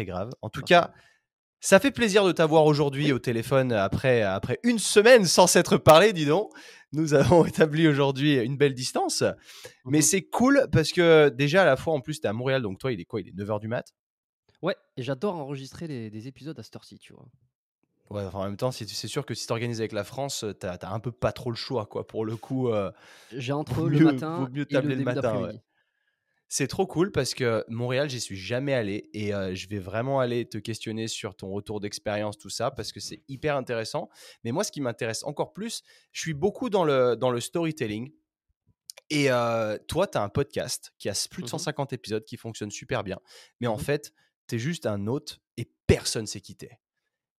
très grave. En tout cas, ça fait plaisir de t'avoir aujourd'hui au téléphone après, après une semaine sans s'être parlé, dis donc. Nous avons établi aujourd'hui une belle distance. Mais Mmh c'est cool parce que déjà, à la fois, en plus, tu es à Montréal, donc toi, il est quoi? Il est 9h du mat? Ouais, et j'adore enregistrer les des épisodes à cette heure-ci, tu vois? Ouais, enfin, en même temps, si tu- c'est sûr que si tu organises avec la France, tu as, un peu pas trop le choix, quoi. Pour le coup, euh, J'ai vaut entre le mieux, matin vaut mieux et le tabler le début matin, ouais. C'est trop cool parce que Montréal, j'y suis jamais allé et euh, je vais vraiment aller te questionner sur ton retour d'expérience, tout ça, parce que c'est hyper intéressant. Mais moi, ce qui m'intéresse encore plus, je suis beaucoup dans le, dans le storytelling. Et euh, toi, tu as un podcast qui a plus de Mmh 150 épisodes qui fonctionne super bien. Mais en Mmh fait, tu es juste un hôte et personne s'est quitté.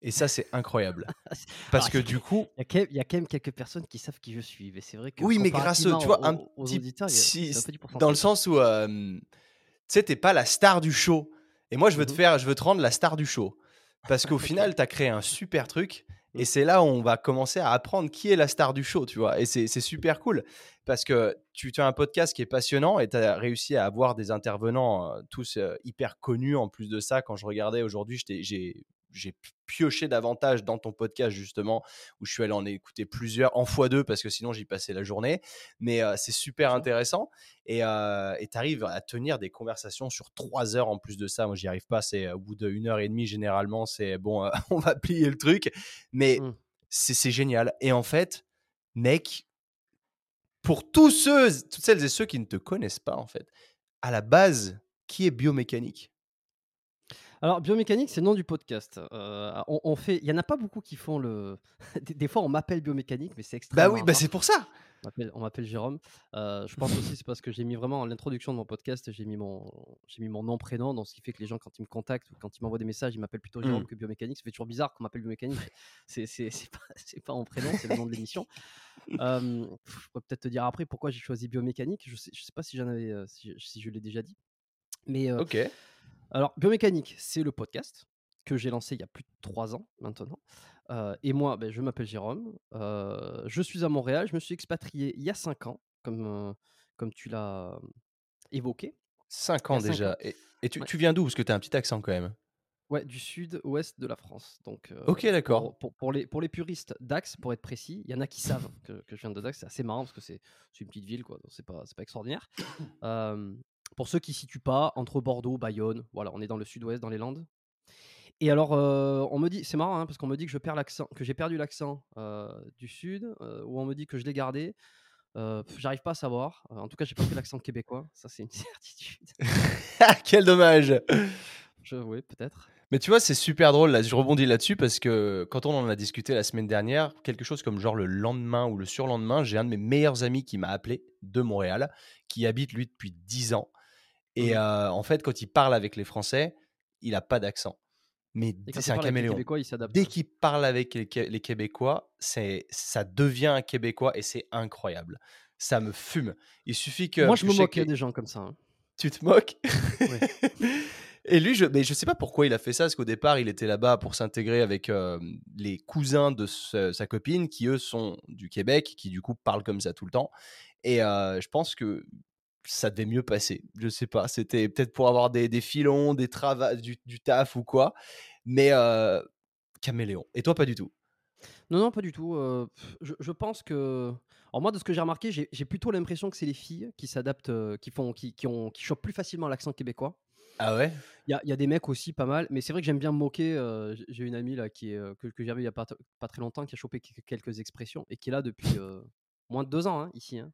Et ça, c'est incroyable. Parce Alors, que du coup, il y a quand même il y a quand même quelques personnes qui savent qui je suis, mais c'est vrai que oui, mais grâce, tu comparativement vois, un aux aux petit, auditeurs, si, dans le sens où, euh, tu sais, t'es pas la star du show. Et moi, je veux te Mmh faire, je veux te rendre la star du show. Parce qu'au final, tu as créé un super truc. Et Mmh. c'est là où on va commencer à apprendre qui est la star du show, tu vois. Et c'est super cool. Parce que tu, tu as un podcast qui est passionnant et tu as réussi à avoir des intervenants euh, tous euh, hyper connus. En plus de ça, quand je regardais aujourd'hui, j'ai j'ai pioché davantage dans ton podcast, justement, où je suis allé en écouter plusieurs en x2 parce que sinon j'y passais la journée. Mais euh, c'est super intéressant. Et tu arrives à tenir des conversations sur trois heures en plus de ça. Moi, j'y arrive pas. C'est au bout d'une heure et demie, généralement, c'est bon, euh, on va plier le truc. Mais Mmh. c'est c'est génial. Et en fait, mec, pour tous ceux, toutes celles et ceux qui ne te connaissent pas, en fait, à la base, qui est biomécanique? Alors, biomécanique, c'est le nom du podcast. Heu, on on fait il y en a pas beaucoup qui font le des des fois, on m'appelle biomécanique, mais c'est Bah extrêmement oui, bah rare. c'est pour ça. On m'appelle Jérôme. Heu, je pense aussi c'est parce que j'ai mis vraiment l'introduction de mon podcast, j'ai mis mon j'ai mis mon nom, prénom, donc ce qui fait que les gens quand ils me contactent ou quand ils m'envoient des messages, ils m'appellent plutôt Jérôme Mm. que biomécanique. Ça fait toujours bizarre qu'on m'appelle biomécanique. C'est c'est pas c'est pas mon prénom, c'est le nom de l'émission. Je pourrais peut-être te dire après pourquoi j'ai choisi biomécanique. Je sais je sais pas si j'en avais, si je si je l'ai déjà dit. Mais, Ok. Alors biomécanique, c'est le podcast que j'ai lancé il y a plus de 3 ans maintenant. Heu et moi, beh, je m'appelle Jérôme, heu, je suis à Montréal, je me suis expatrié il y a 5 ans, comme, heu, comme tu l'as, évoqué. 5 Il y ans a 5 ans. déjà. Et, et tu, Ouais. tu viens d'où? Parce que tu as un petit accent quand même. Ouais, du sud-ouest de la France. Donc, Ok, d'accord. pour pour pour les pour les puristes, Dax, pour être précis, il y en a qui savent que que je viens de Dax. C'est assez marrant parce que c'est une petite ville, quoi, c'est pas c'est pas extraordinaire. Pour ceux qui situent pas, entre Bordeaux, Bayonne, voilà, on est dans le sud-ouest, dans les Landes. Et alors, heu, on me dit c'est marrant, hein, parce qu'on me dit que je perds l'accent que j'ai perdu l'accent, heu, du sud, heu, ou on me dit que je l'ai gardé. J'arrive pas à savoir. En tout cas, j'ai pas fait l'accent québécois, ça c'est une certitude. Quel dommage. Je oui, peut-être. Mais tu vois, c'est super drôle. Là, je rebondis là-dessus parce que quand on en a discuté la semaine dernière, quelque chose comme genre le lendemain ou le surlendemain, j'ai un de mes meilleurs amis qui m'a appelé de Montréal, qui habite lui depuis 10 ans. Et Mmh euh, en fait, quand il parle avec les Français, il a pas d'accent. Mais c'est un caméléon. Dès qu'il parle avec les, Qué- les Québécois, ça devient un Québécois et c'est incroyable. Ça me fume. Il suffit que Moi, je me moque que- des gens comme ça, hein. tu te moques? Ouais. Et lui, je, mais je sais pas pourquoi il a fait ça, parce qu'au départ, il était là-bas pour s'intégrer avec euh, les cousins de ce- sa copine, qui eux sont du Québec, qui du coup parlent comme ça tout le temps. Et euh, je pense que ça devait mieux passer. Je sais pas, c'était peut-être pour avoir des, des filons, des travaux, du, du taf ou quoi. Mais euh, caméléon. Et toi, pas du tout? Non, non, pas du tout. je je pense que alors moi, de ce que j'ai remarqué, j'ai j'ai plutôt l'impression que c'est les filles qui s'adaptent, qui font qui qui ont qui chopent plus facilement l'accent québécois. Ah ouais? Il y y a des mecs aussi pas mal, mais c'est vrai que j'aime bien me moquer, j'ai j'ai une amie là qui est, que que j'avais il y a pas pas très longtemps, qui a chopé quelques expressions et qui est là depuis, moins de 2 ans, hein, ici, hein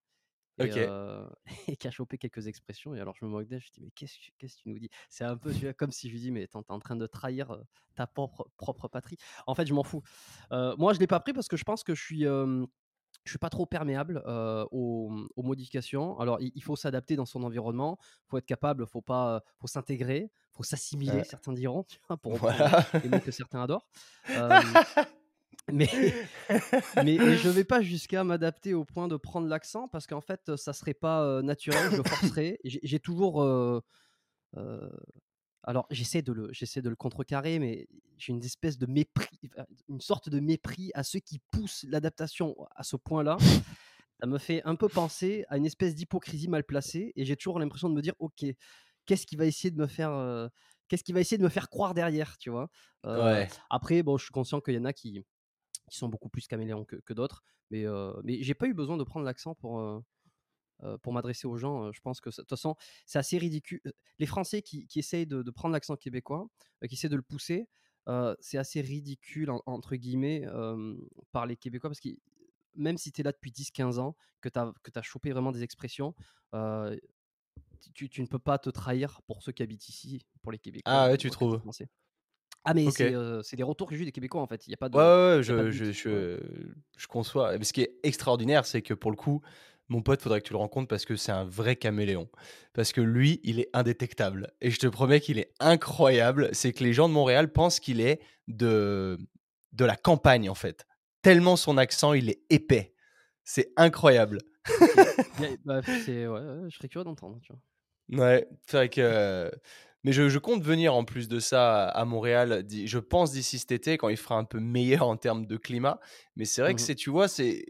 et Ok. heu et qui a chopé quelques expressions et alors je me moque d'elle, je dis: «Mais qu'est-ce que qu'est-ce que tu nous dis?» c'est un peu, comme si je lui dis: «Mais tu es en train de trahir, ta propre propre patrie». En fait, je m'en fous. Moi, je l'ai pas pris parce que je pense que je suis, je suis pas trop perméable, aux, mmh, aux modifications. Alors il il faut s'adapter dans son environnement, faut être capable, faut pas, faut s'intégrer, faut s'assimiler, certains diront? Pour voilà. les mots que certains adorent. mais mais mais je vais pas jusqu'à m'adapter au point de prendre l'accent parce qu'en fait, ça serait pas, heu, naturel, je forcerais. J'ai toujours, heu, alors j'essaie de le de le contrecarrer, mais j'ai une espèce de mépris, une sorte de mépris à ceux qui poussent l'adaptation à ce point-là. Ça me fait un peu penser à une espèce d'hypocrisie mal placée et j'ai toujours l'impression de me dire: «OK, qu'est-ce qui va essayer de me faire, qu'est-ce qu'il va essayer de me faire croire derrière, tu vois? Euh, Ouais. Après, bon, je suis conscient qu'il y en a qui, qui sont beaucoup plus caméléons que, que d'autres, mais, mais j'ai pas eu besoin de prendre l'accent pour, pour m'adresser aux gens. je pense que, de toute façon, c'est assez ridicule. Les Français qui, qui essayent de, de prendre l'accent québécois, qui essaient de le pousser, euh, c'est assez ridicule, en- entre guillemets, euh, par les Québécois, parce que même si tu es là depuis 10-15 ans, que tu as, que as chopé vraiment des expressions, euh, tu, tu ne peux pas te trahir pour ceux qui habitent ici, pour les Québécois. Ah ouais, ou tu trouves? Ah, mais c'est euh, c'est des retours que j'ai eu des Québécois, en fait. Il n'y a pas de. Ouais, ouais, ouais, y a pas de je, je, je, je conçois. Mais ce qui est extraordinaire, c'est que pour le coup, mon pote, faudrait que tu le rencontres parce que c'est un vrai caméléon. Parce que lui, il est indétectable. Et je te promets qu'il est incroyable. C'est que les gens de Montréal pensent qu'il est de, de la campagne, en fait. Tellement son accent, il est épais. C'est incroyable. Y bah, ouais, je serais curieux d'entendre. Ouais, c'est vrai que. Mais je, je compte venir en plus de ça à Montréal, je pense d'ici cet été, quand il fera un peu meilleur en termes de climat. Mais c'est vrai que Mhm. c'est, tu vois, c'est.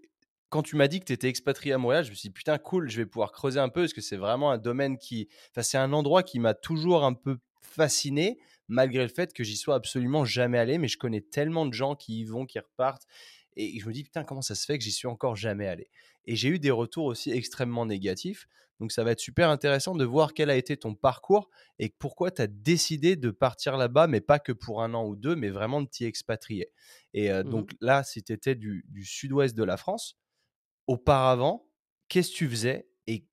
Quand tu m'as dit que tu étais expatrié à Montréal, je me suis dit, putain, cool, je vais pouvoir creuser un peu, parce que c'est vraiment un domaine qui. Enfin, c'est un endroit qui m'a toujours un peu fasciné, malgré le fait que j'y sois absolument jamais allé. Mais je connais tellement de gens qui y vont, qui repartent. Et je me dis, putain, comment ça se fait que j'y suis encore jamais allé? Et j'ai eu des retours aussi extrêmement négatifs. Donc ça va être super intéressant de voir quel a été ton parcours et pourquoi tu as décidé de partir là-bas, mais pas que pour un an ou deux, mais vraiment de t'y expatrier. Et euh, Mhm. donc là, si tu étais du, du sud-ouest de la France, auparavant, qu'est-ce que tu faisais et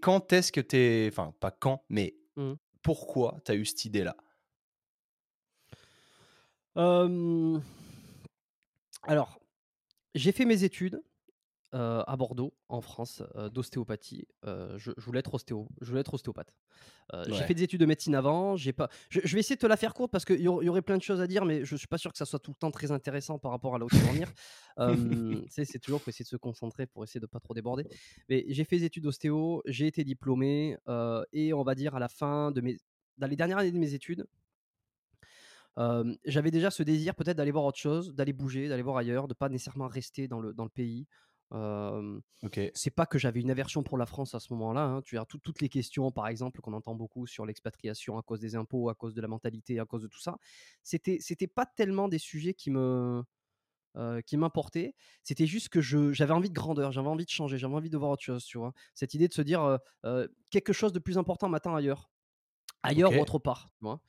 quand est-ce que tu es... Enfin, pas quand, mais Mhm. pourquoi tu as eu cette idée-là? Euh, Alors, j'ai fait mes études euh, à Bordeaux, en France, euh, d'ostéopathie. Euh, je, je voulais être ostéo, je voulais être ostéopathe. J'ai fait des études de médecine avant. J'ai pas. Je, je vais essayer de te la faire courte parce qu'il y, aur- y aurait plein de choses à dire, mais je suis pas sûr que ça soit tout le temps très intéressant par rapport à là où tu veux c'est toujours pour essayer de se concentrer, pour essayer de pas trop déborder. Mais j'ai fait des études d'ostéo, j'ai été diplômé et on va dire à la fin de mes, dans les dernières années de mes études, euh, j'avais déjà ce désir peut-être d'aller voir autre chose, d'aller bouger, d'aller voir ailleurs, de pas nécessairement rester dans le, dans le pays. Euh, Ok. c'est pas que j'avais une aversion pour la France à ce moment-là. hein. Tu as tout- toutes les questions, par exemple, qu'on entend beaucoup sur l'expatriation à cause des impôts, à cause de la mentalité, à cause de tout ça. C'était, c'était pas tellement des sujets qui me, euh, qui m'importaient. C'était juste que je, j'avais envie de grandeur, j'avais envie de changer, j'avais envie de voir autre chose, tu vois. Cette idée de se dire euh, quelque chose de plus important m'attend ailleurs, ailleurs ou autre part, tu vois.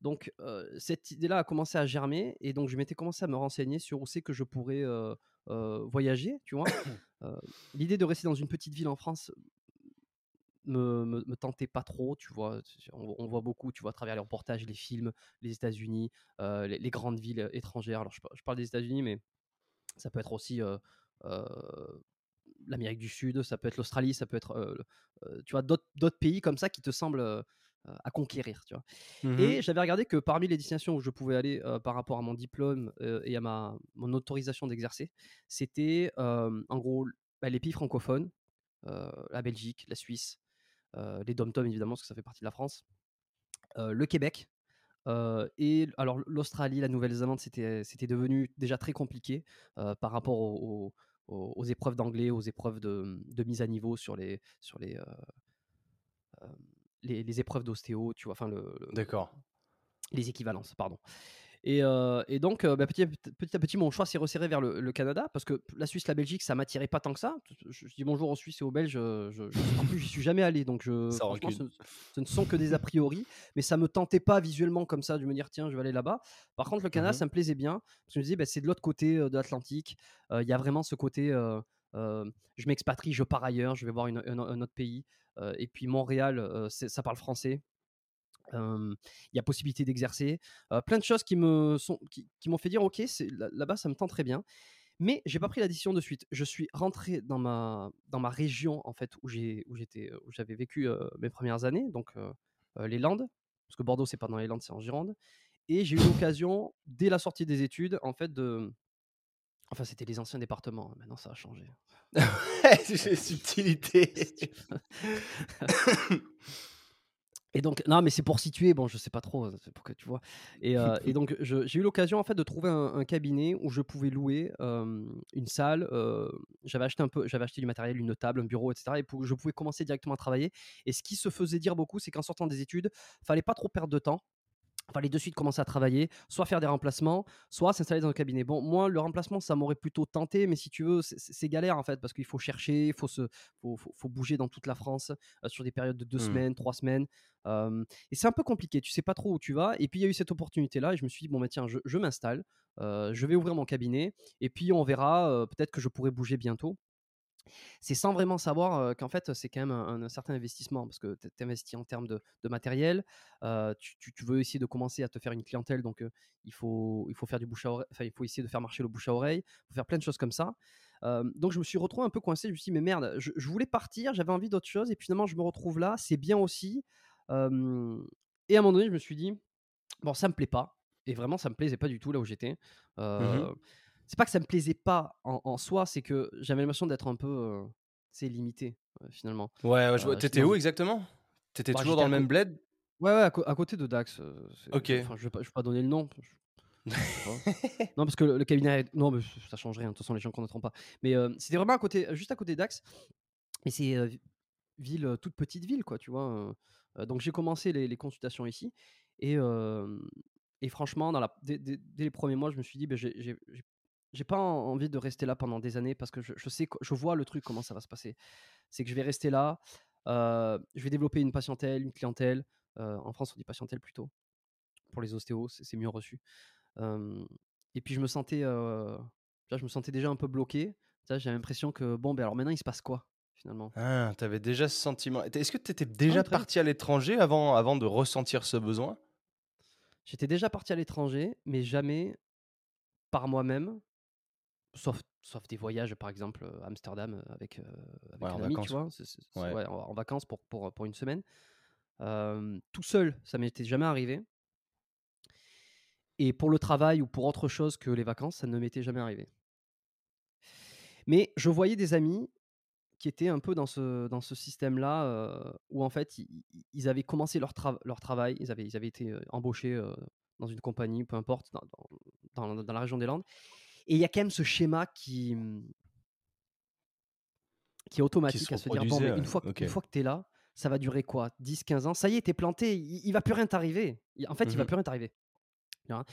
Donc euh, cette idée-là a commencé à germer et donc je m'étais commencé à me renseigner sur où c'est que je pourrais euh, euh, voyager, tu vois? L'idée de rester dans une petite ville en France me, me, me tentait pas trop, tu vois? On, on voit beaucoup, tu vois, à travers les reportages, les films, les États-Unis, les, les grandes villes étrangères. Alors je, je parle des États-Unis, mais ça peut être aussi l'Amérique du Sud, ça peut être l'Australie, ça peut être, tu vois, d'autres pays comme ça qui te semblent à conquérir, tu vois. Mhm. Et j'avais regardé que parmi les destinations où je pouvais aller euh, par rapport à mon diplôme euh, et à ma mon autorisation d'exercer, c'était euh, en gros bah, les pays francophones, euh, la Belgique, la Suisse, euh, les dom évidemment parce que ça fait partie de la France, euh, le Québec. euh, et alors l'Australie, la Nouvelle-Zélande, c'était c'était devenu déjà très compliqué euh, par rapport aux, aux- aux épreuves d'anglais, aux épreuves de, de mise à niveau sur les sur les euh, euh, les, les épreuves d'ostéo, tu vois, enfin le, le- D'accord. les équivalences, pardon. Et, euh, et donc, euh, bah, petit, à petit, petit à petit, mon choix s'est resserré vers le, le Canada parce que la Suisse, la Belgique, ça m'attirait pas tant que ça. Je, je dis bonjour aux Suisses et aux Belges. Je, je- je- en plus, j'y suis jamais allé, donc je, Ça franchement, ce, ne sont que des a priori. Mais ça me tentait pas visuellement comme ça de me dire tiens, je vais aller là-bas. Par contre, le Canada, Mhm. ça me plaisait bien parce que je me disais bah, c'est de l'autre côté euh, de l'Atlantique. Euh, Il y a vraiment ce côté. euh, euh, je m'expatrie, je pars ailleurs, je vais voir un, autre pays. Et puis Montréal, ça parle français. Il y a possibilité d'exercer. Plein de choses qui me qui, m'ont fait dire ok, là-bas, ça me tente très bien. Mais j'ai pas pris la décision de suite. Je suis rentré dans ma, dans ma région en fait où j'avais vécu mes premières années, donc les Landes, parce que Bordeaux c'est pas dans les Landes, c'est en Gironde. Et j'ai eu l'occasion dès la sortie des études en fait de Enfin, c'était les anciens départements. hein, Maintenant, ça a changé. C'est subtilité. Et donc, non, mais c'est pour situer, bon, je sais pas trop, c'est pour que tu vois. Et, euh, et donc, j'ai eu l'occasion en fait de trouver un, un cabinet où je pouvais louer euh, une salle. euh, j'avais acheté un peu, j'avais acheté du matériel, une table, un bureau, etc. Et pour, je pouvais commencer directement à travailler. Et ce qui se faisait dire beaucoup, c'est qu'en sortant des études, fallait pas trop perdre de temps. Fallait de suite commencer à travailler, soit faire des remplacements, soit s'installer dans un cabinet. Bon, moi, le remplacement, ça m'aurait plutôt tenté, mais si tu veux, c'est- galère en fait, parce qu'il faut chercher, il faut, se, faut, faut- faut bouger dans toute la France euh, sur des périodes de deux Hmm. semaines, trois semaines. euh, et c'est un peu compliqué, tu sais pas trop où tu vas. Et puis il y a eu cette opportunité-là, et je me suis dit, bon, bah, tiens, je, je m'installe, euh, je vais ouvrir mon cabinet, et puis on verra, euh, peut-être que je pourrai bouger bientôt c'est sans vraiment savoir euh, qu'en fait, c'est quand même un, un certain investissement parce que tu investis en termes de, de matériel. euh, tu, tu- tu veux essayer de commencer à te faire une clientèle, donc euh, il, faut, il faut faire du bouche à oreille, il faut essayer de faire marcher le bouche à oreille, il faut faire plein de choses comme ça. Donc je me suis retrouvé un peu coincé. Je me suis dit, mais merde, je, je voulais partir, j'avais envie d'autre chose, et puis finalement, je me retrouve là, c'est bien aussi. Et à un moment donné, je me suis dit, bon, ça me plaît pas. Et vraiment, ça me plaisait pas du tout là où j'étais. Euh, Mhm. C'est pas que ça me plaisait pas en, en soi, c'est que j'avais l'impression d'être un peu, c'est limité finalement. Ouais, ouais, je vois. T'étais où exactement? T'étais Bah, toujours dans le même bled? Ouais, ouais, à, côté de Dax. Ok. Enfin, je vais pas, je vais pas donner le nom. je- non, parce que le, le cabinet, non, mais ça change rien. De toute façon, les gens ne connaîtront pas. Mais euh, c'était vraiment à côté, juste à côté Dax. Et c'est euh, vi- ville, toute petite ville, quoi, tu vois. euh. Donc j'ai commencé les, les consultations ici. Et, et franchement, dans la, dès, dès- dès les premiers mois, je me suis dit, ben, j'ai j'ai- j'ai- j'ai pas en- envie de rester là pendant des années parce que je, je sais, je vois le truc, comment ça va se passer. C'est que je vais rester là, euh, je vais développer une patientèle, une clientèle. euh, en France, on dit patientèle plutôt. Pour les ostéos, c'est mieux reçu. Euh, et puis je me sentais, euh, tu je me sentais déjà un peu bloqué. Tu J'avais l'impression que bon, ben alors maintenant, il se passe quoi finalement? Ah, t'avais déjà ce sentiment. Est-ce que t'étais Ah déjà vite. parti à l'étranger avant, avant de ressentir ce besoin? J'étais déjà parti à l'étranger, mais jamais par moi-même, sauf, sauf des voyages, par exemple, euh, Amsterdam euh, avec, euh, avec Ouais, en un ami, tu vacances. vois, Ouais. ouais, en, en vacances pour, pour, pour une semaine. Euh, tout seul, ça m'était jamais arrivé. Et pour le travail ou pour autre chose que les vacances, ça ne m'était jamais arrivé. Mais je voyais des amis qui étaient un peu dans ce, dans ce système-là, euh, où en fait, ils, avaient commencé leur, tra- leur travail, ils avaient, ils avaient été euh, embauchés euh, dans une compagnie, peu importe, dans, dans- dans- dans la région des Landes. Et il y a quand même ce schéma qui, hum, qui est automatique à se dire, bon, mais une fois, une fois que tu es là, ça va durer quoi? 10, 15 ans? Ça y est, t'es planté, il, il va plus rien t'arriver. En fait, il va Mhm. plus rien t'arriver. Vois?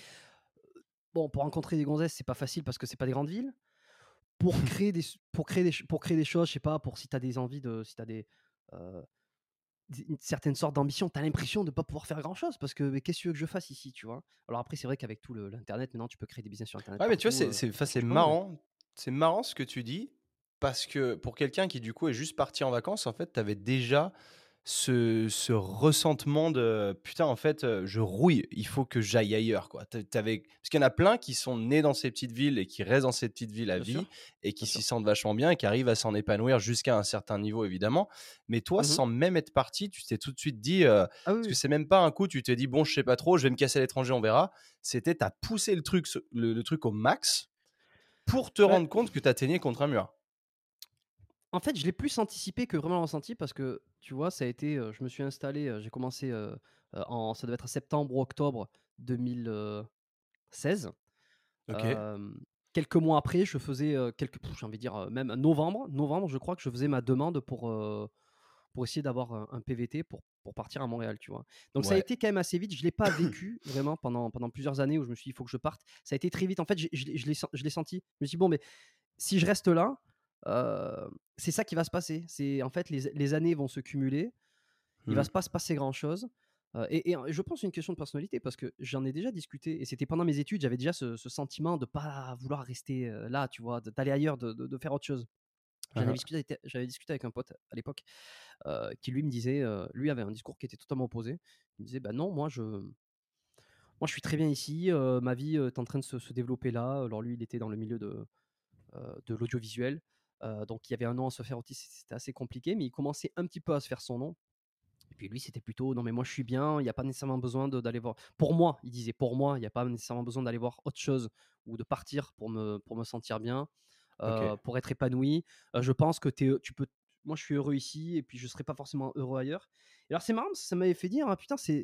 Bon, pour rencontrer des gonzesses, c'est pas facile parce que c'est pas des grandes villes. Pour créer des, pour créer des, pour créer des choses, je sais pas, pour si tu as des envies de, si tu as des, euh, des- une certaine sorte d'ambition, tu as l'impression de pas pouvoir faire grand chose parce que qu'est-ce que tu veux que je fasse ici, tu vois? Alors après, c'est vrai qu'avec tout le- l'internet, maintenant, tu peux créer des business sur internet Ouais, mais tu vois, c'est euh, mal. marrant. C'est marrant ce que tu dis, parce que pour quelqu'un qui, du coup, est juste parti en vacances, en fait, tu avais déjà ce, ce ressentiment de putain, en fait, je rouille, il faut que j'aille ailleurs. Quoi. T'a- t'avais- Parce qu'il y en a plein qui sont nés dans ces petites villes et qui restent dans ces petites villes à Bien vie sûr, et qui bien s'y sûr. sentent vachement bien et qui arrivent à s'en épanouir jusqu'à un certain niveau, évidemment. Mais toi, Mhm. sans même être parti, tu t'es tout de suite dit, euh, Ah oui, parce que c'est même pas un coup, tu t'es dit, bon, je sais pas trop, je vais me casser à l'étranger, on verra. C'était, t'as poussé le truc, le, le truc au max pour te Ouais. rendre compte que t'atteignais contre un mur. En fait, je l'ai plus anticipé que vraiment ressenti parce que, tu vois, ça a été, euh, je me suis installé, euh, j'ai commencé euh, euh, en, ça devait être septembre ou octobre 2016. Ok. Euh, quelques mois après, je faisais euh, quelques, pff, j'ai envie de dire euh, même novembre, novembre, je crois que je faisais ma demande pour euh, pour essayer d'avoir un, un PVT pour pour partir à Montréal, tu vois. Donc ça a Ouais. été quand même assez vite. Je l'ai pas vécu vraiment pendant pendant plusieurs années où je me suis dit il faut que je parte. Ça a été très vite. En fait, j'ai- je l'ai je l'ai sen- je l'ai senti. Je me suis dit bon mais si je reste là, euh, c'est ça qui va se passer. C'est en fait les, les années vont se cumuler. Il va Mhm. se pas se passer grand chose. et, et, je pense une question de personnalité parce que j'en ai déjà discuté et c'était pendant mes études. J'avais déjà ce, ce sentiment de pas vouloir rester là, tu vois, d'aller ailleurs, de, de- de faire autre chose. J'en avais Mhm. discuté, j'avais discuté avec un pote à l'époque euh, qui lui me disait, lui avait un discours qui était totalement opposé. Il me disait, bah non, moi je, moi je suis très bien ici, ma vie est en train de se, se développer là. Alors lui, il était dans le milieu de, de l'audiovisuel. Euh, donc il y avait un nom à se faire aussi, c'était assez compliqué, mais il commençait un petit peu à se faire son nom. Et puis lui, c'était plutôt non, mais moi je suis bien, il n'y a pas nécessairement besoin d'aller voir. Pour moi, il disait pour moi, il n'y a pas nécessairement besoin d'aller voir autre chose ou de partir pour me, pour me sentir bien, euh, pour être épanoui. Euh, je pense que tu peux. Moi, je suis heureux ici et puis je serais pas forcément heureux ailleurs. Et alors, c'est marrant, parce que ça m'avait fait dire ah, putain, c'est.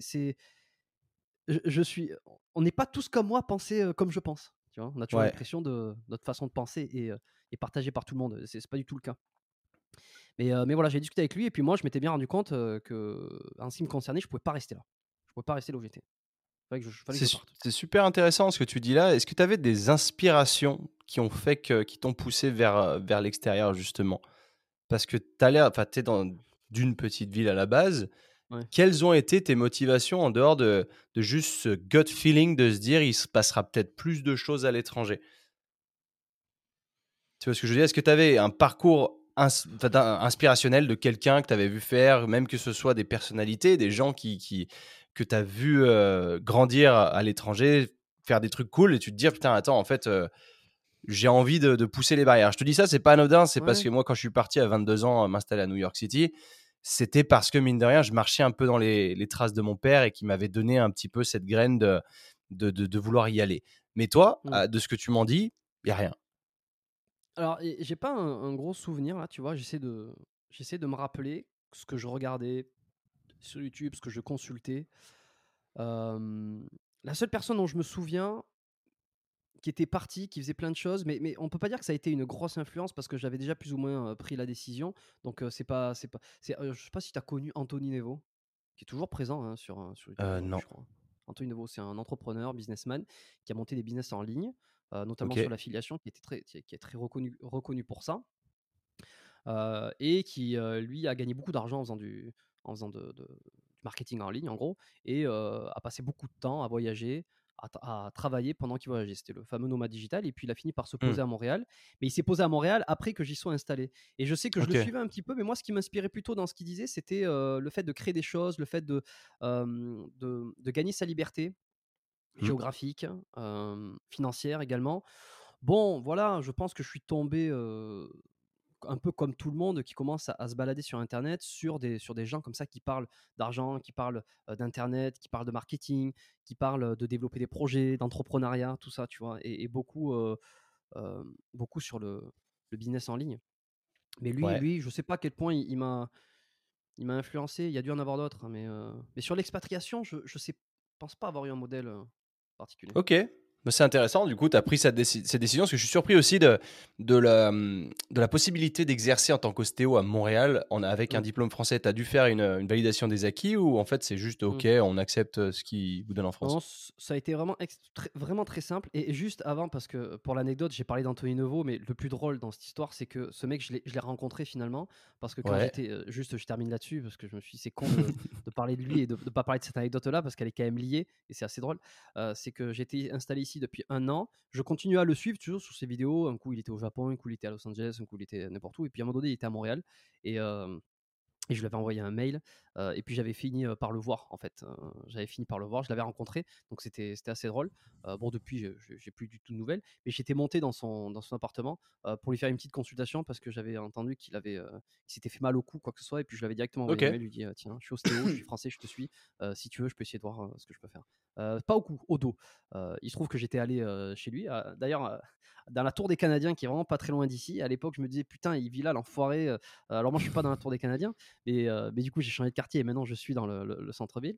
Je, je suis. On n'est pas tous comme moi, penser euh, comme je pense. Tu vois, on a toujours Ouais. l'impression de notre façon de penser et, est partagée par tout le monde. C'est pas du tout le cas. Mais, euh, mais voilà, j'ai discuté avec lui et puis moi, je m'étais bien rendu compte euh, que, en ce qui me concernait, je pouvais pas rester là. Je pouvais pas rester là où j'étais. C'est super intéressant ce que tu dis là. Est-ce que tu avais des inspirations qui ont fait que, qui t'ont poussé vers, vers l'extérieur justement? Parce que tu as l'air, enfin, tu es dans d'une petite ville à la base. Quelles ont été tes motivations en dehors de, de juste ce gut feeling de se dire il se passera peut-être plus de choses à l'étranger? Tu vois ce que je veux dire? Est-ce que tu avais un parcours inspirationnel de quelqu'un que tu avais vu faire, même que ce soit des personnalités, des gens qui, qui que tu as vu euh, grandir à l'étranger, faire des trucs cool et tu te dis putain, attends, en fait, euh, j'ai envie de, pousser les barrières. Je te dis ça, c'est pas anodin, c'est parce que moi, quand je suis parti à 22 ans m'installer à New York City, c'était parce que, mine de rien, je marchais un peu dans les, traces de mon père et qui m'avait donné un petit peu cette graine de, de, vouloir y aller. Mais toi, mmh. de ce que tu m'en dis, il n'y a rien. Alors, j'ai pas un, gros souvenir là, tu vois. J'essaie de, j'essaie de me rappeler ce que je regardais sur YouTube, ce que je consultais. la seule personne dont je me souviens qui était parti, qui faisait plein de choses, mais, mais on peut pas dire que ça a été une grosse influence parce que j'avais déjà plus ou moins pris la décision. Donc c'est pas, c'est pas, c'est, je sais pas si tu as connu Anthony Nevo, qui est toujours présent hein, sur, sur YouTube. Euh, non. Anthony Nevo, c'est un entrepreneur, businessman, qui a monté des business en ligne. Euh, notamment sur l'affiliation, qui, était très, qui, est très reconnu, reconnu pour ça. Euh, et qui, euh, lui, a gagné beaucoup d'argent en faisant, du, en faisant de, du marketing en ligne, en gros, et a passé beaucoup de temps à voyager, à, travailler pendant qu'il voyageait. C'était le fameux nomade digital. Et puis il a fini par se mmh. poser à Montréal. Mais il s'est posé à Montréal après que j'y sois installé. Et je sais que je le suivais un petit peu, mais moi, ce qui m'inspirait plutôt dans ce qu'il disait, c'était le fait de créer des choses, le fait de, de, de, gagner sa liberté, Mmh. géographique, financière également. Bon, voilà, je pense que je suis tombé un peu comme tout le monde qui commence à, se balader sur Internet sur des, sur des gens comme ça qui parlent d'argent, qui parlent d'Internet, qui parlent de marketing, qui parlent de développer des projets, d'entrepreneuriat, tout ça, tu vois, et, beaucoup, beaucoup sur le, le, business en ligne. Mais lui, lui, je sais pas à quel point il, m'a il m'a influencé. Il y a dû en avoir d'autres, hein, mais, mais sur l'expatriation, je ne sais pense pas avoir eu un modèle Ok, c'est intéressant, du coup, tu as pris cette, décision, parce que je suis surpris aussi de, de, la, de la possibilité d'exercer en tant qu'ostéo à Montréal avec un mmh. diplôme français. Tu as dû faire une, validation des acquis ou en fait c'est juste OK, mmh. on accepte euh, ce qui vous donne en France? Non, ça a été vraiment, vraiment très simple. Et juste avant, parce que pour l'anecdote, j'ai parlé d'Anthony Nouveau, mais le plus drôle dans cette histoire, c'est que ce mec, je l'ai rencontré finalement, parce que quand j'étais. Euh, juste, je termine là-dessus, parce que je me suis dit, c'est con de, parler de lui et de ne pas parler de cette anecdote-là, parce qu'elle est quand même liée, et c'est assez drôle. Euh, c'est que j'étais installé ici depuis un an. Je continue à le suivre toujours sur ses vidéos. Un coup, il était au Japon, un coup, il était à Los Angeles, un coup, il était n'importe où. Et puis à un moment donné, il était à Montréal. Et, et je lui avais envoyé un mail. et puis j'avais fini par le voir, en fait. j'avais fini par le voir, je l'avais rencontré. Donc c'était assez drôle. bon, depuis, j'ai plus du tout de nouvelles. Mais j'étais monté dans son, dans son appartement pour lui faire une petite consultation parce que j'avais entendu qu'il avait s'était fait mal au cou, quoi que ce soit. Et puis je l'avais directement envoyé un mail. lui dit Tiens, je suis ostéo, je suis français, je te suis. si tu veux, je peux essayer de voir ce que je peux faire. Pas au cou, au dos. il se trouve que j'étais allé chez lui. D'ailleurs, dans la tour des Canadiens, qui est vraiment pas très loin d'ici. À l'époque, je me disais, putain, il vit là, l'enfoiré. Alors, moi, je suis pas dans la tour des Canadiens, mais, mais du coup, j'ai changé de quartier et maintenant, je suis dans le, centre-ville.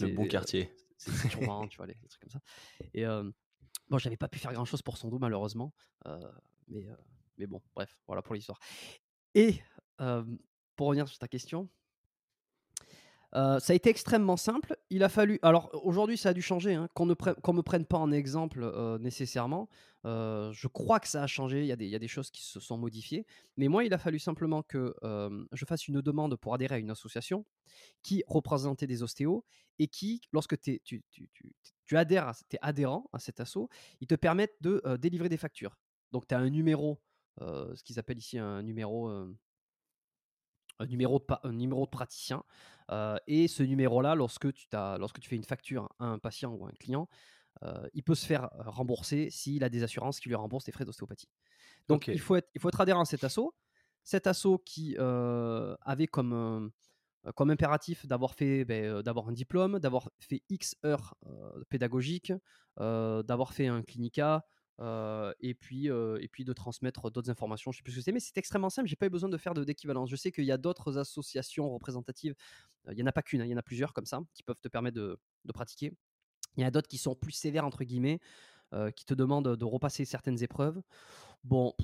Le bon quartier. C'est toujours marrant, tu vois, les, trucs comme ça. Et bon, j'avais pas pu faire grand chose pour son dos, malheureusement. mais, mais bon, bref, voilà pour l'histoire. Et pour revenir sur ta question, ça a été extrêmement simple. Il a fallu. Alors aujourd'hui, ça a dû changer. Hein, qu'on ne me prenne pas en exemple nécessairement. je crois que ça a changé. Il y, a des, choses qui se sont modifiées. Mais moi, il a fallu simplement que je fasse une demande pour adhérer à une association qui représentait des ostéos et qui, lorsque tu, tu, adhères, tu es adhérent à cet asso, ils te permettent de délivrer des factures. Donc tu as un numéro, ce qu'ils appellent ici un numéro un numéro de, un numéro de praticien. et ce numéro-là, lorsque, tu lorsque tu fais une facture à un patient ou à un client, il peut se faire rembourser s'il a des assurances qui lui remboursent les frais d'ostéopathie. Donc il, faut être, il faut être adhérent à cet assaut. Cet assaut qui avait comme, comme impératif d'avoir fait ben, d'avoir un diplôme, d'avoir fait X heures pédagogiques, d'avoir fait un clinica, et, puis, et puis de transmettre d'autres informations. Je sais plus ce que c'est, mais c'est extrêmement simple. J'ai pas eu besoin de faire d'équivalence. Je sais qu'il y a d'autres associations représentatives. Il n'y en a pas qu'une, hein, il y en a plusieurs comme ça qui peuvent te permettre de, de pratiquer. Il y en a d'autres qui sont plus sévères entre guillemets, qui te demandent de repasser certaines épreuves. Bon,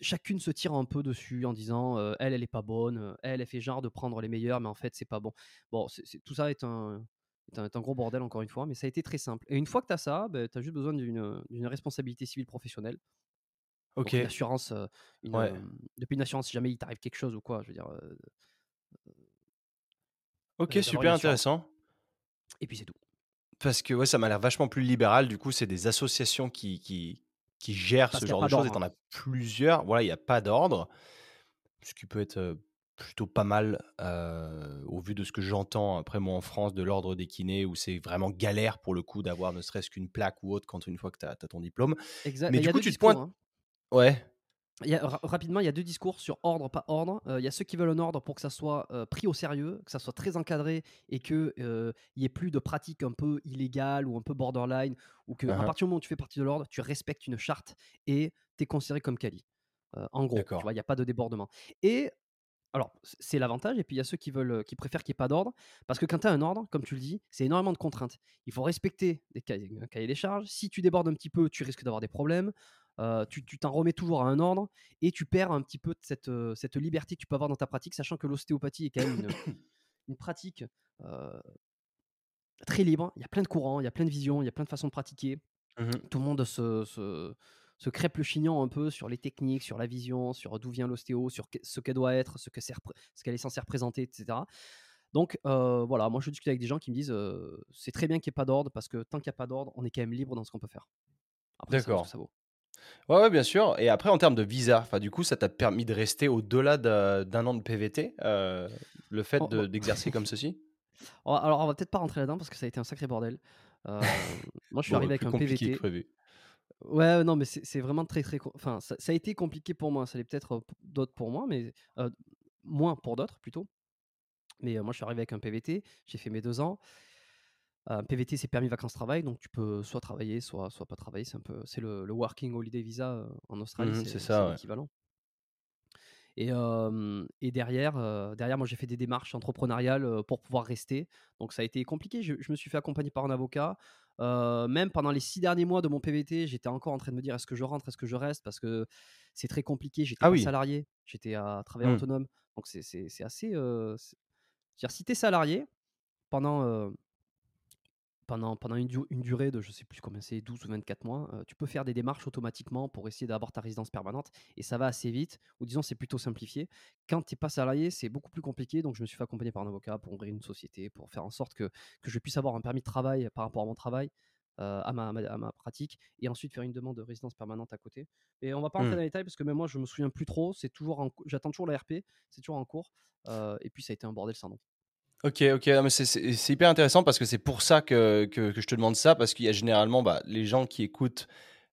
chacune se tire un peu dessus en disant elle, elle est pas bonne, elle, elle fait genre de prendre les meilleurs, mais en fait c'est pas bon. Bon, tout ça est un, est un, est un gros bordel, encore une fois, mais ça a été très simple. Et une fois que tu as ça, ben, tu as juste besoin d'une d'une responsabilité civile professionnelle. Donc une OK. assurance, une, Ouais. hem, depuis une assurance si jamais il t'arrive quelque chose ou quoi, je veux dire, OK, super intéressant. Et puis c'est tout. Parce que ouais, ça m'a l'air vachement plus libéral. Du coup, c'est des associations qui qui qui gèrent Parce ce genre de choses et tu en as plusieurs. Voilà, il y a pas d'ordre, ce qui peut être, plutôt pas mal, heu, au vu de ce que j'entends après moi en France de l'ordre des kinés où c'est vraiment galère pour le coup d'avoir ne serait-ce qu'une plaque ou autre quand une fois que tu as ton diplôme. Exact, Mais du coup, 2 tu te pointes hein. ouais, Il y a ra rapidement, il y a 2 discours sur ordre, pas ordre. Heu, il y a ceux qui veulent un ordre pour que ça soit, heu, pris au sérieux, que ça soit très encadré et que, heu, il y ait plus de pratiques un peu illégales ou un peu borderline ou qu'à hein, hein, partir du moment où tu fais partie de l'ordre, tu respectes une charte et tu es considéré comme quali. En gros? Il y a pas de débordement et alors c'est l'avantage et puis il y a ceux qui veulent, qui préfèrent qu'il y ait pas d'ordre parce que quand tu as un ordre, comme tu le dis, c'est énormément de contraintes. Il faut respecter des cahiers un cahier des charges. Si tu débordes un petit peu, tu risques d'avoir des problèmes. Heu, tu t'en remets toujours à un ordre et tu perds un petit peu de cette, liberté que tu peux avoir dans ta pratique, sachant que l'ostéopathie est quand même une, une pratique, heu, très libre. Il y a plein de courants, il y a plein de visions, il y a plein de façons de pratiquer. Mmh Tout le monde se se se crêpe le chignon un peu sur les techniques, sur la vision, sur d'où vient l'ostéo, sur ce qu'elle doit être, ce qu'elle est censée représenter et cetera. Donc heu, voilà, moi je discute avec des gens qui me disent, «C'est très bien qu'il y ait pas d'ordre parce que tant qu'il y a pas d'ordre, on est quand même libre dans ce qu'on peut faire». D'accord. ça vaut. Ouais, ouais, bien sûr et après en termes de visa, du coup, ça t'a permis de rester au-delà de d'un an de PVT, le fait Oh de bah d'exercer comme ceci? va alors on va peut-être pas rentrer là-dedans parce que ça a été un sacré bordel. Hem, moi je suis Bon, arrivé avec un PVT. Ouais, non mais c'est vraiment très, très enfin ça ça a été compliqué pour moi, ça l'est peut-être, d'autres pour moi, mais moins pour d'autres plutôt. Mais moi je suis arrivé avec un PVT, j'ai fait mes 2 ans. Heu, PVT c'est permis vacances-travail, donc tu peux soit travailler, soit soit pas travailler. C'est un peu c'est le le working holiday visa, en Australie, Mmh c'est ça, ouais. l'équivalent. Et et derrière, derrière moi j'ai fait des démarches entrepreneuriales, pour pouvoir rester. Donc ça a été compliqué. Je je me suis fait accompagner par un avocat. Heu, même pendant les 6 derniers mois de mon PVT, j'étais encore en train de me dire: «Est-ce que je rentre? Est-ce que je reste?» parce que c'est très compliqué. J'étais Ah oui. salarié, j'étais à travailleur Mmh. autonome. Donc c'est assez, c'est-à-dire si tu es salarié pendant, heu pendant pendant une du une durée de je sais plus combien c'est, 12 ou 24 mois, heu, tu peux faire des démarches automatiquement pour essayer d'avoir ta résidence permanente et ça va assez vite ou disons c'est plutôt simplifié. Quand tu es pas salarié, c'est beaucoup plus compliqué donc je me suis fait accompagner par un avocat pour ouvrir une société, pour faire en sorte que que je puisse avoir un permis de travail par rapport à mon travail, heu, à ma à ma pratique et ensuite faire une demande de résidence permanente à côté et on va pas rentrer Mmh. dans les détails parce que même moi je me souviens plus trop, c'est toujours j'attends toujours la RP, c'est toujours en cours, heu et puis ça a été un bordel sans nom. OK, OK. Mais c'est c'est c'est hyper intéressant parce que c'est pour ça que que que je te demande ça, parce qu'il y a généralement, bah, les gens qui écoutent,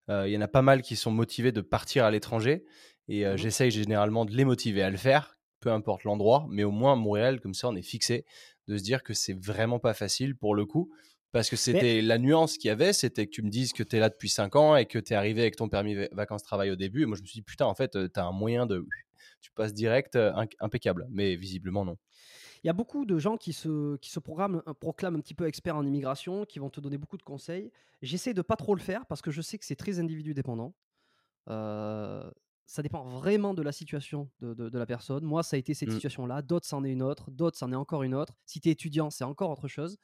heu, il y en a pas mal qui sont motivés de partir à l'étranger et heu, Mmh j'essaye généralement de les motiver à le faire, peu importe l'endroit, mais au moins Montréal, comme ça, on est fixé, de se dire que c'est vraiment pas facile pour le coup. Parce que Mais c'était la nuance qu'il y avait, c'était que tu me dises que tu es là depuis 5 ans et que tu es arrivé avec ton permis va vacances-travail au début et moi je me suis dit: «Putain, en fait, tu as un moyen de tu passes direct, impeccable». Mais visiblement non. Il y a beaucoup de gens qui se qui se programment proclament un petit peu experts en immigration, qui vont te donner beaucoup de conseils. J'essaie de pas trop le faire parce que je sais que c'est très individu dépendant. Heu, ça dépend vraiment de la situation de de de la personne. Moi, ça a été cette Mmh. situation-là, d'autres c'en est une autre, d'autres c'en est encore une autre. Si tu es étudiant, c'est encore autre chose.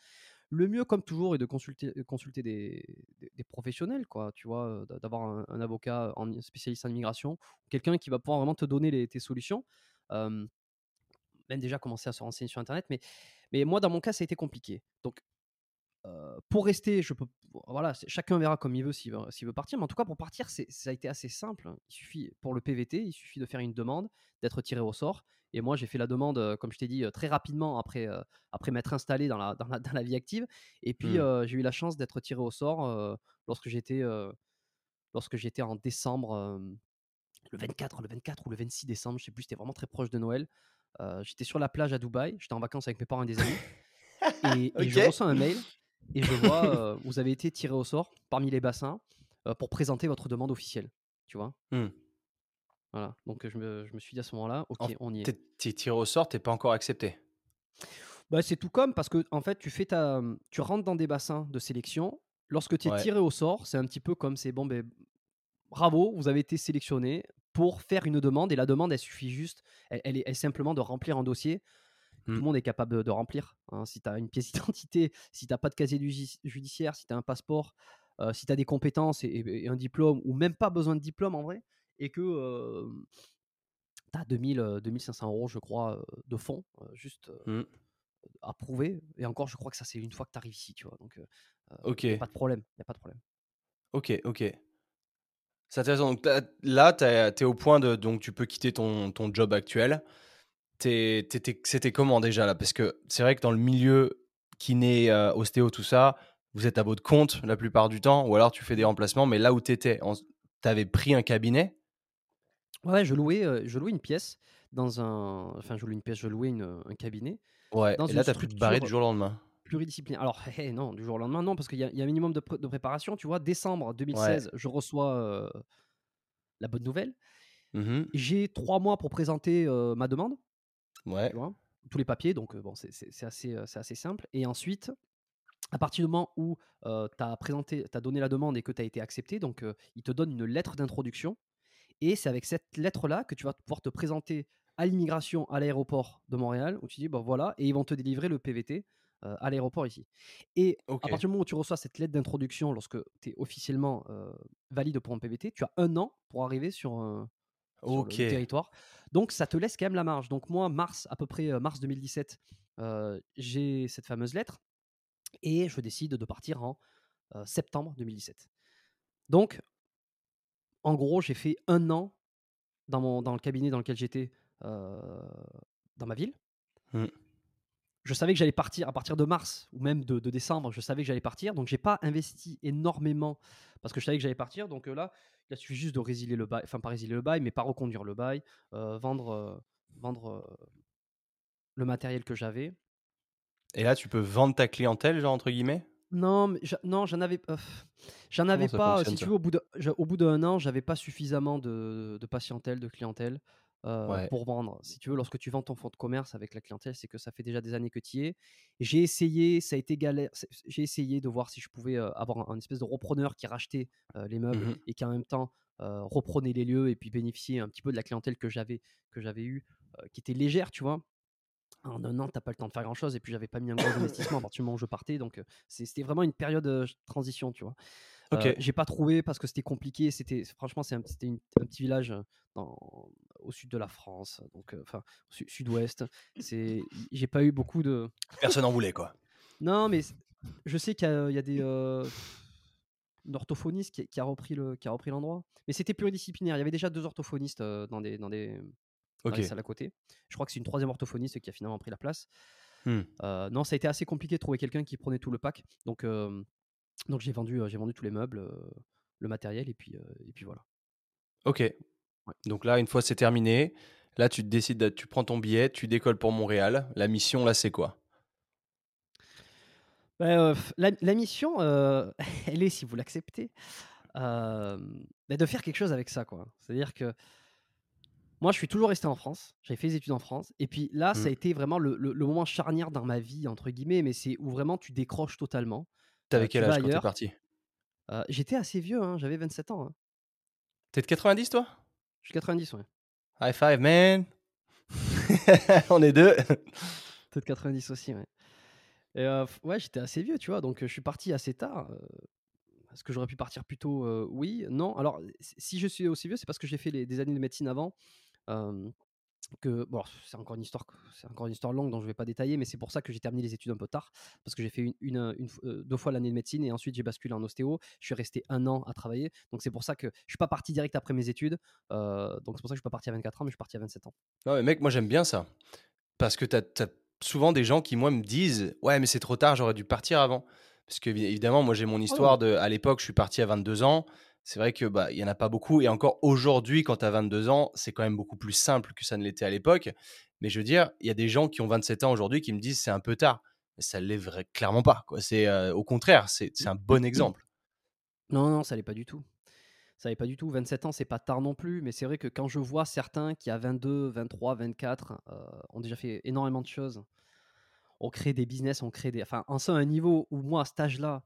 Le mieux, comme toujours, est de consulter consulter des des des professionnels, quoi, tu vois? D'a d'avoir un un avocat en spécialiste en immigration, quelqu'un qui va pouvoir vraiment te donner les tes solutions. Hem même déjà commencer à se renseigner sur internet, mais mais moi dans mon cas ça a été compliqué. Donc pour rester, je peux voilà, chacun verra comme il veut s'il veut veut partir, mais en tout cas pour partir, ça a été assez simple. Il suffit pour le PVT, il suffit de faire une demande, d'être tiré au sort et moi j'ai fait la demande, comme je t'ai dit, très rapidement après, après m'être installé dans la dans la dans la vie active et puis, Mmh. j'ai eu la chance d'être tiré au sort, lorsque j'étais, lorsque j'étais en décembre, le 24 le 24 ou le 26 décembre, je sais plus, c'était vraiment très proche de Noël. J'étais sur la plage à Dubaï, j'étais en vacances avec mes parents et des amis et et je reçois un mail et je vois, «Vous avez été tiré au sort parmi les bassins, pour présenter votre demande officielle». Tu vois? Mmh. Voilà, donc je me je me suis dit à ce moment-là: En «OK, on y est». es tu es tiré au sort, tu es pas encore accepté? Bah, c'est tout comme parce que en fait, tu fais ta, mmh, tu rentres dans des bassins de sélection. Lorsque tu es Ouais. tiré au sort, c'est un petit peu comme c'est: «Bon, beh, bravo, vous avez été sélectionné pour faire une demande» et la demande, elle suffit juste elle elle est elle simplement de remplir un dossier tout le Mmh. monde est capable de, remplir. hein. Si tu as une pièce d'identité, si tu n'as pas de casier judici- judiciaire, si tu as un passeport, euh, si tu as des compétences et, et- et un diplôme, ou même pas besoin de diplôme en vrai, et que tu as 2000, euh, 2500 euros, je crois, euh, de fonds, euh, juste euh, Mmh. à prouver. Et encore, je crois que ça, c'est une fois que tu arrives ici, tu vois. Donc, il Ok, a pas de problème. Y a pas de problème. ok, ok. C'est intéressant. Donc là, tu es au point de. Donc tu peux quitter ton, ton job actuel. C'était comment déjà là? Parce que c'est vrai que dans le milieu kiné, euh, ostéo, tout ça, vous êtes à votre compte la plupart du temps, ou alors tu fais des remplacements, mais là où tu étais, tu avais pris un cabinet? Ouais, je louais, euh, je louais une pièce dans un. Enfin, je louais une pièce, je louais une- un cabinet Ouais, dans et là, tu as pu te barrer du jour au lendemain. Pluridisciplinaire. Alors, hé, non, du jour au lendemain, non, parce qu'il y, a- il y a un minimum de, pré- de préparation. Tu vois, décembre Ouais. 2016, je reçois euh, la bonne nouvelle. Mhm. J'ai trois mois pour présenter euh, ma demande, Ouais. tu vois, tous les papiers, donc euh, bon, c'est assez, euh, assez simple. Et ensuite, à partir du moment où tu as présenté, tu as donné la demande et que tu as été accepté, donc euh, il te donne une lettre d'introduction. Et c'est avec cette lettre-là que tu vas pouvoir te présenter à l'immigration à l'aéroport de Montréal, où tu dis, bah voilà, et ils vont te délivrer le PVT euh, à l'aéroport ici. Et à partir du moment où tu reçois cette lettre d'introduction, lorsque tu es officiellement euh, valide pour un PVT, tu as un an pour arriver sur, un- sur le- territoire. Donc ça te laisse quand même la marge. Donc moi, mars, à peu près euh, mars 2017, euh, j'ai cette fameuse lettre et je décide de partir en euh, septembre 2017. Donc, en gros, j'ai fait un an dans, mon, dans le cabinet dans lequel j'étais euh, dans ma ville. Mm. Je savais que j'allais partir à partir de mars ou même de, de décembre. Je savais que j'allais partir, donc j'ai pas investi énormément parce que je savais que j'allais partir. Donc euh, là, il a suffi juste de résilier le bail, enfin pas résilier le bail, mais pas reconduire le bail, euh, vendre, euh, vendre le matériel que j'avais. Et là, tu peux vendre ta clientèle, genre, entre guillemets? Non, mais non, j'en avais, euh, j'en avais pas. Si tu veux, au bout de, j'a- au bout d'un an, j'avais pas suffisamment de, de patientèle, de clientèle euh, Ouais. pour vendre. Si tu veux, lorsque tu vends ton fonds de commerce avec la clientèle, c'est que ça fait déjà des années que tu y es. J'ai essayé, ça a été galère. J'ai essayé de voir si je pouvais euh, avoir un, un espèce de repreneur qui rachetait euh, les meubles Mhm. et qui en même temps reprenait les lieux et puis bénéficier un petit peu de la clientèle que j'avais que j'avais eue, euh, qui était légère, tu vois. En un an, t'as pas le temps de faire grand chose et puis j'avais pas mis un gros investissement à partir du moment où je partais, donc c'était vraiment une période de transition, tu vois. Ok. Euh, j'ai pas trouvé parce que c'était compliqué. C'était franchement, c'est un, c'était un petit village dans, au sud de la France, donc enfin su- sud-ouest. C'est, j'ai pas eu beaucoup de. Personne en voulait, quoi. Non, mais je sais qu'il y a, il y a des euh, une orthophoniste qui, qui a repris le, qui a repris l'endroit. Mais c'était pluridisciplinaire. Il y avait déjà deux orthophonistes dans des, dans des, dans Ok. les salles à côté. Je crois que c'est une troisième orthophoniste qui a finalement pris la place. Hmm. Euh, non, ça a été assez compliqué de trouver quelqu'un qui prenait tout le pack. Donc, euh, donc j'ai vendu, j'ai vendu tous les meubles, euh, le matériel, et puis, et puis voilà. Ok. Donc là, une fois c'est terminé, là, tu décides, de- tu prends ton billet, tu décolles pour Montréal. La mission, là, c'est quoi? Bah, euh, la, la mission, euh, elle est, si vous l'acceptez, euh, bah, de faire quelque chose avec ça. quoi. C'est-à-dire que moi, je suis toujours resté en France. J'avais fait des études en France. Et puis là, ça a Mhm. été vraiment le, le- le moment charnière dans ma vie, entre guillemets, mais c'est où vraiment tu décroches totalement. T'avais Euh, quel âge quand t'es parti? J'étais assez vieux, hein, j'avais 27 ans. hein. T'es de 90, toi? Je suis 90, ouais. High five, man On est deux Peut-être 90 aussi, ouais. Et euh, ouais, j'étais assez vieux, tu vois, donc euh, je suis parti assez tard. euh, Est-ce que j'aurais pu partir plus tôt Euh, Oui, non. Alors, si si je suis aussi vieux, c'est parce que j'ai fait les- des années de médecine avant. euh, que bon, c'est encore une histoire, c'est encore une histoire longue dont je vais pas détailler, mais c'est pour ça que j'ai terminé les études un peu tard, parce que j'ai fait une, une, euh, une euh, deux fois l'année de médecine et ensuite j'ai basculé en ostéo. Je suis resté un an à travailler, donc c'est pour ça que je suis pas parti direct après mes études. euh, donc c'est pour ça que je suis pas parti à 24 ans, mais je suis parti à 27 ans. Non, mais mec, moi, j'aime bien ça. Parce que t'as as souvent des gens qui, moi, me disent Ouais, mais c'est trop tard, j'aurais dû partir avant. Parce que, évidemment, moi, j'ai mon histoire de. À l'époque, je suis parti à 22 ans. C'est vrai que bah il y en a pas beaucoup et encore aujourd'hui quand tu as 22 ans, c'est quand même beaucoup plus simple que ça ne l'était à l'époque. Mais je veux dire, il y a des gens qui ont 27 ans aujourd'hui qui me disent c'est un peu tard. Mais ça l'est clairement pas quoi. C'est euh, au contraire, c'est c'est un bon exemple. Non, non, ça l'est pas du tout. Ça l'est pas du tout. 27 ans, c'est pas tard non plus, mais c'est vrai que quand je vois certains qui à 22, 23, 24 euh, ont déjà fait énormément de choses, ont créé des business, ont créé des. Enfin, en ça, un niveau où moi, à cet âge-là,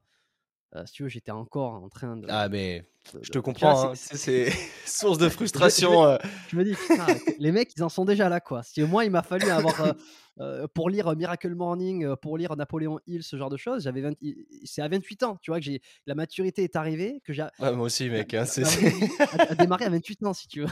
euh, si tu veux, j'étais encore en train de. Ah mais Je te comprends, hein, c'est source de frustration. Euh. Je, me dis, les mecs, ils en sont déjà là, quoi. Si moi, il m'a fallu avoir. Euh, euh, pour lire Miracle Morning, pour lire Napoléon Hill, ce genre de choses, j'avais c'est à 28 ans, tu vois, que j'ai la maturité est arrivée, que j'ai. moi aussi, mec. Hein, c'est à, démarrer à 28 ans, si tu veux.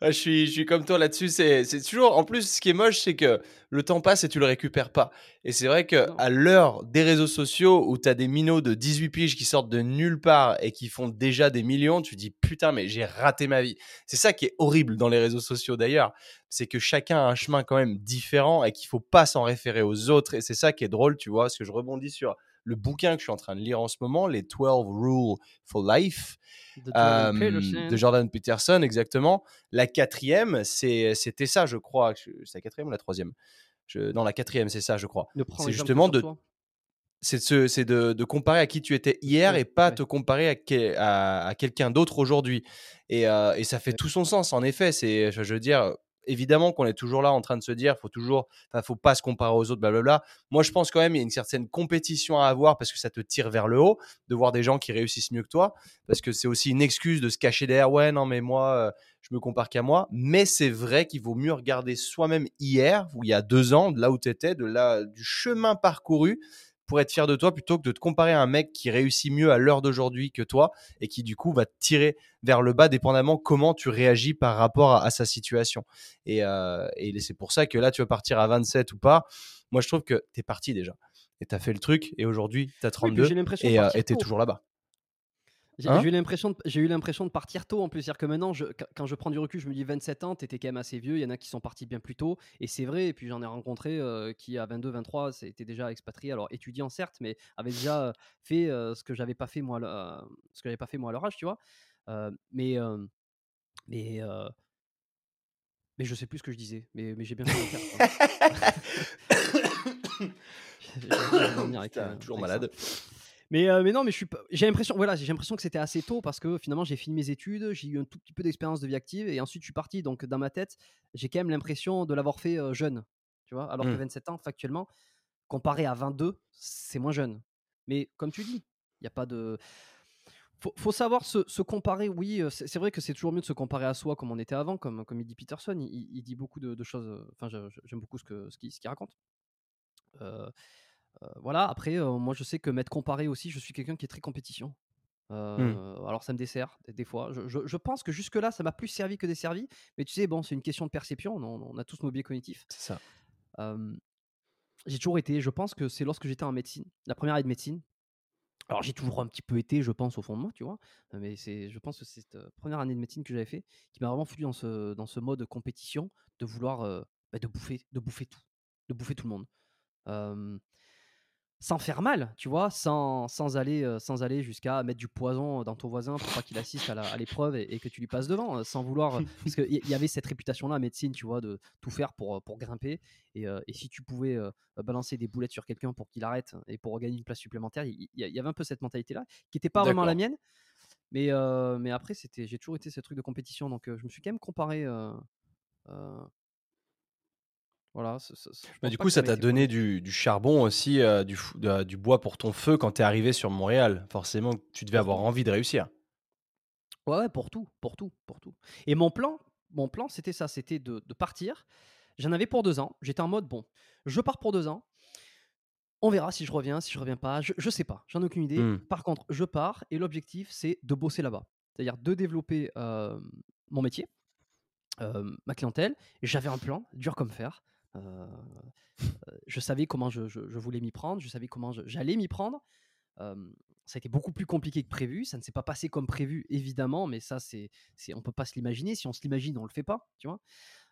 je, suis, je suis comme toi là-dessus. C'est toujours. En plus, ce qui est moche, c'est que le temps passe et tu le récupères pas. Et c'est vrai qu'à l'heure des réseaux sociaux où tu as des minots de 18 piges qui sortent de nulle part et qui font déjà des millions, tu dis putain, mais j'ai raté ma vie. C'est ça qui est horrible dans les réseaux sociaux d'ailleurs. C'est que chacun a un chemin quand même différent et qu'il faut pas s'en référer aux autres. Et c'est ça qui est drôle, tu vois, parce que je rebondis sur le bouquin que je suis en train de lire en ce moment, les 12 Rules for Life de Jordan, Jordan Peterson, exactement. La quatrième, c'était ça, je crois. C'est la quatrième ou la troisième? Je, Non, la quatrième, c'est ça, je crois. C'est justement de, c'est de, de, comparer à qui tu étais hier et pas te comparer à, à, quelqu'un d'autre aujourd'hui. Et, euh, et, ça fait tout son sens, en effet. C'est, je veux dire, évidemment qu'on est toujours là en train de se dire, faut toujours, faut pas se comparer aux autres, blablabla. Moi, je pense quand même il y a une certaine compétition à avoir parce que ça te tire vers le haut de voir des gens qui réussissent mieux que toi, parce que c'est aussi une excuse de se cacher derrière. Ouais, non, mais moi, euh, je me compare qu'à moi. Mais c'est vrai qu'il vaut mieux regarder soi-même hier ou il y a deux ans, de là où tu étais, de là du chemin parcouru pour être fier de toi plutôt que de te comparer à un mec qui réussit mieux à l'heure d'aujourd'hui que toi et qui du coup va te tirer vers le bas dépendamment comment tu réagis par rapport à, sa situation. Euh, et, c'est pour ça que là, tu vas partir à 27 ou pas. Moi, je trouve que tu es parti déjà. Et tu as fait le truc et aujourd'hui, tu as 32 et euh, tu es toujours là-bas. Hein j'ai eu l'impression, j'ai eu l'impression de partir tôt en plus, c'est-à-dire que maintenant, je, quand je prends du recul, je me dis 27 ans, t'étais quand même assez vieux. Il y en a qui sont partis bien plus tôt, et c'est vrai. Et puis j'en ai rencontré euh, qui à 22, 23, c'était déjà expatrié, alors étudiant certes, mais avait déjà fait euh, ce que j'avais pas fait moi, ce que j'avais pas fait moi à leur âge, tu vois. Euh, mais mais mais je sais plus ce que je disais, mais, mais j'ai bien fait de le faire. toujours malade. Mais, euh, mais non, mais je suis j'ai l'impression, voilà, j'ai l'impression que c'était assez tôt parce que finalement j'ai fini mes études, j'ai eu un tout petit peu d'expérience de vie active et ensuite je suis parti. Donc dans ma tête, j'ai quand même l'impression de l'avoir fait euh, jeune, tu vois? Alors que 27 mmh. ans, factuellement, comparé à 22, c'est moins jeune. Mais comme tu dis, il n'y a pas de. Faut, faut savoir se, comparer, oui, euh, c'est vrai que c'est toujours mieux de se comparer à soi comme on était avant, comme, comme il dit Peterson, il, dit beaucoup de, choses, enfin j'aime beaucoup ce qu'il ce ce raconte. Euh, voilà, après, euh, moi je sais que m'être comparé aussi, je suis quelqu'un qui est très compétition. Mmh. Euh, alors ça me dessert des, fois. Je, pense que jusque-là, ça m'a plus servi que desservi. Mais tu sais, bon, c'est une question de perception. On, a tous nos biais cognitifs. C'est ça. j'ai toujours été, je pense que c'est lorsque j'étais en médecine, la première année de médecine. Alors j'ai toujours un petit peu été, je pense, au fond de moi, tu vois. Mais c'est, je pense que c'est cette première année de médecine que j'avais fait qui m'a vraiment foutu dans ce, dans ce mode compétition, de vouloir bah, de bouffer, de bouffer tout, de bouffer tout le monde sans faire mal, tu vois, sans, sans aller, euh, sans aller jusqu'à mettre du poison dans ton voisin pour pas qu'il assiste à l'épreuve et, que tu lui passes devant, euh, sans vouloir. Euh, parce qu'il y, y avait cette réputation-là, médecine, tu vois, de tout faire pour, pour grimper. Et, et si tu pouvais balancer des boulettes sur quelqu'un pour qu'il arrête et pour gagner une place supplémentaire, il y, avait un peu cette mentalité-là, qui n'était pas vraiment la mienne. Mais, mais après, j'ai toujours été ce truc de compétition, donc je me suis quand même comparé. Voilà, bah, du coup, ça t'a donné du, charbon aussi, euh, du, du, bois pour ton feu quand t'es arrivé sur Montréal? Forcément, tu devais avoir envie de réussir. Ouais, ouais, pour tout, pour tout, pour tout. Et mon plan, mon plan, c'était ça, c'était de, partir. J'en avais pour deux ans. J'étais en mode bon, je pars pour deux ans. On verra si je reviens, si je reviens pas. Je, je sais pas, j'en ai aucune idée. Mmh. Par contre, je pars et l'objectif, c'est de bosser là-bas. C'est-à-dire de développer euh, mon métier, euh, ma clientèle. J'avais un plan, dur comme fer. Euh, je savais comment je, voulais m'y prendre, je savais comment j'allais m'y prendre. ça a été beaucoup plus compliqué que prévu. Ça ne s'est pas passé comme prévu, évidemment, mais ça, c'est, c'est on peut pas se l'imaginer. Si on se l'imagine, on le fait pas, tu vois?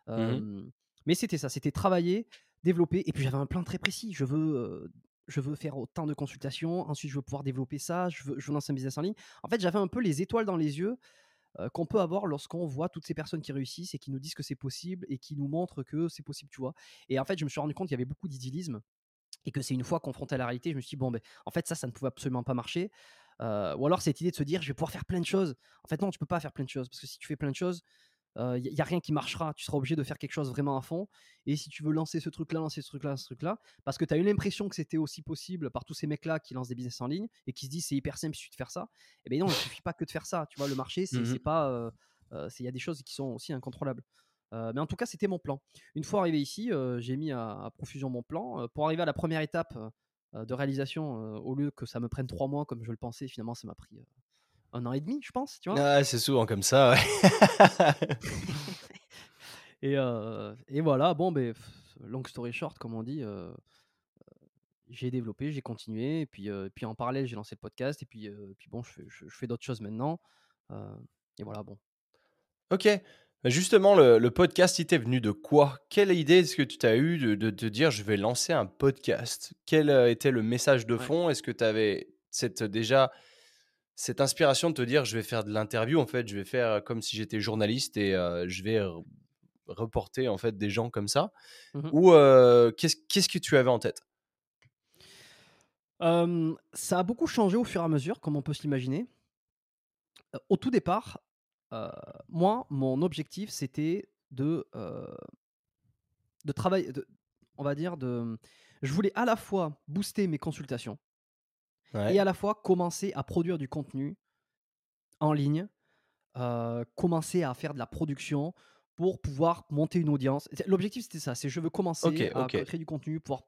Mmh mais c'était ça, c'était travailler, développer. Et puis j'avais un plan très précis. Je veux, je veux faire autant de consultations. Ensuite, je veux pouvoir développer ça. Je veux, je veux lancer un business en ligne. En fait, j'avais un peu les étoiles dans les yeux qu'on peut avoir lorsqu'on voit toutes ces personnes qui réussissent et qui nous disent que c'est possible et qui nous montrent que c'est possible, tu vois. Et en fait, je me suis rendu compte qu'il y avait beaucoup d'idéalisme et que c'est une fois confronté à la réalité, je me suis dit, bon, ben, en fait, ça, ça ne pouvait absolument pas marcher. ou alors cette idée de se dire, je vais pouvoir faire plein de choses. En fait, non, tu peux pas faire plein de choses parce que si tu fais plein de choses, il n'y a, rien qui marchera. Tu seras obligé de faire quelque chose vraiment à fond. Et si tu veux lancer ce truc-là, lancer ce truc-là, ce truc-là, parce que tu as eu l'impression que c'était aussi possible par tous ces mecs-là qui lancent des business en ligne et qui se disent c'est hyper simple, il suffit de faire ça. Eh bien non, il suffit pas que de faire ça. Tu vois, le marché, c'est Mmh pas. Il y a des choses qui sont aussi incontrôlables. mais en tout cas, c'était mon plan. Une fois arrivé ici, j'ai mis à, profusion mon plan. pour arriver à la première étape de réalisation, au lieu que ça me prenne trois mois comme je le pensais, finalement, ça m'a pris un an et demi, je pense, tu vois? Ah, c'est souvent comme ça, ouais. et, et, voilà, bon, ben, long story short, comme on dit, j'ai développé, j'ai continué, et puis, puis en parallèle, j'ai lancé le podcast, et puis, puis bon, je fais, je, fais d'autres choses maintenant. et voilà, bon. Ok. Bah, justement, le, podcast, il t'est venu de quoi? Quelle idée est-ce que tu as eu de, te dire je vais lancer un podcast? Quel était le message de fond? Est-ce que tu avais cette, déjà cette inspiration de te dire je vais faire de l'interview en fait, je vais faire comme si j'étais journaliste et je vais reporter en fait des gens comme ça mmh Ou qu'est-ce qu'est-ce que tu avais en tête? Ça a beaucoup changé au fur et à mesure, comme on peut se l'imaginer. Au tout départ, moi, mon objectif, c'était de, de travailler, de, on va dire, de, je voulais à la fois booster mes consultations, et à la fois commencer à produire du contenu en ligne, commencer à faire de la production pour pouvoir monter une audience. L'objectif c'était ça, c'est je veux commencer à créer du contenu, pouvoir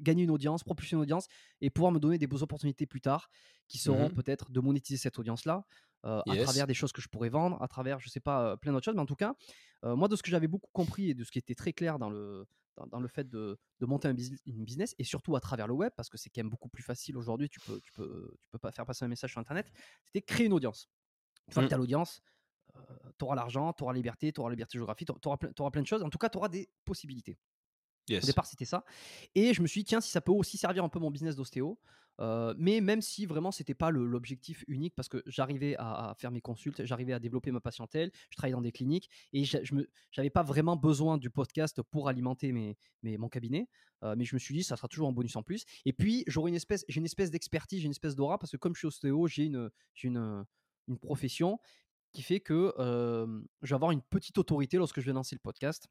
gagner une audience, propulser une audience et pouvoir me donner des bonnes opportunités plus tard qui mmh seront peut-être de monétiser cette audience-là à travers des choses que je pourrais vendre, à travers, je sais pas, plein d'autres choses. Mais en tout cas, moi, de ce que j'avais beaucoup compris et de ce qui était très clair dans le, dans, le fait de, monter un une business et surtout à travers le web, parce que c'est quand même beaucoup plus facile aujourd'hui, tu peux, tu, peux, tu peux pas faire passer un message sur Internet, c'était créer une audience. Une fois que mmh. tu as l'audience, tu auras l'argent, tu auras la liberté, tu auras la liberté géographique, tu auras, auras, plein de choses. En tout cas, tu auras des possibilités. Au départ, c'était ça. Et je me suis dit, tiens, si ça peut aussi servir un peu mon business d'ostéo. Mais même si vraiment c'était pas l'objectif unique, parce que j'arrivais à, faire mes consultes, j'arrivais à développer ma patientèle, je travaillais dans des cliniques et je n'avais pas vraiment besoin du podcast pour alimenter mon cabinet. mais je me suis dit, ça sera toujours un bonus en plus. Et puis, j'ai une espèce d'expertise, j'ai une espèce d'aura, parce que comme je suis ostéo, j'ai une, profession qui fait que je vais avoir une petite autorité lorsque je vais lancer le podcast.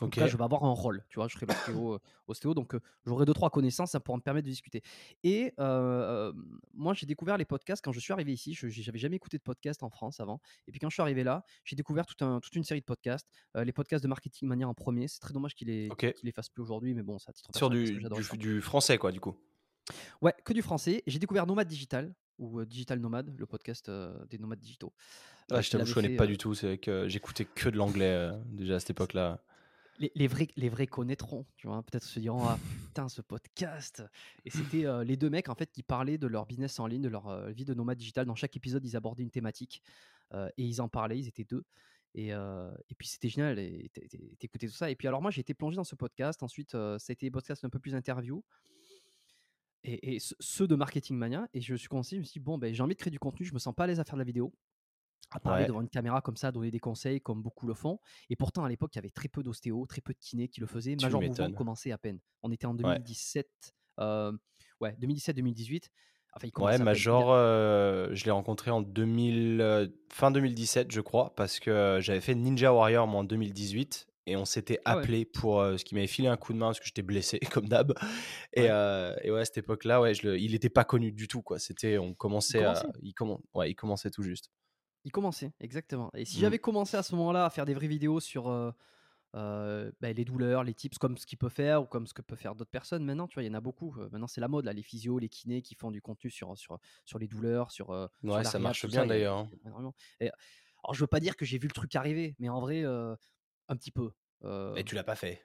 Donc là, je vais avoir un rôle, tu vois, je serai l'ostéo, ostéo, donc j'aurai deux trois connaissances, ça pourra me permettre de discuter. Et moi, j'ai découvert les podcasts quand je suis arrivé ici. Je n'avais jamais écouté de podcast en France avant. Et puis quand je suis arrivé là, j'ai découvert tout un, toute une série de podcasts, les podcasts de marketing manière en premier. C'est très dommage qu'il les, les fasse plus aujourd'hui, mais bon, ça titre sur du, du, français quoi, du coup. Ouais, que du français. J'ai découvert Nomade Digital ou Digital Nomade, le podcast des nomades digitaux. Ah, je t'avoue, je connais pas du tout. C'est que j'écoutais que de l'anglais déjà à cette époque-là les, vrais, les vrais connaîtront, tu vois, peut-être se diront ah putain ce podcast. Et c'était les deux mecs en fait qui parlaient de leur business en ligne, de leur vie de nomade digital. Dans chaque épisode, ils abordaient une thématique et ils en parlaient. Ils étaient deux. Et, et puis c'était génial. T'écoutais tout ça. Et puis alors moi j'ai été plongé dans ce podcast. Ensuite, ça a été des podcasts un peu plus interview. Et, ceux de Marketing Mania. Et je suis conseillé, je me suis dit, bon, ben, j'ai envie de créer du contenu, je me sens pas à l'aise à faire de la vidéo à parler devant une caméra comme ça, donner des conseils comme beaucoup le font. Et pourtant, à l'époque, il y avait très peu d'ostéo, très peu de kinés qui le faisaient. Major Mouvement commençait à peine. On était en 2017, ouais, 2017-2018. Enfin, il ouais, Major, je l'ai rencontré en 2000, fin 2017, je crois, parce que j'avais fait Ninja Warrior moi, en 2018 et on s'était ah appelé pour ce qui m'avait filé un coup de main parce que j'étais blessé comme d'hab. Et, ouais. à cette époque-là, ouais, il n'était pas connu du tout quoi. C'était, on commençait, à, il, ouais, il commençait tout juste. Il commençait, exactement. Et si mmh. j'avais commencé à ce moment-là à faire des vraies vidéos sur bah, les douleurs, les tips, comme ce qu'il peut faire ou comme ce que peut faire d'autres personnes, maintenant, tu vois, il y en a beaucoup. maintenant, c'est la mode, là, les physios, les kinés qui font du contenu sur, sur, sur les douleurs, sur. ouais, ça marche bien d'ailleurs. Hein. alors, je veux pas dire que j'ai vu le truc arriver, mais en vrai, un petit peu. Et tu l'as pas fait?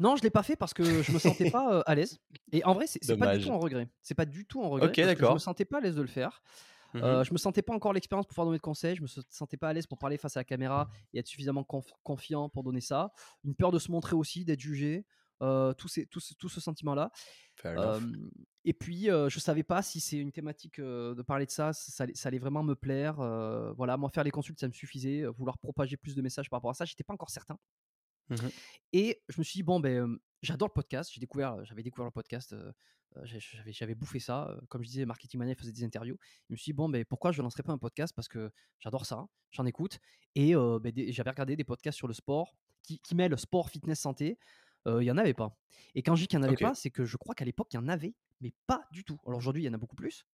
Non, je l'ai pas fait parce que je me sentais pas à l'aise. Et en vrai, c'est pas du tout en regret. C'est pas du tout en regret. Ok, d'accord. Je me sentais pas à l'aise de le faire. Mmh je me sentais pas encore l'expérience pour pouvoir donner de conseils, je me sentais pas à l'aise pour parler face à la caméra et être suffisamment confiant pour donner ça. Une peur de se montrer aussi, d'être jugé, tout, ces, tout, ce, tout, ce sentiment-là. et puis, je savais pas si c'est une thématique de parler de ça, ça, allait vraiment me plaire. voilà, moi, faire les consultes, ça me suffisait. Vouloir propager plus de messages par rapport à ça, j'étais pas encore certain. Mmh Et je me suis dit, bon, ben, j'adore le podcast. J'ai découvert, j'avais découvert le podcast. j'avais, j'avais bouffé ça. Comme je disais, Marketing Mania faisait des interviews. Je me suis dit, bon, ben, pourquoi je ne lancerais pas un podcast Parce que j'adore ça, j'en écoute. Et ben, j'avais regardé des podcasts sur le sport qui, qui mêlent sport, fitness, santé. Il n'y en avait pas. Et quand je dis qu'il n'y en avait pas, c'est que je crois qu'à l'époque, il y en avait, mais pas du tout. Alors aujourd'hui, il y en a beaucoup plus.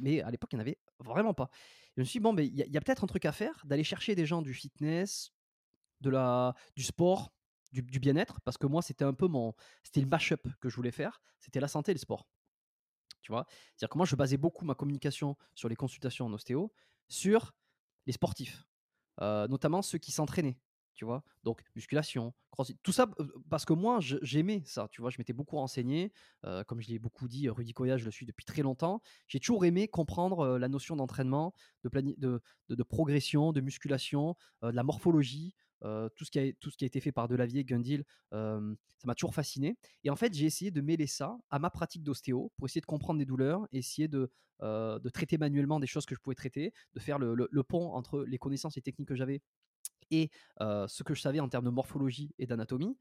mais à l'époque, il n'y en avait vraiment pas. je me suis dit, bon, il y a, peut-être un truc à faire, d'aller chercher des gens du fitness, de la, du sport, du, bien-être, parce que moi, c'était un peu mon. C'était le mash-up que je voulais faire, c'était la santé et le sport. Tu vois? C'est-à-dire que moi, je basais beaucoup ma communication sur les consultations en ostéo sur les sportifs, notamment ceux qui s'entraînaient tu vois? Donc musculation, tout ça parce que moi j'aimais ça, tu vois? Je m'étais beaucoup renseigné, comme je l'ai beaucoup dit, Rudy Koya, je le suis depuis très longtemps. J'ai toujours aimé comprendre la notion d'entraînement, de, de, de, progression, de musculation, de la morphologie. Tout, ce qui a, tout ce qui a été fait par Delavier, Gundil, ça m'a toujours fasciné. Et en fait, j'ai essayé de mêler ça à ma pratique d'ostéo pour essayer de comprendre des douleurs, essayer de, de traiter manuellement des choses que je pouvais traiter, de faire le, le pont entre les connaissances et techniques que j'avais et ce que je savais en termes de morphologie et d'anatomie.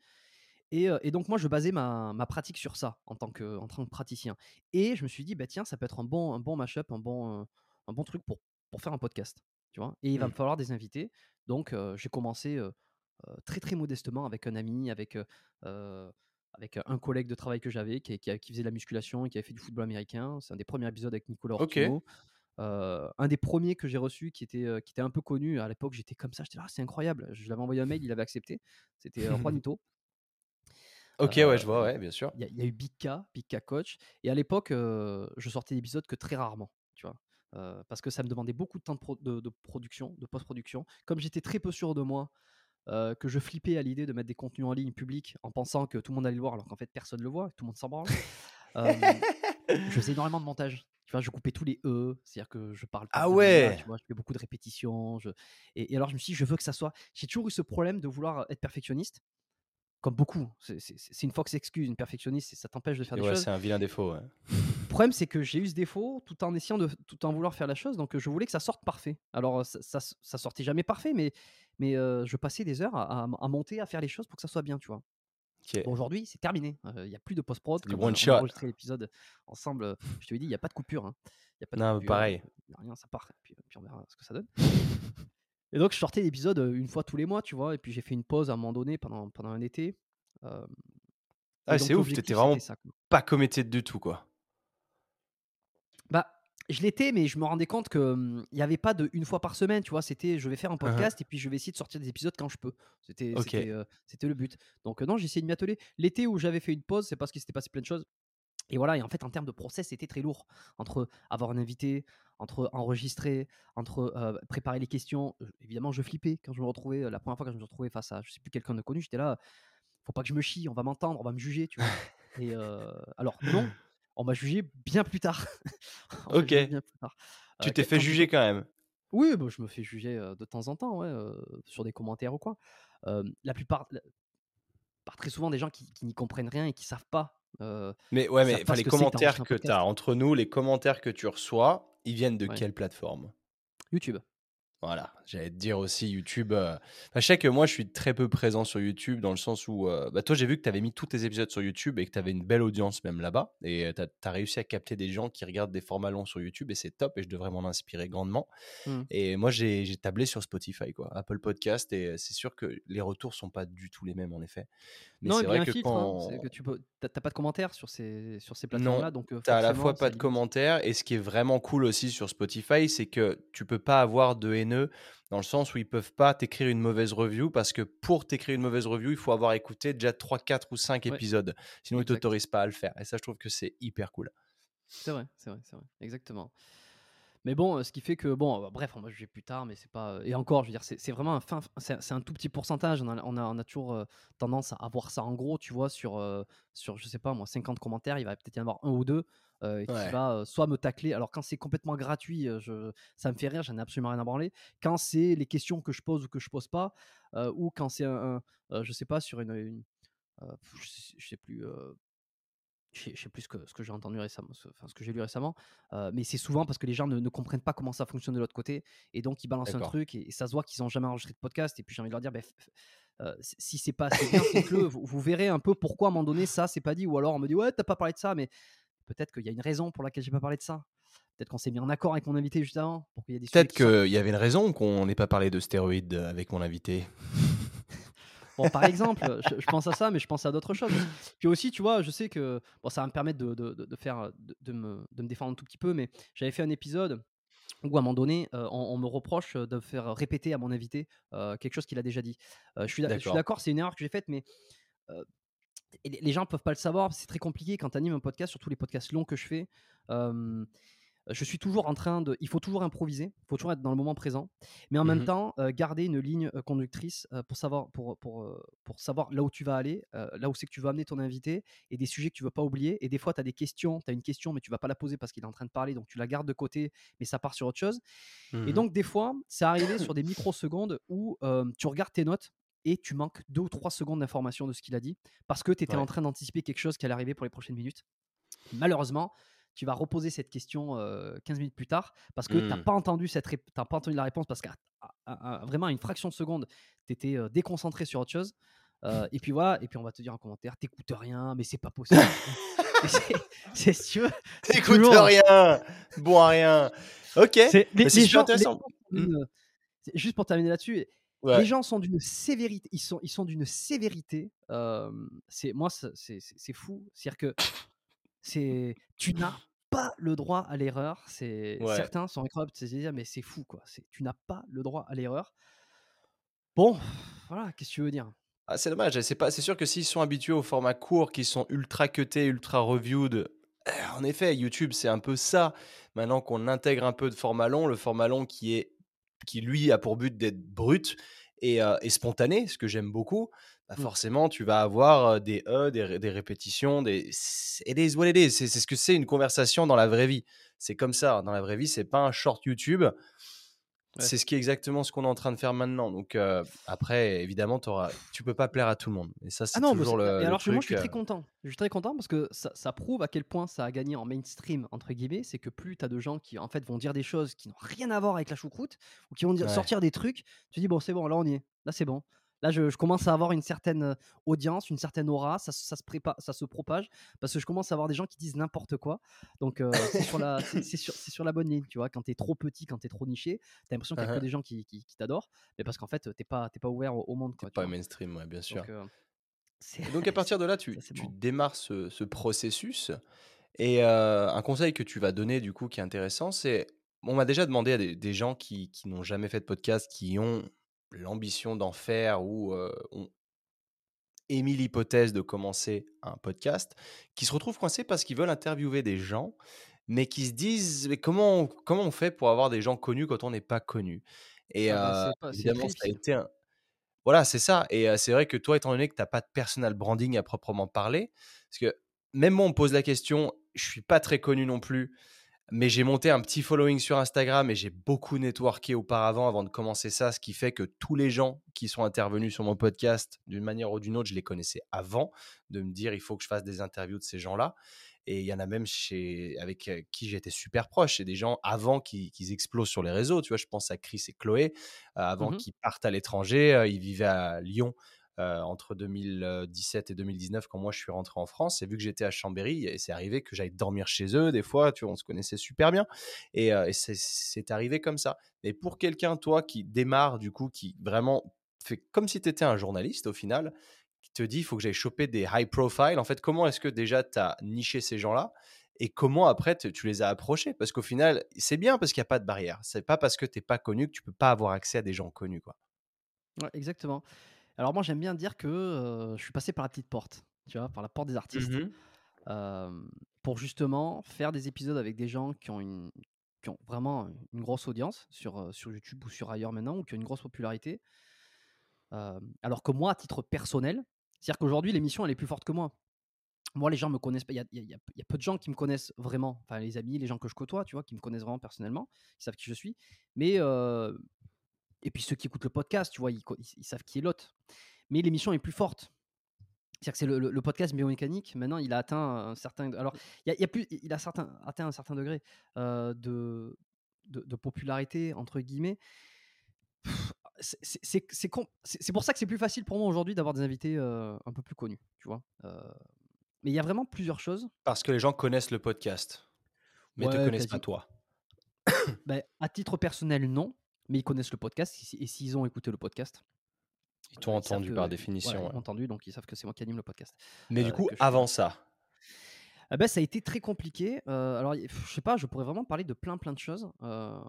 Et, donc moi, je basais ma, pratique sur ça en tant, que, en tant que praticien. Et je me suis dit, bah, tiens, ça peut être un bon, un bon mash-up, un bon, un bon truc pour, pour faire un podcast. Tu vois? Et il va me mmh. falloir des invités. Donc j'ai commencé très très modestement avec un ami, avec, avec un collègue de travail que j'avais qui, qui, faisait de la musculation et qui avait fait du football américain. C'est un des premiers épisodes avec Nicolas Ortimo un des premiers que j'ai reçu qui était, qui était un peu connu à l'époque, j'étais comme ça, j'étais là, «Ah, c'est incroyable. Je lui avais envoyé un mail, il avait accepté. C'était Juanito. ok, ouais, je vois, ouais, bien sûr. Il y, a eu Bika, Bika Coach. Et à l'époque, je sortais d'épisodes que très rarement, vois. parce que ça me demandait beaucoup de temps de, de, production, de post-production. Comme j'étais très peu sûr de moi, que je flippais à l'idée de mettre des contenus en ligne public en pensant que tout le monde allait le voir alors qu'en fait personne ne le voit, tout le monde s'en branle. je faisais énormément de montage. Tu vois, je coupais tous les E, c'est-à-dire que je parle. Ah ouais. tu vois, je fais beaucoup de répétitions. Je... Et, alors je me suis dit, je veux que ça soit. J'ai toujours eu ce problème de vouloir être perfectionniste, comme beaucoup. C'est une Fox excuse, une perfectionniste, ça t'empêche de faire des ouais, choses. C'est un vilain défaut. Ouais. Le problème, c'est que j'ai eu ce défaut tout en essayant de tout en vouloir faire la chose, donc je voulais que ça sorte parfait. Alors ça, ça, sortait jamais parfait, mais mais je passais des heures à, à, monter, à faire les choses pour que ça soit bien, tu vois. Aujourd'hui, c'est terminé. Il n'y a plus de post-prod. One shot. enregistré l'épisode ensemble. Je te l'ai dit, il n'y a pas de coupure. Hein. Y a pas de non, pareil. rien, ça part. Puis, puis, on verra ce que ça donne. et donc, je sortais l'épisode une fois tous les mois, tu vois. Et puis, j'ai fait une pause à un moment donné pendant, pendant un été. ah, c'est ouf. T'étais vraiment pas commetté du tout, quoi. Je l'étais, mais je me rendais compte qu'il n'y avait pas de une fois par semaine, tu vois. C'était je vais faire un uh-huh. podcast et puis je vais essayer de sortir des épisodes quand je peux. C'était c'était le but. Donc non, j'ai essayé de m'y atteler. L'été où j'avais fait une pause, c'est parce qu'il s'était passé plein de choses. Et voilà, et en fait, en termes de process, c'était très lourd. Entre avoir un invité, entre enregistrer, entre préparer les questions. évidemment, je flippais quand je me retrouvais, la première fois que je me retrouvais face à, je sais plus, quelqu'un de connu, j'étais là, faut pas que je me chie, on va m'entendre, on va me juger, tu vois. et alors, non, on m'a jugé bien plus tard. ok. Tu t'es fait juger quand même? Oui, bah, je me fais juger de temps en temps, ouais, sur des commentaires ou quoi. la plupart, par très souvent des gens qui, n'y comprennent rien et qui savent pas. mais ouais, mais les commentaires que tu as entre nous, les commentaires que tu reçois, ils viennent de quelle plateforme? YouTube. Voilà, j'allais te dire aussi YouTube. Euh... je sais que moi, je suis très peu présent sur YouTube dans le sens où, euh, bah, toi, j'ai vu que tu avais mis tous tes épisodes sur YouTube et que tu avais une belle audience même là-bas. Et euh, tu as, réussi à capter des gens qui regardent des formats longs sur YouTube et c'est top et je devrais m'en inspirer grandement. Mmh. Et moi, j'ai tablé sur Spotify, quoi, Apple Podcast et euh, c'est sûr que les retours sont pas du tout les mêmes en effet. Mais c'est vrai que filtre, hein, que tu peux... pas de commentaires sur ces, sur ces plateformes-là. Donc, tu à la fois pas de commentaires et ce qui est vraiment cool aussi sur Spotify, c'est que tu peux pas avoir de haineux dans le sens où ils peuvent pas t'écrire une mauvaise review parce que pour t'écrire une mauvaise review, il faut avoir écouté déjà 3, 4 ou 5 épisodes. Sinon, ils t'autorisent pas à le faire. Et ça, je trouve que c'est hyper cool. C'est vrai, c'est vrai, c'est vrai. Exactement. Mais bon, ce qui fait que, bon, euh, bref, on va juger plus tard, mais c'est pas. Et encore, je veux dire, c'est vraiment un fin. C'est un tout petit pourcentage. On a, on a, on a toujours euh, tendance à voir ça en gros, tu vois, sur, euh, sur, je sais pas, moi, 50 commentaires, il va peut-être y en avoir un ou deux qui va soit me tacler. Alors, quand c'est complètement gratuit, je, ça me fait rire, j'en ai absolument rien à branler. Quand c'est les questions que je pose ou que je pose pas, ou quand c'est un, je sais pas, sur une. je, sais, plus je sais plus ce que, ce que j'ai entendu récemment, enfin ce que j'ai lu récemment, mais c'est souvent parce que les gens ne, comprennent pas comment ça fonctionne de l'autre côté, et donc ils balancent un truc, et, ça se voit qu'ils n'ont jamais enregistré de podcast, et puis j'ai envie de leur dire, bah, euh, si- c'est pas assez bien, faites-le. Vous, vous verrez un peu pourquoi à un moment donné ça c'est pas dit, ou alors on me dit ouais t'as pas parlé de ça, mais peut-être qu'il y a une raison pour laquelle j'ai pas parlé de ça. Peut-être qu'on s'est mis en accord avec mon invité juste avant pour qu'il y ait des sujets Peut-être qu'il y avait une raison qu'on n'ait pas parlé de stéroïdes avec mon invité. Bon, par exemple, je, je pense à ça, mais je pense à d'autres choses. Puis aussi, tu vois, je sais que bon, ça va me permettre de, de- faire, de, de me, de me défendre un tout petit peu, mais j'avais fait un épisode où à un moment donné, euh, on, on me reproche de faire répéter à mon invité euh, quelque chose qu'il a déjà dit. Euh, je suis D'accord. c'est une erreur que j'ai faite, mais euh, et les gens peuvent pas le savoir. C'est très compliqué quand tu animes un podcast, surtout les podcasts longs que je fais. euh, je suis toujours en train de. Il faut toujours improviser, il faut toujours être dans le moment présent, mais en même Mhm. temps, euh, garder une ligne euh, conductrice euh, pour, savoir, pour, pour, pour savoir là où tu vas aller, là où c'est que tu veux amener ton invité et des sujets que tu veux pas oublier. Et des fois, tu as des questions, tu as une question, mais tu vas pas la poser parce qu'il est en train de parler, donc tu la gardes de côté, mais ça part sur autre chose. Et Mhm. donc, des fois, c'est arrivé sur des microsecondes où tu regardes tes notes et tu manques deux ou trois secondes d'information de ce qu'il a dit parce que tu étais Ouais. en train d'anticiper quelque chose qui allait arriver pour les prochaines minutes. Malheureusement, tu vas reposer cette question euh, 15 minutes plus tard parce que tu n'as pas, entendu cette t'as pas entendu la réponse parce qu'à à- à- à- vraiment à une fraction de seconde, tu étais déconcentré sur autre chose. Euh, et puis voilà, et puis on va te dire en commentaire, t'écoutes rien, mais c'est pas possible. C'est- si tu veux, T'écoutes rien, bon à rien. Ok. c'est- super gens, les intéressant. c'est- juste pour terminer là-dessus, Ouais. les gens sont d'une sévérité, ils sont, ils sont d'une sévérité. euh, c'est moi, c'est fou. C'est-à-dire que c'est, tu n'as pas le droit à l'erreur. C'est Ouais. certains sont incroyables, c'est dire, mais c'est fou quoi. C'est, tu n'as pas le droit à l'erreur. Bon, voilà, qu'est-ce que tu veux dire? Ah, c'est dommage. C'est pas. C'est sûr que s'ils sont habitués au format court, qui sont ultra cutés, ultra reviewed. euh, En effet, YouTube, c'est un peu ça. Maintenant qu'on intègre un peu de format long, le format long qui est, qui lui a pour but d'être brut et, euh, et spontané, ce que j'aime beaucoup. bah, Mm. forcément, tu vas avoir des e, des, ré- des répétitions, des. It is what it is. C'est c'est ce que c'est une conversation dans la vraie vie. C'est comme ça. Dans la vraie vie, c'est pas un short YouTube. Ouais. C'est ce qui est exactement ce qu'on est en train de faire maintenant. Donc euh, après, évidemment, auras, tu peux pas plaire à tout le monde. Et ça, c'est Ah non, mais toujours c'est- le, et le alors moi je suis truc, très euh, content. Je suis très content parce que ça, ça prouve à quel point ça a gagné en mainstream entre guillemets. C'est que plus tu as de gens qui en fait vont dire des choses qui n'ont rien à voir avec la choucroute ou qui vont dire, Ouais. sortir des trucs, tu dis bon c'est bon, là on y est, là c'est bon. Là je, je commence à avoir une certaine audience, une certaine aura, ça, se- ça se prépare, ça se propage parce que je commence à avoir des gens qui disent n'importe quoi. Donc euh, c'est sur la, sur bonne ligne, tu vois. Quand t'es trop petit, quand t'es trop niché, t'as l'impression qu'il y a que Uh-huh. des gens qui, qui, qui t'adorent, mais parce qu'en fait t'es pas, t'es pas ouvert au, au monde. Tu pas vois. mainstream, ouais, bien sûr. Donc, euh, c'est- Et donc à partir de là, tu, Ça, c'est tu bon. démarres ce, ce processus. Et euh, un conseil que tu vas donner, du coup, qui est intéressant, c'est on m'a déjà demandé à des, des gens qui, qui n'ont jamais fait de podcast, qui ont l'ambition d'en faire ou euh, ont émis l'hypothèse de commencer un podcast, qui se retrouvent coincés parce qu'ils veulent interviewer des gens, mais qui se disent mais comment, on- comment on fait pour avoir des gens connus quand on n'est pas connu? Et Ah bah, euh, pas- évidemment, ça a été un, voilà, c'est ça. Et euh, c'est vrai que toi, étant donné que tu n'as pas de personal branding à proprement parler, parce que même moi, on me pose la question, je suis pas très connu non plus, mais j'ai monté un petit following sur Instagram et j'ai beaucoup networké auparavant avant de commencer ça, ce qui fait que tous les gens qui sont intervenus sur mon podcast, d'une manière ou d'une autre, je les connaissais avant, de me dire il faut que je fasse des interviews de ces gens-là. Et il y en a même chez, avec euh, qui j'étais super proche. C'est des gens avant qu'ils explosent sur les réseaux. Tu vois, je pense à Chris et Chloé, euh, avant Mhm. qu'ils partent à l'étranger. euh, ils vivaient à Lyon euh, entre 2017 et 2019 quand moi je suis rentré en France. Et vu que j'étais à Chambéry, et c'est arrivé que j'aille dormir chez eux des fois. Tu vois, on se connaissait super bien. Et, euh, c'est- arrivé comme ça. Mais pour quelqu'un, toi, qui démarre, du coup, qui vraiment fait comme si tu étais un journaliste au final, qui te dit il faut que j'aille choper des high profile, en fait, comment est-ce que déjà tu as niché ces gens-là? Et comment après tu les as approchés? Parce qu'au final, c'est bien parce qu'il n'y a pas de barrière. C'est pas parce que tu n'es pas connu que tu peux pas avoir accès à des gens connus. Quoi. Exactement. Alors moi j'aime bien dire que euh, je suis passé par la petite porte, tu vois, par la porte des artistes, euh, pour justement faire des épisodes avec des gens qui ont une, qui ont vraiment une grosse audience sur, sur YouTube ou sur ailleurs maintenant, ou qui ont une grosse popularité. Euh, alors que moi, à titre personnel, c'est-à-dire qu'aujourd'hui l'émission elle est plus forte que moi. Moi, les gens me connaissent pas. Il y a, y y peu de gens qui me connaissent vraiment. Enfin, les amis, les gens que je côtoie, tu vois, qui me connaissent vraiment personnellement, qui savent qui je suis. Mais et puis ceux qui écoutent le podcast, tu vois, ils, co- ils- ils savent qui est l'autre. Mais l'émission est plus forte. C'est-à-dire que c'est le, le- le podcast biomécanique. Maintenant, il a atteint un certain. Alors, il y a, il y a plus, il a certain, atteint un certain degré euh, de, de, de popularité entre guillemets. C'est pour ça que c'est plus facile pour moi aujourd'hui d'avoir des invités euh, un peu plus connus, tu vois. Euh, mais il y a vraiment plusieurs choses. Parce que les gens connaissent le podcast, mais te Ouais, connaissent pas toi. Ben, à titre personnel, non, mais ils connaissent le podcast et s'ils ont écouté le podcast, Ils t'ont ils savent entendu que- par voilà, définition. ils m'ont entendu, donc ils savent que c'est moi qui anime le podcast. Mais du euh, coup, fais. avant ça, ben, ça a été très compliqué. Euh, alors, je sais pas, je pourrais vraiment parler de plein plein de choses. Euh,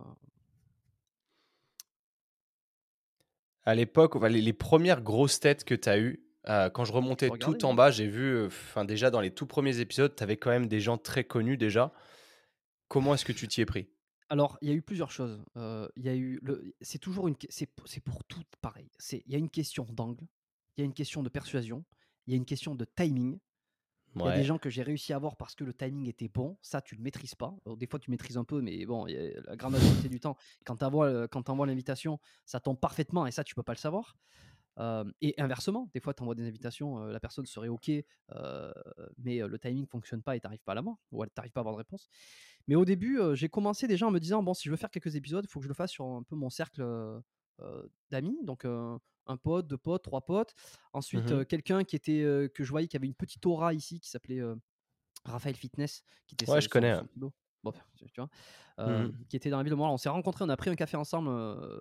à l'époque, les, les premières grosses têtes que tu as eues, euh, quand je remontais tout en hein. bas, j'ai vu, enfin déjà dans les tout premiers épisodes, tu avais quand même des gens très connus déjà. Comment est-ce que tu t'y es pris? Alors, il y a eu plusieurs choses. Euh, Il y a eu le, c'est toujours une, que- c'est p- c'est pour tout pareil. C'est, il y a une question d'angle, il y a une question de persuasion, il y a une question de timing. Il y a des Ouais. gens que j'ai réussi à avoir parce que le timing était bon. Ça, tu le maîtrises pas. Alors, des fois, tu maîtrises un peu, mais bon, il y a- la grande majorité du temps, quand tu envoies l'invitation, ça tombe parfaitement et ça, tu peux pas le savoir. Et inversement, des fois, tu envoies des invitations, la personne serait OK, mais le timing fonctionne pas et tu n'arrives pas à l'avoir, ou tu n'arrives pas à avoir de réponse. Mais au début, j'ai commencé déjà en me disant, bon, si je veux faire quelques épisodes, il faut que je le fasse sur un peu mon cercle d'amis. Donc, un pote, deux potes, trois potes. Ensuite, Mhm. euh, quelqu'un qui était, que je voyais qui avait une petite aura ici, qui s'appelait Raphaël Fitness, qui était Ouais, son- je connais, son ouais. pseudo. Bon, tu tu vois, euh, Mhm. qui était dans la ville de Montréal. On s'est rencontrés, on a pris un café ensemble. euh,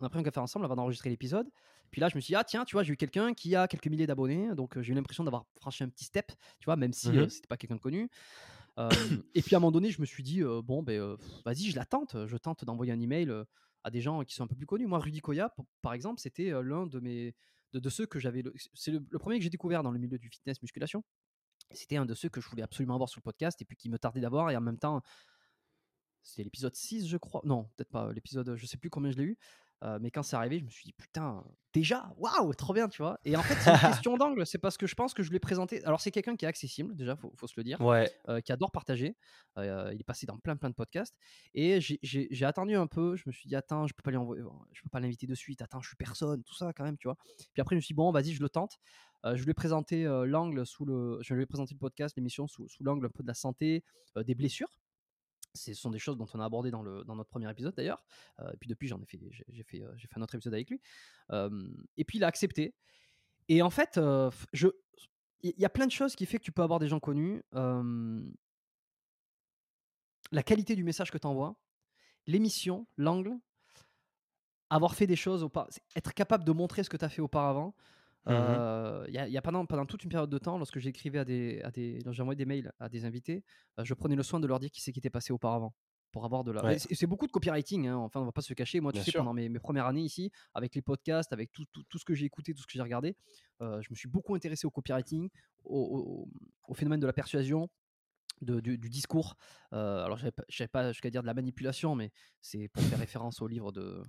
on a pris un café ensemble avant d'enregistrer l'épisode. Puis là, je me suis dit, ah tiens, tu vois, j'ai eu quelqu'un qui a quelques milliers d'abonnés. Donc, euh, j'ai eu l'impression d'avoir franchi un petit step, tu vois, même si euh, Mhm. c'était pas quelqu'un de connu. Euh, et puis à un moment donné, je me suis dit, euh, bon, ben, vas-y, je la tente. Je tente d'envoyer un email à des gens qui sont un peu plus connus. Moi, Rudy Koya, par exemple, c'était l'un de mes. De, de ceux que j'avais. C'est le, le premier que j'ai découvert dans le milieu du fitness musculation. C'était un de ceux que je voulais absolument avoir sur le podcast et puis qui me tardait d'avoir. Et en même temps, c'était l'épisode 6, je crois. Non, peut-être pas. L'épisode, je sais plus combien je l'ai eu. Euh, mais quand c'est arrivé, je me suis dit, putain, déjà, waouh, trop bien, tu vois? Et en fait, c'est une question d'angle. C'est parce que je pense que je l'ai présenté. Alors, c'est quelqu'un qui est accessible, déjà, faut, faut se le dire Ouais. euh, qui adore partager. Euh, il est passé dans plein plein de podcasts. Et j'ai- attendu un peu. Je me suis dit, attends, je peux pas lui envoyer, je peux pas l'inviter de suite. Attends, je suis personne, tout ça quand même, tu vois? Puis après, je me suis dit, bon, vas-y, je le tente. Euh, je lui ai présenté l'angle sous le, je lui ai présenté le podcast, l'émission sous, sous l'angle un peu de la santé, des blessures. Ce sont des choses dont on a abordé dans, notre premier épisode d'ailleurs. Euh, et puis depuis, j'en ai fait, j'ai euh, fait un autre épisode avec lui. Euh, et puis il a accepté. Et en fait, il y a plein de choses qui fait que tu peux avoir des gens connus. La qualité du message que tu envoies, l'émission, l'angle, avoir fait des choses, être capable de montrer ce que tu as fait auparavant. Mhm. Euh, Il y a, y a pendant, pendant toute une période de temps, lorsque j'écrivais à des, à des, lorsque j'envoyais des mails à des invités, euh, je prenais le soin de leur dire qui c'est qui était passé auparavant. Pour avoir de la. Ouais. C'est beaucoup de copywriting, hein, enfin, on va pas se cacher. Moi, tu Bien sais, sûr. pendant mes, mes premières années ici, avec les podcasts, avec tout, tout, tout ce que j'ai écouté, tout ce que j'ai regardé, euh, je me suis beaucoup intéressé au copywriting, au, au- au phénomène de la persuasion, de- du, du discours. Euh, alors, je n'avais pas jusqu'à dire de la manipulation, mais c'est pour faire référence au livre de,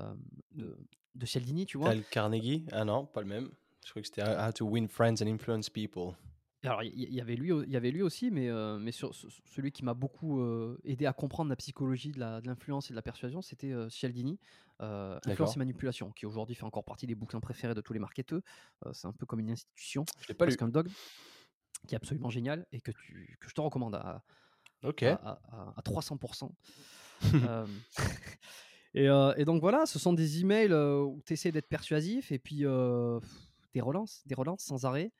euh, de, de Cialdini, tu vois. Carnegie? Ah non, pas le même. Je crois que c'était How to Win Friends and Influence People. Alors, il y, avait lui, il y avait lui aussi, mais, euh, mais sur, celui qui m'a beaucoup euh, aidé à comprendre la psychologie de l'influence et de la persuasion, c'était euh, Cialdini, euh. Influence et Manipulation, qui aujourd'hui fait encore partie des bouquins préférés de tous les marketeurs. C'est un peu comme une institution, Je pas lu. dogme, qui est absolument génial et que, tu, que je te recommande à, Ok. à, à- à- à 300%. Euh, et, euh, et donc voilà, ce sont des emails euh, où tu essaies d'être persuasif et puis euh, des relances, des relances sans arrêt.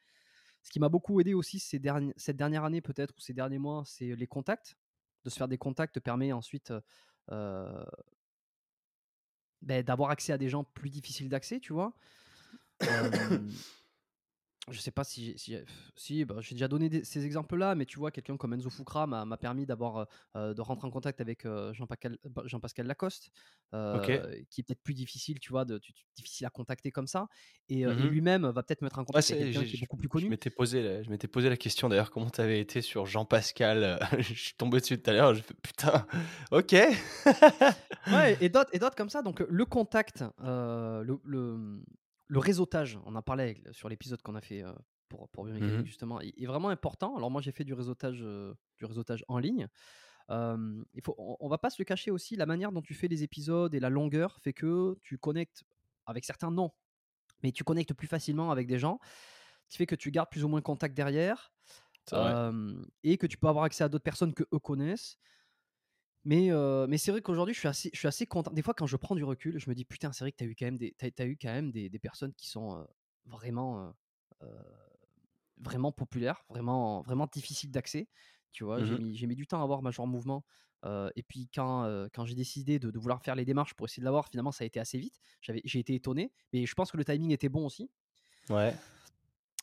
Ce qui m'a beaucoup aidé aussi ces derni- cette dernière année peut-être ou ces derniers mois, c'est les contacts. De se faire des contacts permet ensuite euh, ben, d'avoir accès à des gens plus difficiles d'accès, tu vois. Je sais pas si si, si bah, j'ai déjà donné des- ces exemples-là, mais tu vois, quelqu'un comme Enzo Fukra m'a permis d'avoir euh, de rentrer en contact avec euh, Jean-Pascal bah, Jean-Pascal Lacoste, euh, qui est peut-être plus difficile, tu vois, de, difficile à contacter comme ça. Et, et Mhm. lui-même va peut-être mettre en Ouais, contact avec c'est- quelqu'un qui est je- beaucoup plus Je connu. m'étais posé, la- je m'étais posé la question d'ailleurs comment tu avais été sur Jean-Pascal. je suis tombé dessus tout à l'heure. Je fais putain, ok. Ouais, et d'autres, et d'autres comme ça. Donc le contact, le, le, le réseautage, on en parlait avec- sur l'épisode qu'on a fait euh, pour, pour Mhm. justement, est, est vraiment important. Alors moi j'ai fait du réseautage, euh, du réseautage en ligne. Euh, il faut, on, on va pas se le cacher aussi, la manière dont tu fais les épisodes et la longueur fait que tu connectes avec certains non, mais tu connectes plus facilement avec des gens, qui fait que tu gardes plus ou moins contact derrière et que tu peux avoir accès à d'autres personnes que eux connaissent. Mais, mais c'est vrai qu'aujourd'hui, je suis assez, je suis assez content. Des fois, quand je prends du recul, je me dis putain, c'est vrai que tu as eu quand même des, as, eu quand même des, des personnes qui sont vraiment, vraiment populaires, vraiment, vraiment difficiles d'accès. Tu vois, j'ai Mmh mis, mis, du temps à avoir Major Mouvement. et puis quand, quand j'ai décidé de, de, vouloir faire les démarches pour essayer de l'avoir, finalement, ça a été assez vite. J'ai été étonné, mais je pense que le timing était bon aussi. Ouais.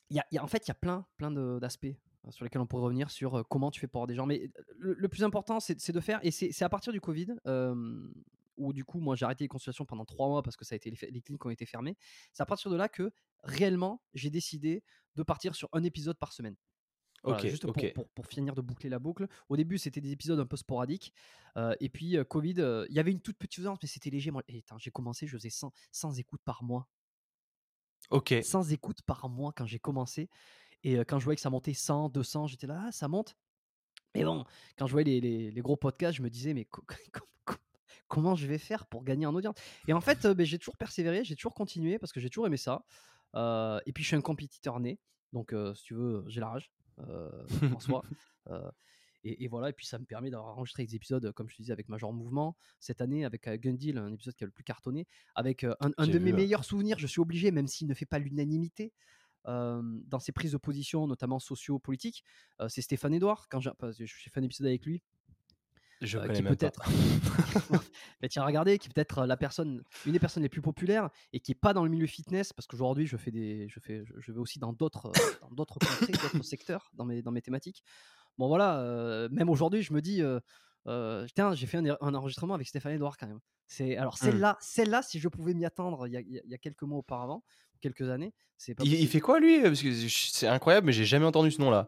Y a, y a, en fait, il y a plein, plein d'aspects sur lesquels on pourrait revenir sur comment tu fais pour avoir des gens. Mais le, plus important, c'est de faire, et c'est à partir du Covid, où du coup, moi j'ai arrêté les consultations pendant trois mois parce que ça a été les, les cliniques ont été fermées. C'est à partir de là que réellement j'ai décidé de partir sur un épisode par semaine. ok, juste Pour, pour, finir de boucler la boucle. Au début, c'était des épisodes un peu sporadiques. et puis, Covid, il y avait une toute petite audience, mais c'était léger. Moi, j'ai commencé, je faisais 100, 100 écoutes par mois. Ok. 100 écoutes par mois quand j'ai commencé. Et quand je voyais que ça montait 100, 200, j'étais là, ah, ça monte? Mais bon, quand je voyais les, les, gros podcasts, je me disais, mais comment je vais faire pour gagner en audience? Et en fait, j'ai toujours persévéré, j'ai toujours continué parce que j'ai toujours aimé ça. et puis, je suis un compétiteur né. Donc, si tu veux, j'ai la rage en soi. Et, voilà, et puis ça me permet d'avoir enregistré des épisodes, comme je te disais, avec Major Mouvement. Cette année, avec euh, Gundil, un épisode qui a le plus cartonné. Avec un, de mes meilleurs souvenirs, je suis obligé, même s'il ne fait pas l'unanimité, dans ses prises de position, notamment socio-politiques, c'est Stéphane Edouard. Quand j'ai fait un épisode avec lui, je euh, connais peut-être. mais tu as regardé, qui peut-être la personne, une des personnes les plus populaires et qui est pas dans le milieu fitness, parce qu'aujourd'hui je fais des, je fais, je vais aussi dans d'autres, dans d'autres d'autres secteurs, dans mes, dans mes thématiques. Bon voilà, même aujourd'hui je me dis, tiens, j'ai fait un, enregistrement avec Stéphane Edouard quand même. C'est alors mmh. celle-là, celle-là, si je pouvais m'y attendre il y, a, il y, a, quelques mois auparavant, quelques années, c'est il, il, fait quoi lui? Parce que c'est incroyable, mais j'ai jamais entendu ce nom-là.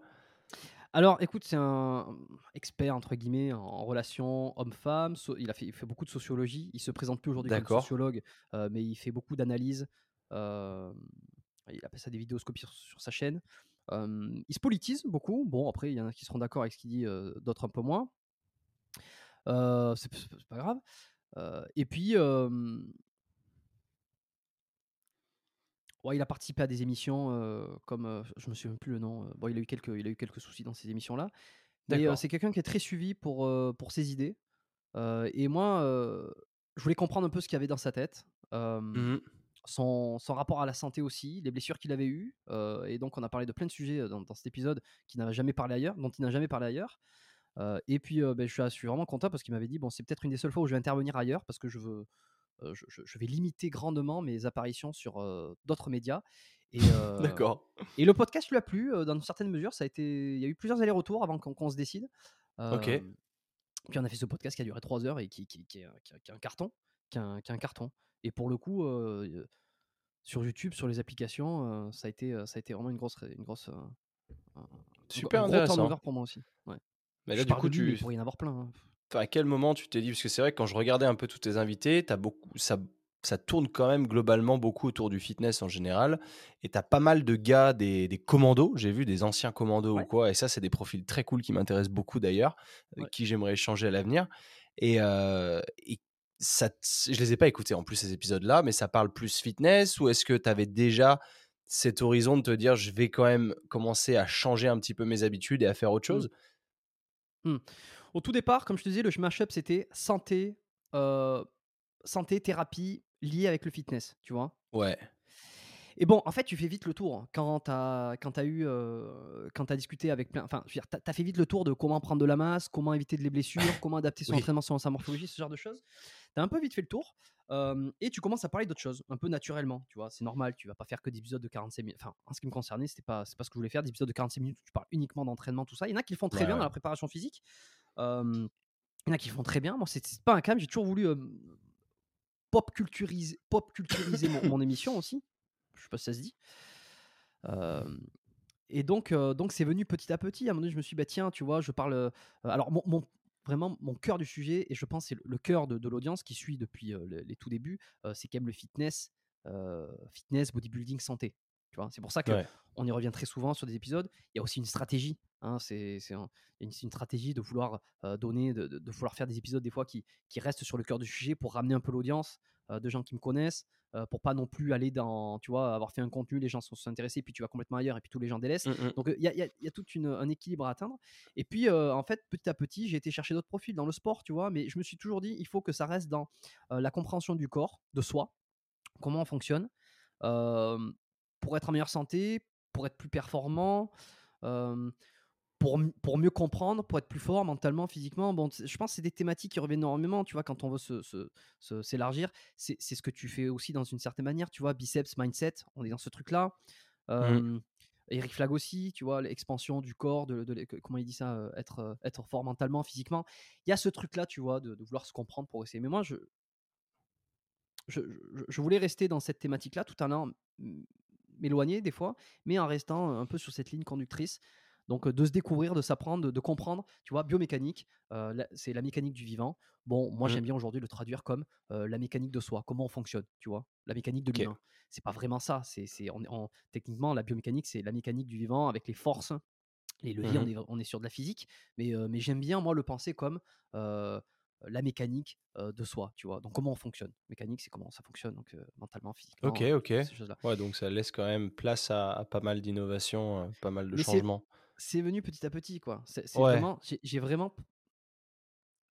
Alors, écoute, c'est un expert entre guillemets en relations homme-femme. il a fait, il fait beaucoup de sociologie. Il se présente plus aujourd'hui comme sociologue, mais il fait beaucoup d'analyses. il appelle ça des vidéoscopies sur, sur sa chaîne. il se politise beaucoup. Bon, après, il y en a qui seront d'accord avec ce qu'il dit, d'autres un peu moins. c'est pas grave. et puis, il a participé à des émissions comme je me souviens plus le nom. Bon, il a eu quelques, il a eu quelques soucis dans ces émissions-là. Mais c'est quelqu'un qui est très suivi pour pour ses idées. et moi, je voulais comprendre un peu ce qu'il y avait dans sa tête. Mmh son, son, rapport à la santé aussi, les blessures qu'il avait eues. et donc, on a parlé de plein de sujets dans, cet épisode qu'il n'avait jamais parlé ailleurs, dont il n'a jamais parlé ailleurs. et puis, ben, je, suis, je, suis, vraiment content parce qu'il m'avait dit bon, c'est peut-être une des seules fois où je vais intervenir ailleurs parce que je veux, je, vais limiter grandement mes apparitions sur d'autres médias. Et, D'accord. Et le podcast lui a plu dans une certaine mesure. Ça a été, il y a eu plusieurs allers-retours avant qu'on se décide. ok. Puis on a fait ce podcast qui a duré trois heures et qui, qui, qui, est, un carton, qui est un, carton. Et pour le coup, sur YouTube, sur les applications, ça a été, ça a été vraiment une grosse, une grosse, super un intéressant. pour moi aussi. Ouais. Mais là, du coup, tu pourrais y en avoir plein. Hein à quel moment tu t'es dit parce que c'est vrai que quand je regardais un peu tous tes invités, as beaucoup ça ça tourne quand même globalement beaucoup autour du fitness en général. Et tu as pas mal de gars, des, des commandos, j'ai vu des anciens commandos ou quoi. Et ça, c'est des profils très cool qui m'intéressent beaucoup d'ailleurs, qui j'aimerais échanger à l'avenir. Et, euh, et, ça, je les ai pas écoutés en plus ces épisodes-là, mais ça parle plus fitness ou est-ce que tu avais déjà cet horizon de te dire je vais quand même commencer à changer un petit peu mes habitudes et à faire autre mmh. chose? Mmh. Au tout départ, comme je te disais, le mashup, c'était santé, euh, santé, thérapie liée avec le fitness, tu vois? Ouais. Et bon, en fait, tu fais vite le tour quand tu as, quand as eu, euh, quand as discuté avec plein. Enfin, tu as, fait vite le tour de comment prendre de la masse, comment éviter de les blessures, comment adapter son entraînement selon sa morphologie, ce genre de choses. Tu as un peu vite fait le tour euh, et tu commences à parler d'autres choses, un peu naturellement, tu vois? C'est normal, tu vas pas faire que des épisodes de 45 minutes. Enfin, en ce qui me concernait, c'était pas, pas ce que je voulais faire, des épisodes de 45 minutes où tu parles uniquement d'entraînement, tout ça. Il y en a qui le font très bien dans la préparation physique. Il y en a qui font très bien. Moi, c'est pas un cas, j'ai toujours voulu pop culturiser, pop culturiser mon, émission aussi. Je sais pas si ça se dit. et donc, donc c'est venu petit à petit. À un moment donné, je me suis dit, bah, tiens, tu vois, je parle. alors, mon, vraiment, mon cœur du sujet, et je pense c'est le, cœur de, l'audience qui suit depuis les, tout débuts, c'est quand même le fitness, fitness, bodybuilding, santé. Tu vois, c'est pour ça que on y revient très souvent sur des épisodes. Il y a aussi une stratégie. Hein, c'est une, une, stratégie de vouloir donner, de, de, vouloir faire des épisodes des fois qui, qui restent sur le cœur du sujet pour ramener un peu l'audience de gens qui me connaissent, pour pas non plus aller dans, tu vois, avoir fait un contenu, les gens sont, intéressés, puis tu vas complètement ailleurs et puis tous les gens délaissent. Mmh, mmh. Donc il y, a, y, a, tout un équilibre à atteindre. Et puis en fait, petit à petit, j'ai été chercher d'autres profils dans le sport, tu vois, mais je me suis toujours dit, il faut que ça reste dans la compréhension du corps, de soi, comment on fonctionne, pour être en meilleure santé, pour être plus performant pour, pour mieux comprendre, pour être plus fort mentalement, physiquement. Bon, je pense que c'est des thématiques qui reviennent énormément, tu vois, quand on veut s'élargir. Se, c'est ce que tu fais aussi dans une certaine manière, tu vois, biceps, mindset, on est dans ce truc-là. Mmh. Eric Flag aussi, tu vois, l'expansion du corps, de, comment il dit ça, euh, être, être fort mentalement, physiquement. Il y a ce truc-là, tu vois, de, vouloir se comprendre pour essayer. Mais moi, je, je, je voulais rester dans cette thématique-là tout en m'éloigner des fois, mais en restant un peu sur cette ligne conductrice donc de se découvrir, de s'apprendre, de, comprendre, tu vois, biomécanique, c'est la mécanique du vivant. Bon, moi mmh. j'aime bien aujourd'hui le traduire comme la mécanique de soi, comment on fonctionne, tu vois, la mécanique de l'humain. C'est pas vraiment ça, c'est, techniquement la biomécanique, c'est la mécanique du vivant avec les forces, les leviers, mmh on, est, on, est, sur de la physique, mais, mais j'aime bien moi le penser comme la mécanique de soi, tu vois? Donc comment on fonctionne? Mécanique, c'est comment ça fonctionne, donc mentalement, physiquement. Ok, ok. Ouais, donc ça laisse quand même place à, pas mal d'innovations, pas mal de changements c'est venu petit à petit, quoi. C'est vraiment, j'ai vraiment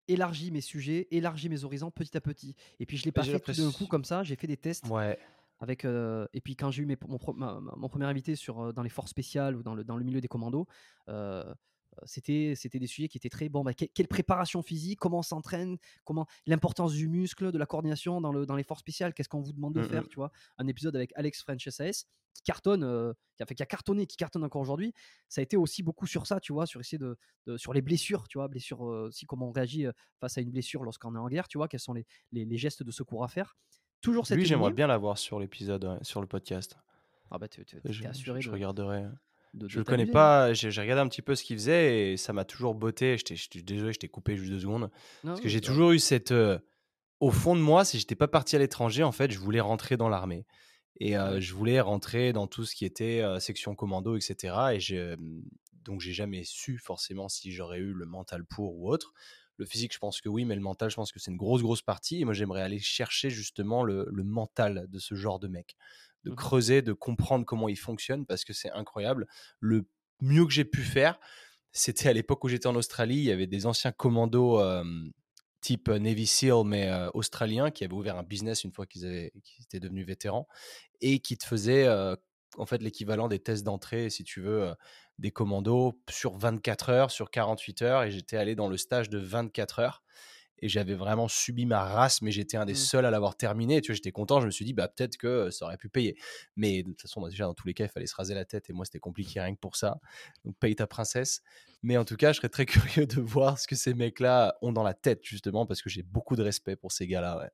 élargi mes sujets, élargi mes horizons petit à petit. Et puis je l'ai pas fait tout d'un coup comme ça. J'ai fait des tests. Ouais. Avec, et puis quand j'ai eu mes, mon, mon, premier invité sur, dans les forces spéciales ou dans le, dans le milieu des commandos, c'était c'était des sujets qui étaient très bon bah, quelle préparation physique comment on s'entraîne comment l'importance du muscle de la coordination dans le dans les forces spéciales qu'est-ce qu'on vous demande de mmh faire tu vois? Un épisode avec Alex French SAS qui cartonne qui a fait qui a cartonné qui cartonne encore aujourd'hui. Ça a été aussi beaucoup sur ça tu vois sur essayer de, sur les blessures tu vois blessures aussi comment on réagit face à une blessure lorsqu'on est en guerre tu vois quels sont les, les, gestes de secours à faire. Toujours cette lui j'aimerais bien l'avoir sur l'épisode sur le podcast. Ah bah assuré je, regarderai je le connais pas, j'ai regardé un petit peu ce qu'il faisait et ça m'a toujours botté. J'étais désolé, je t'ai coupé juste deux secondes. parce que j'ai toujours eu cette. au fond de moi, si j'étais pas parti à l'étranger, en fait, je voulais rentrer dans l'armée. Et je voulais rentrer dans tout ce qui était section commando, etc. Et je, donc, j'ai jamais su forcément si j'aurais eu le mental pour ou autre. Le physique, je pense que oui, mais le mental, je pense que c'est une grosse, grosse partie. Et moi, j'aimerais aller chercher justement le, le mental de ce genre de mec de mmh creuser, de comprendre comment il fonctionne parce que c'est incroyable. Le mieux que j'ai pu faire, c'était à l'époque où j'étais en Australie, il y avait des anciens commandos type Navy SEAL mais australiens qui avaient ouvert un business une fois qu'ils étaient devenus vétérans et qui te faisaient en fait l'équivalent des tests d'entrée si tu veux des commandos sur 24 heures, sur 48 heures et j'étais allé dans le stage de 24 heures et j'avais vraiment subi ma race, mais j'étais un des mmh. seuls à l'avoir terminé. Tu vois, j'étais content. Je me suis dit, bah peut-être que ça aurait pu payer. Mais de toute façon, déjà dans tous les cas, il fallait se raser la tête, et moi c'était compliqué rien que pour ça. Donc paye ta princesse. Mais en tout cas, je serais très curieux de voir ce que ces mecs-là ont dans la tête justement, parce que j'ai beaucoup de respect pour ces gars-là. Ouais.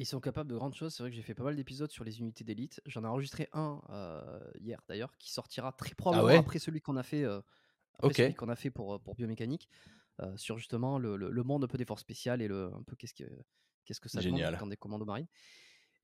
Ils sont capables de grandes choses. C'est vrai que j'ai fait pas mal d'épisodes sur les unités d'élite. J'en ai enregistré un euh, hier d'ailleurs, qui sortira très ah probablement après celui qu'on a fait. Euh, qu'on a fait pour, pour biomécanique. Euh, sur justement le, le, monde un peu des forces spéciales et le, un peu qu'est-ce que, qu'est-ce que ça Génial. dans des commandos marines.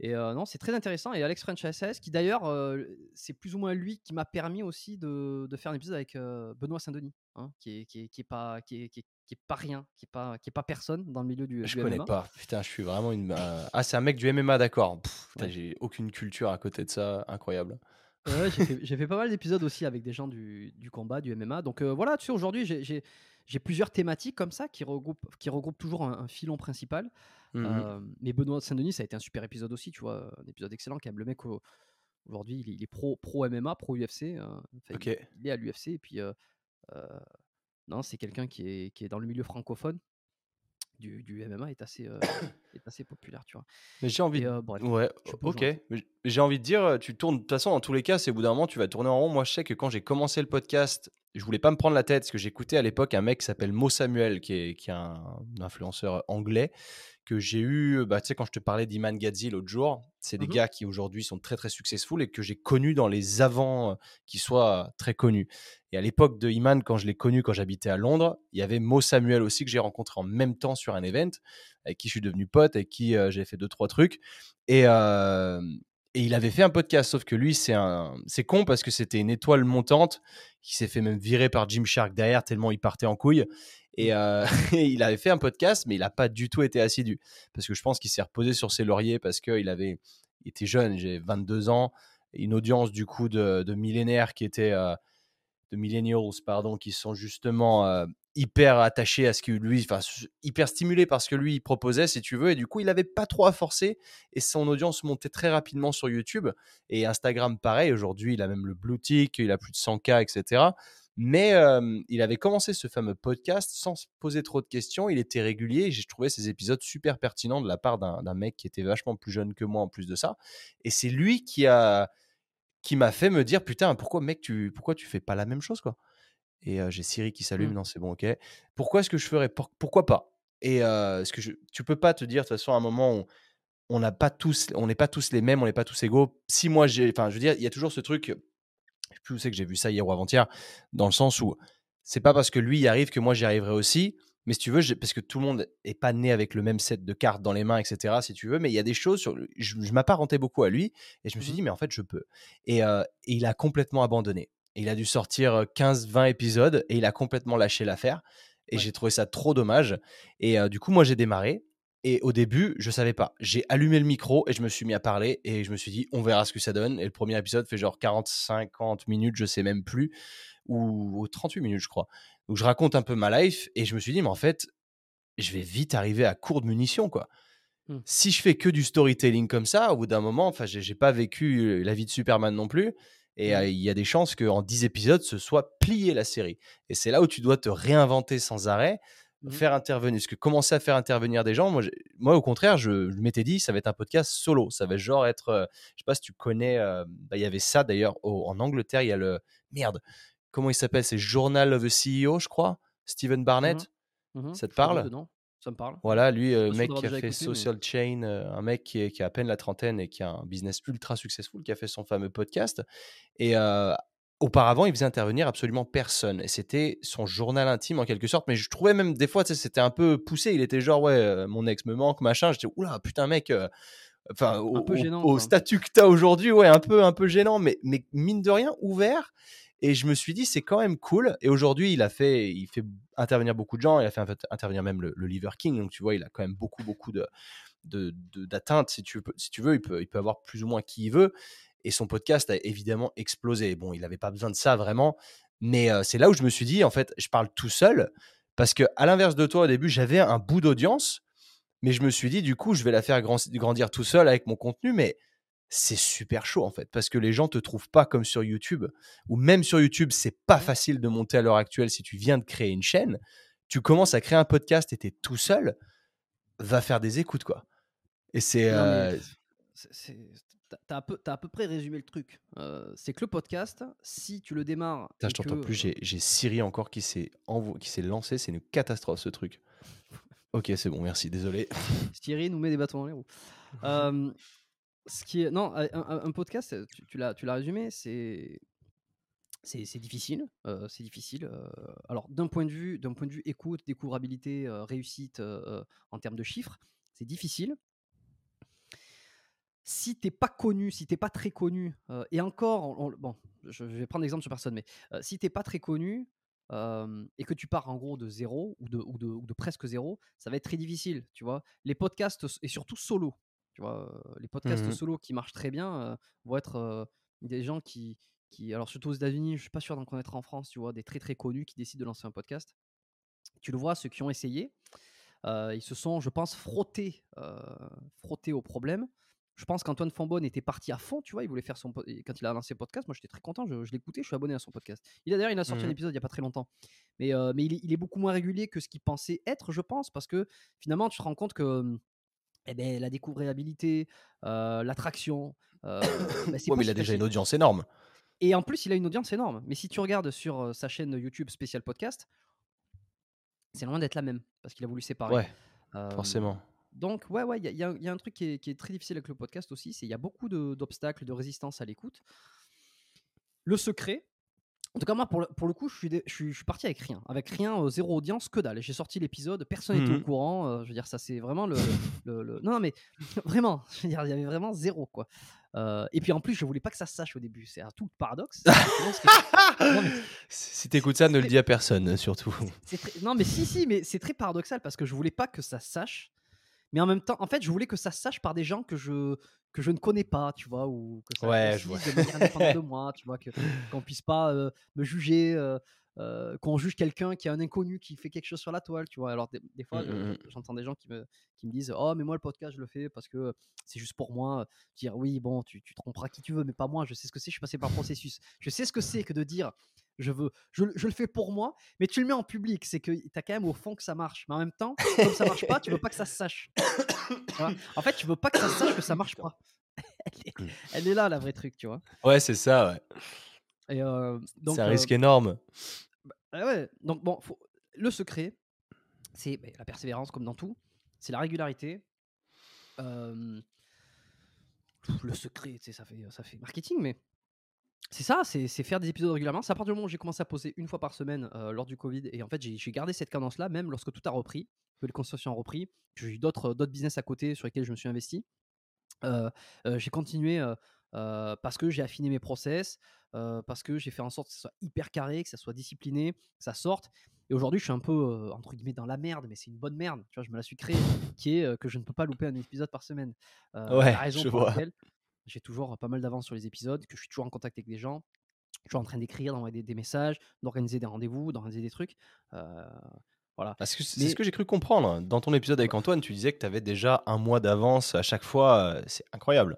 Et euh, non, c'est très intéressant. Et Alex French SS, qui d'ailleurs, euh, c'est plus ou moins lui qui m'a permis aussi de, de, faire un épisode avec Benoît Saint-Denis, hein, qui, est, qui, est, qui, est, pas, qui, est, qui, est, pas rien, qui est pas, qui est pas personne dans le milieu du. Je connais pas. Putain, je suis vraiment une. Ah, c'est un mec du MMA, d'accord. J'ai aucune culture à côté de ça, incroyable. Ouais, j'ai fait, fait, pas mal d'épisodes aussi avec des gens du, du combat, du MMA. Donc voilà, tu sais, aujourd'hui, j'ai j'ai plusieurs thématiques comme ça qui regroupent, qui regroupent toujours un, filon principal. Mmh euh, mais Benoît Saint-Denis, ça a été un super épisode aussi, tu vois, un épisode excellent. Quand même, le mec, aujourd'hui, il, est pro, pro MMA, pro UFC. Hein. il, est à l'UFC. Et puis, euh, euh, non, c'est quelqu'un qui est, qui est dans le milieu francophone du, du MMA est assez, est assez populaire, tu vois. Mais j'ai envie. ouais, ok. J'ai envie de dire, tu tournes. De toute façon, dans tous les cas, c'est au bout d'un moment, tu vas tourner en rond. Moi, je sais que quand j'ai commencé le podcast, je voulais pas me prendre la tête parce que j'écoutais à l'époque un mec qui s'appelle Mo Samuel, qui est, qui est un, influenceur anglais que j'ai eu, bah, tu sais, quand je te parlais d'Iman Gadzi l'autre jour, c'est des mmh gars qui aujourd'hui sont très très successful et que j'ai connus dans les avant qui soient très connus. Et à l'époque de Iman, quand je l'ai connu quand j'habitais à Londres, il y avait Mo Samuel aussi que j'ai rencontré en même temps sur un event, avec qui je suis devenu pote, avec qui j'ai fait deux trois trucs. Et, et il avait fait un podcast, sauf que lui, c'est un... c'est con parce que c'était une étoile montante qui s'est fait même virer par Jim Shark derrière tellement il partait en couille. Et, euh, il avait fait un podcast, mais il n'a pas du tout été assidu. Parce que je pense qu'il s'est reposé sur ses lauriers parce qu'il avait... était jeune, j'ai 22 ans, une audience du coup de, de millénaires qui était... De millennials, pardon, qui sont justement hyper attachés à ce que lui, enfin, hyper stimulés par ce que lui proposait, si tu veux. Et du coup, il n'avait pas trop à forcer et son audience montait très rapidement sur YouTube. Et Instagram, pareil. Aujourd'hui, il a même le Blue il a plus de 100K, etc. Mais il avait commencé ce fameux podcast sans se poser trop de questions. Il était régulier et j'ai trouvé ces épisodes super pertinents de la part d'un mec qui était vachement plus jeune que moi en plus de ça. Et c'est lui qui a qui m'a fait me dire putain pourquoi mec tu pourquoi tu fais pas la même chose quoi? Et j'ai Siri qui s'allume Mmh. non c'est bon ok. Pourquoi est-ce que je ferais pourquoi pas? Et est-ce que je, tu peux pas te dire de toute façon à un moment où on n'a pas tous on n'est pas tous les mêmes on n'est pas tous égaux. Si moi j'ai enfin je veux dire il y a toujours ce truc je sais plus où c'est que j'ai vu ça hier ou avant-hier dans le sens où c'est pas parce que lui y arrive que moi j'y arriverai aussi mais si tu veux, parce que tout le monde est pas né avec le même set de cartes dans les mains, etc. Si tu veux, mais il y a des choses sur. Je, je m'apparentais beaucoup à lui et je me suis Mmh dit, mais en fait, je peux. Et, euh, et il a complètement abandonné. Et il a dû sortir 15-20 épisodes et il a complètement lâché l'affaire. Et Ouais. j'ai trouvé ça trop dommage. Et euh, du coup, moi, j'ai démarré. Et au début, je savais pas. J'ai allumé le micro et je me suis mis à parler et je me suis dit, on verra ce que ça donne. Et le premier épisode fait genre 40-50 minutes, je sais même plus, ou, ou 38 minutes, je crois. Donc je raconte un peu ma life et je me suis dit, mais en fait, je vais vite arriver à court de munitions, quoi. Mmh. Si je fais que du storytelling comme ça, au bout d'un moment, enfin, j'ai pas vécu la vie de Superman non plus. Et euh, Mmh. il y a des chances qu'en 10 épisodes, ce soit plié la série. Et c'est là où tu dois te réinventer sans arrêt, Mmh. faire intervenir. Parce que commencer à faire intervenir des gens, moi, moi au contraire, je, je m'étais dit, ça va être un podcast solo. Ça va genre être, euh, je sais pas si tu connais, euh, bah, il y avait ça d'ailleurs en Angleterre, il y a le, merde, comment il s'appelle C'est Journal of a CEO, je crois, Stephen Barnett. Mmh Ça te parle? ça me parle. Voilà, lui, euh, mec qui a fait écouté, mais Social Chain, euh, un mec qui, est- qui a à peine la trentaine et qui a un business ultra successful, qui a fait son fameux podcast. Et euh, auparavant, il faisait intervenir absolument personne. Et c'était son journal intime en quelque sorte. Mais je trouvais même des fois, c'était un peu poussé. Il était genre, ouais, euh, mon ex me manque, machin. J'étais, oula, putain, mec. Enfin, au, au- statut que tu as aujourd'hui, ouais, un peu, un peu gênant, mais, mais mine de rien, ouvert. Et je me suis dit, c'est quand même cool. Et aujourd'hui, il a fait, il fait intervenir beaucoup de gens. Il a fait inter- intervenir même le, le Liver King. Donc, tu vois, il a quand même beaucoup, beaucoup de, de, d'atteintes. Si tu, si tu veux, il peut, il peut avoir plus ou moins qui il veut. Et son podcast a évidemment explosé. Bon, il n'avait pas besoin de ça vraiment. Mais euh, c'est là où je me suis dit, en fait, je parle tout seul. Parce que, à l'inverse de toi, au début, j'avais un bout d'audience. Mais je me suis dit, du coup, je vais la faire grand- grandir tout seul avec mon contenu. Mais c'est super chaud en fait parce que les gens te trouvent pas comme sur YouTube ou même sur YouTube c'est pas Mmh. facile de monter à l'heure actuelle si tu viens de créer une chaîne tu commences à créer un podcast et tu es tout seul va faire des écoutes quoi et c'est euh, t'as- à peu, t'as à peu près résumé le truc. Euh, c'est que le podcast, si tu le démarres. putain, je t'entends que, plus j'ai Siri encore qui s'est envo- qui s'est lancé c'est une catastrophe ce truc ok c'est bon merci désolé Thierry nous met des bâtons dans les roues. Euh, non, un, podcast, tu, tu l'as, tu l'as résumé, c'est, c'est, difficile. euh, c'est difficile. euh, alors d'un point de vue, d'un point de vue écoute, découvrabilité, euh, réussite euh, euh, en termes de chiffres, c'est difficile. Si t'es pas connu, si t'es pas très connu, euh, et encore, on- on- bon, je, vais prendre l'exemple sur personne, mais euh, si t'es pas très connu euh, et que tu pars en gros de zéro ou de, ou, de, ou de presque zéro, ça va être très difficile, tu vois. Les podcasts et surtout solo, tu vois, les podcasts Mhm. solo qui marchent très bien vont être des gens qui, qui, alors surtout aux États-Unis, je suis pas sûr d'en connaître en France, tu vois, des très très connus qui décident de lancer un podcast. Tu le vois, ceux qui ont essayé, euh, ils se sont, je pense, frottés, euh, frottés au problème. Je pense qu'Antoine Fambonne était parti à fond, tu vois, il voulait faire son quand il a lancé le podcast. Moi, j'étais très content, je, je l'écoutais, je suis abonné à son podcast. Il a d'ailleurs, il a sorti un Mhm. épisode il y a pas très longtemps, mais, euh, mais il, est, il est beaucoup moins régulier que ce qu'il pensait être, je pense, parce que finalement, tu te rends compte que eh ben, la découvrabilité, euh, l'attraction, euh, ben, ouais mais il a déjà une audience énorme Et en plus, il a une audience énorme. Mais si tu regardes sur euh, sa chaîne YouTube spécial podcast, c'est loin d'être la même parce qu'il a voulu séparer. ouais forcément donc, ouais, ouais, il y, a- y y un truc qui est, qui est très difficile avec le podcast aussi, c'est il y a beaucoup de- d'obstacles, de, résistance à l'écoute. Le secret, en tout cas, moi, pour le, pour le coup, je suis, dé- je, suis, je suis parti avec rien. Avec rien, euh, zéro audience, que dalle. J'ai sorti l'épisode, personne n'était au Mhm. courant. euh, je veux dire, ça, c'est vraiment le, le- le- Non, mais vraiment, je veux dire, il y avait vraiment zéro, quoi. Euh, et puis en plus, je voulais pas que ça se sache au début. C'est un tout paradoxe. non, mais si t'écoutes ça, ne le dis à personne, surtout. Non, mais si, si, mais c'est très paradoxal parce que je voulais pas que ça se sache. Mais en même temps, en fait, je voulais que ça se sache par des gens que je, que je ne connais pas, tu vois, ou que ça ouais, je vois. de manière indépendante de moi, tu vois, qu'on puisse pas euh, me juger, euh, euh, qu'on juge quelqu'un qui est un inconnu qui fait quelque chose sur la toile, tu vois. Alors des, fois, mmh, mmh, mmh. j'entends des gens qui me, qui me disent, oh mais moi le podcast je le fais parce que c'est juste pour moi. Dire oui, bon, tu, tu tromperas qui tu veux, mais pas moi. Je sais ce que c'est. Je suis passé par le processus. Je sais ce que c'est que de dire je veux, je, je, le fais pour moi, mais tu le mets en public, c'est que tu as quand même au fond que ça marche. Mais en même temps, comme ça marche pas, tu veux pas que ça se sache. En fait, tu veux pas que ça se sache que ça marche pas. Elle, est, là, la vraie truc, tu vois? Ouais, c'est ça, ouais. Et donc, c'est un risque énorme. Bah, ouais, donc bon, le secret, c'est bah, la persévérance, comme dans tout. C'est la régularité. le secret, ça fait, ça fait marketing, mais c'est ça, c'est faire des épisodes régulièrement. C'est à partir du moment où j'ai commencé à poser une fois par semaine lors du Covid. Et en fait, j'ai gardé cette cadence-là, même lorsque tout a repris, que les constructions ont repris, que j'ai eu d'autres business à côté sur lesquels je me suis investi. j'ai continué parce que j'ai affiné mes process, parce que j'ai fait en sorte que ça soit hyper carré, que ça soit discipliné, que ça sorte. Et aujourd'hui, je suis un peu, entre guillemets, dans la merde, mais c'est une bonne merde. Tu vois, je me la suis créée, qui est que je ne peux pas louper un épisode par semaine. ouais, raison je pour vois. laquelle j'ai toujours pas mal d'avance sur les épisodes, que je suis toujours en contact avec des gens, toujours en train d'écrire, d'envoyer des, messages, d'organiser des rendez-vous, d'organiser des trucs. voilà. Parce que c'est ce que j'ai cru comprendre. Dans ton épisode avec Antoine, tu disais que tu avais déjà un mois d'avance à chaque fois. C'est incroyable.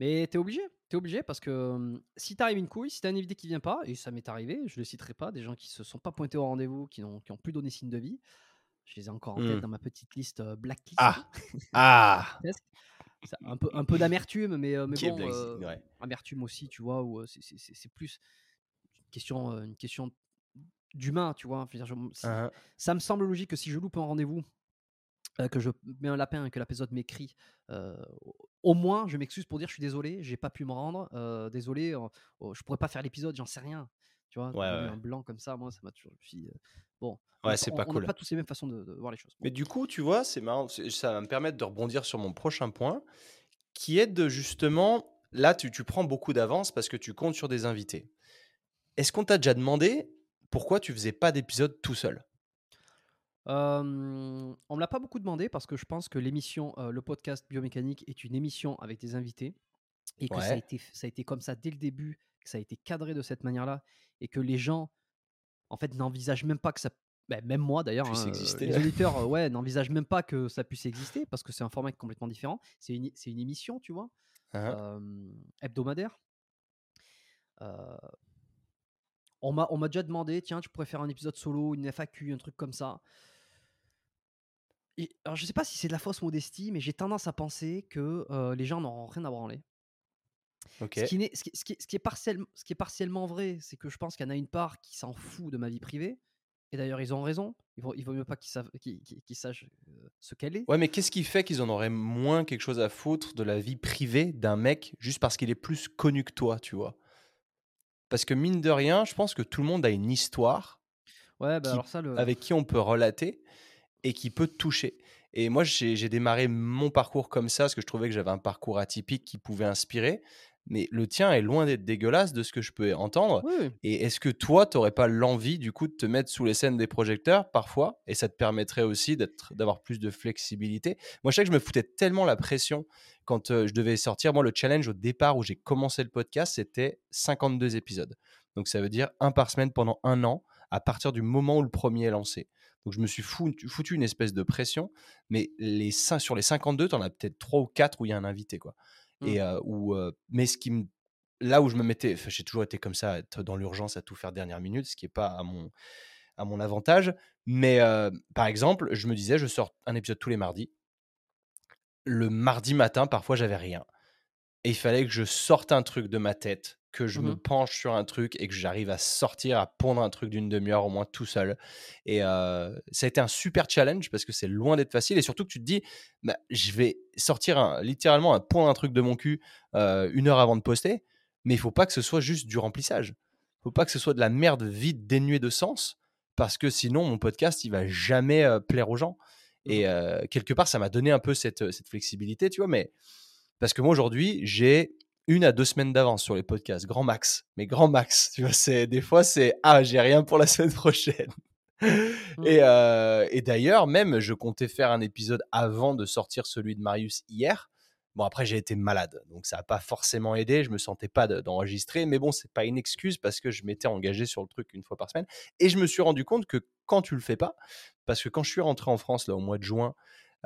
Mais tu es obligé. Tu es obligé parce que si tu arrives une couille, si tu as un invité qui vient pas, et ça m'est arrivé, je le citerai pas, des gens qui se sont pas pointés au rendez-vous, qui n'ont qui ont plus donné signe de vie, je les ai encore en tête mmh. dans ma petite liste blacklist. Ah, ah. Un peu, un peu d'amertume, mais, mais bon, amertume aussi, tu vois, où c'est plus une question, une question d'humain, tu vois. Hein. Ça me semble logique que si je loupe un rendez-vous, que je mets un lapin et que l'épisode m'écrit, au moins je m'excuse pour dire je suis désolé, j'ai pas pu me rendre, désolé, oh, je pourrais pas faire l'épisode, j'en sais rien. Tu vois, un blanc comme ça, moi ça m'a toujours. Bon, ouais, c'est pas cool. On n'a pas tous les mêmes façons de, voir les choses. Mais du coup, tu vois, c'est marrant, ça va me permettre de rebondir sur mon prochain point, qui est de justement, là tu, tu prends beaucoup d'avance parce que tu comptes sur des invités. Est-ce qu'on t'a déjà demandé pourquoi tu faisais pas d'épisode tout seul? On on me l'a pas beaucoup demandé parce que je pense que l'émission, le podcast biomécanique est une émission avec des invités et que ça, a été, ça a été comme ça dès le début, que ça a été cadré de cette manière-là et que les gens, en fait, n'envisagent même pas que ça. Ben, même moi d'ailleurs, hein, les auditeurs ouais, n'envisagent même pas que ça puisse exister parce que c'est un format complètement différent. C'est une, c'est une émission, tu vois, hein. hebdomadaire. on m'a, on m'a déjà demandé, tiens, tu pourrais faire un épisode solo, une FAQ, un truc comme ça alors, je sais pas si c'est de la fausse modestie, mais j'ai tendance à penser que les gens n'auront rien à branler. Ce, qui est, ce, qui, ce, qui est, ce qui est partiellement vrai, c'est que je pense qu'il y en a une part qui s'en fout de ma vie privée. Et d'ailleurs, ils ont raison. Il vaut, il vaut mieux pas qu'ils, savent, qu'ils, sachent ce qu'elle est. Ouais, mais qu'est-ce qui fait qu'ils en auraient moins quelque chose à foutre de la vie privée d'un mec juste parce qu'il est plus connu que toi, tu vois? Parce que mine de rien, je pense que tout le monde a une histoire ouais, bah alors ça, avec qui on peut relater et qui peut toucher. Et moi, j'ai démarré mon parcours comme ça, parce que je trouvais que j'avais un parcours atypique qui pouvait inspirer. Mais le tien est loin d'être dégueulasse de ce que je peux entendre. Et est-ce que toi, tu n'aurais pas l'envie, du coup, de te mettre sous les scènes des projecteurs parfois Et ça te permettrait aussi d'avoir plus de flexibilité? Moi, je sais que je me foutais tellement la pression quand je devais sortir. Moi, le challenge au départ où j'ai commencé le podcast, c'était 52 épisodes. Donc, ça veut dire un par semaine pendant un an, à partir du moment où le premier est lancé. Donc je me suis foutu, une espèce de pression, mais les, sur les 52, tu en as peut-être 3 ou 4 où il y a un invité. Quoi. Et, mmh. où, mais ce qui là où je me mettais, j'ai toujours été comme ça, dans l'urgence à tout faire dernière minute, ce qui n'est pas à mon, à mon avantage. Mais par exemple, je me disais, je sors un épisode tous les mardis. Le mardi matin, parfois, j'avais rien. Et il fallait que je sorte un truc de ma tête que je me mmh penche sur un truc et que j'arrive à sortir, à pondre un truc d'une demi-heure au moins tout seul. Et ça a été un super challenge parce que c'est loin d'être facile. Et surtout que tu te dis, bah, je vais sortir un, littéralement un pondre un truc de mon cul une heure avant de poster, mais il faut pas que ce soit juste du remplissage. Il faut pas que ce soit de la merde vide, dénuée de sens, parce que sinon mon podcast il va jamais plaire aux gens. Mmh et quelque part, ça m'a donné un peu cette, cette flexibilité, tu vois, mais Parce que moi, aujourd'hui, j'ai une à deux semaines d'avance sur les podcasts, grand max. Mais grand max, tu vois, c'est des fois, c'est ah, j'ai rien pour la semaine prochaine. Mmh. et, euh, et d'ailleurs, même, je comptais faire un épisode avant de sortir celui de Marius hier. Bon, après, j'ai été malade, donc ça n'a pas forcément aidé. Je me sentais pas de- d'enregistrer, mais bon, c'est pas une excuse parce que je m'étais engagé sur le truc une fois par semaine. Et je me suis rendu compte que quand tu le fais pas, parce que quand je suis rentré en France là au mois de juin,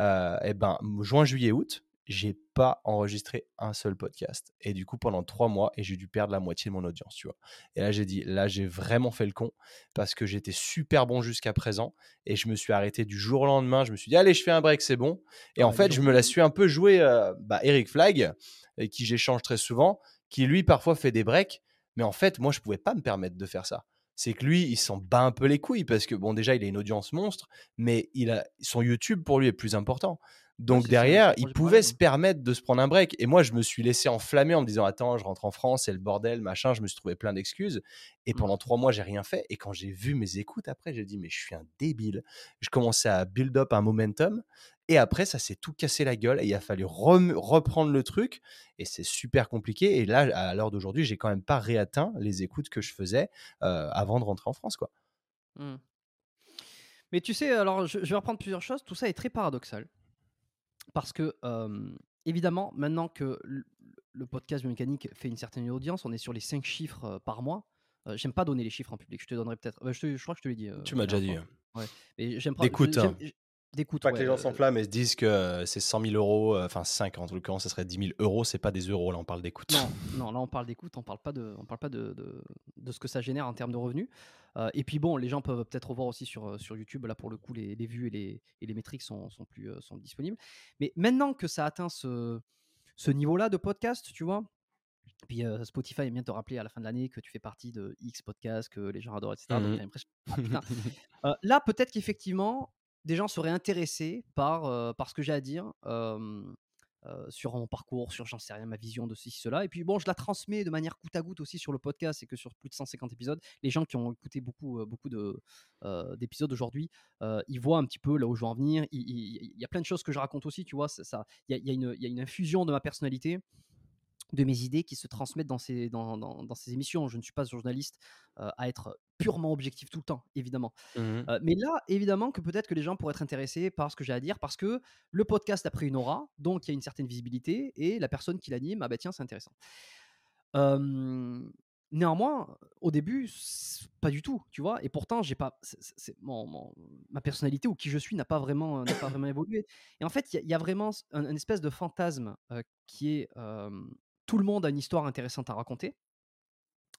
euh, eh ben juin, juillet, août, j'ai pas enregistré un seul podcast. Et du coup, pendant trois mois, et j'ai dû perdre la moitié de mon audience, tu vois. Et là, j'ai dit, là, j'ai vraiment fait le con parce que j'étais super bon jusqu'à présent et je me suis arrêté du jour au lendemain. Je me suis dit, allez, je fais un break, c'est bon. Et en Ouais, fait, je me la suis un peu joué, euh, bah, Eric Flag, avec qui j'échange très souvent, qui lui, parfois, fait des breaks. Mais en fait, moi, je pouvais pas me permettre de faire ça. C'est que lui, il s'en bat un peu les couilles parce que, bon, déjà, il a une audience monstre, mais il a, son YouTube, pour lui, est plus important. Donc c'est ça, derrière, moi, il j'ai pouvait pareil, se moi. permettre de se prendre un break. Et moi, je me suis laissé enflammer en me disant Attends, je rentre en France, c'est le bordel, machin. Je me suis trouvé plein d'excuses. Et Mmh. pendant trois mois, j'ai rien fait. Et quand j'ai vu mes écoutes après, j'ai dit Mais je suis un débile. Je commençais à build up un momentum. Et après, ça s'est tout cassé la gueule. Et il a fallu reprendre le truc. Et c'est super compliqué. Et là, à l'heure d'aujourd'hui, j'ai quand même pas réatteint les écoutes que je faisais euh, avant de rentrer en France. quoi. Mmh. Mais tu sais, alors je, je vais reprendre plusieurs choses. Tout ça est très paradoxal. Parce que, euh, évidemment, maintenant que le, podcast biomécanique fait une certaine audience, on est sur les 5 chiffres par mois. Euh, j'aime pas donner les chiffres en public, je te donnerai peut-être. euh, je, crois que je te l'ai dit. Tu m'as déjà dit. fois. Ouais. Mais j'aime pas. D'écoute, hein. D'écoute, Pas ouais, que les gens euh, s'enflamment et se disent que euh, c'est 100 000 euros, euh, enfin 5 en l'occurrence, ça serait 10 000 euros, c'est pas des euros, là on parle d'écoute. Non, non, là on parle d'écoute, on parle pas de, on parle pas de, de, de ce que ça génère en termes de revenus. Euh, et puis bon, les gens peuvent peut-être revoir aussi sur, sur YouTube. Là pour le coup, les, les vues et les, et les métriques sont, sont plus sont disponibles. Mais maintenant que ça atteint ce, ce niveau-là de podcast, tu vois. Puis euh, Spotify aime bien te rappeler à la fin de l'année que tu fais partie de X podcast, que les gens adorent, etc. Donc. Ah, putain. Euh, là, peut-être qu'effectivement, des gens seraient intéressés par, ce que j'ai à dire sur mon parcours, sur j'en sais rien, ma vision de ceci, cela. Et puis bon, je la transmets de manière goutte à goutte aussi sur le podcast et que sur plus de 150 épisodes, les gens qui ont écouté beaucoup, beaucoup de, d'épisodes aujourd'hui, ils voient un petit peu là où je veux en venir. Il, il- y a plein de choses que je raconte aussi, tu vois. ça- Il y, a, une- il y a une infusion de ma personnalité de mes idées qui se transmettent dans ces, dans, dans- ces émissions. Je ne suis pas journaliste à être purement objectif tout le temps, évidemment. Euh, mais là, évidemment que peut-être que les gens pourraient être intéressés par ce que j'ai à dire parce que le podcast a pris une aura, donc il y a une certaine visibilité et la personne qui l'anime, ah bah tiens, c'est intéressant. Euh, néanmoins, au début, pas du tout, tu vois. Et pourtant, j'ai pas, c'est- c'est- c'est- mon- mon- ma personnalité ou qui je suis n'a pas vraiment, n'a pas vraiment évolué. Et en fait, il y, a- il y a vraiment un, un espèce de fantasme euh, qui est tout le monde a une histoire intéressante à raconter.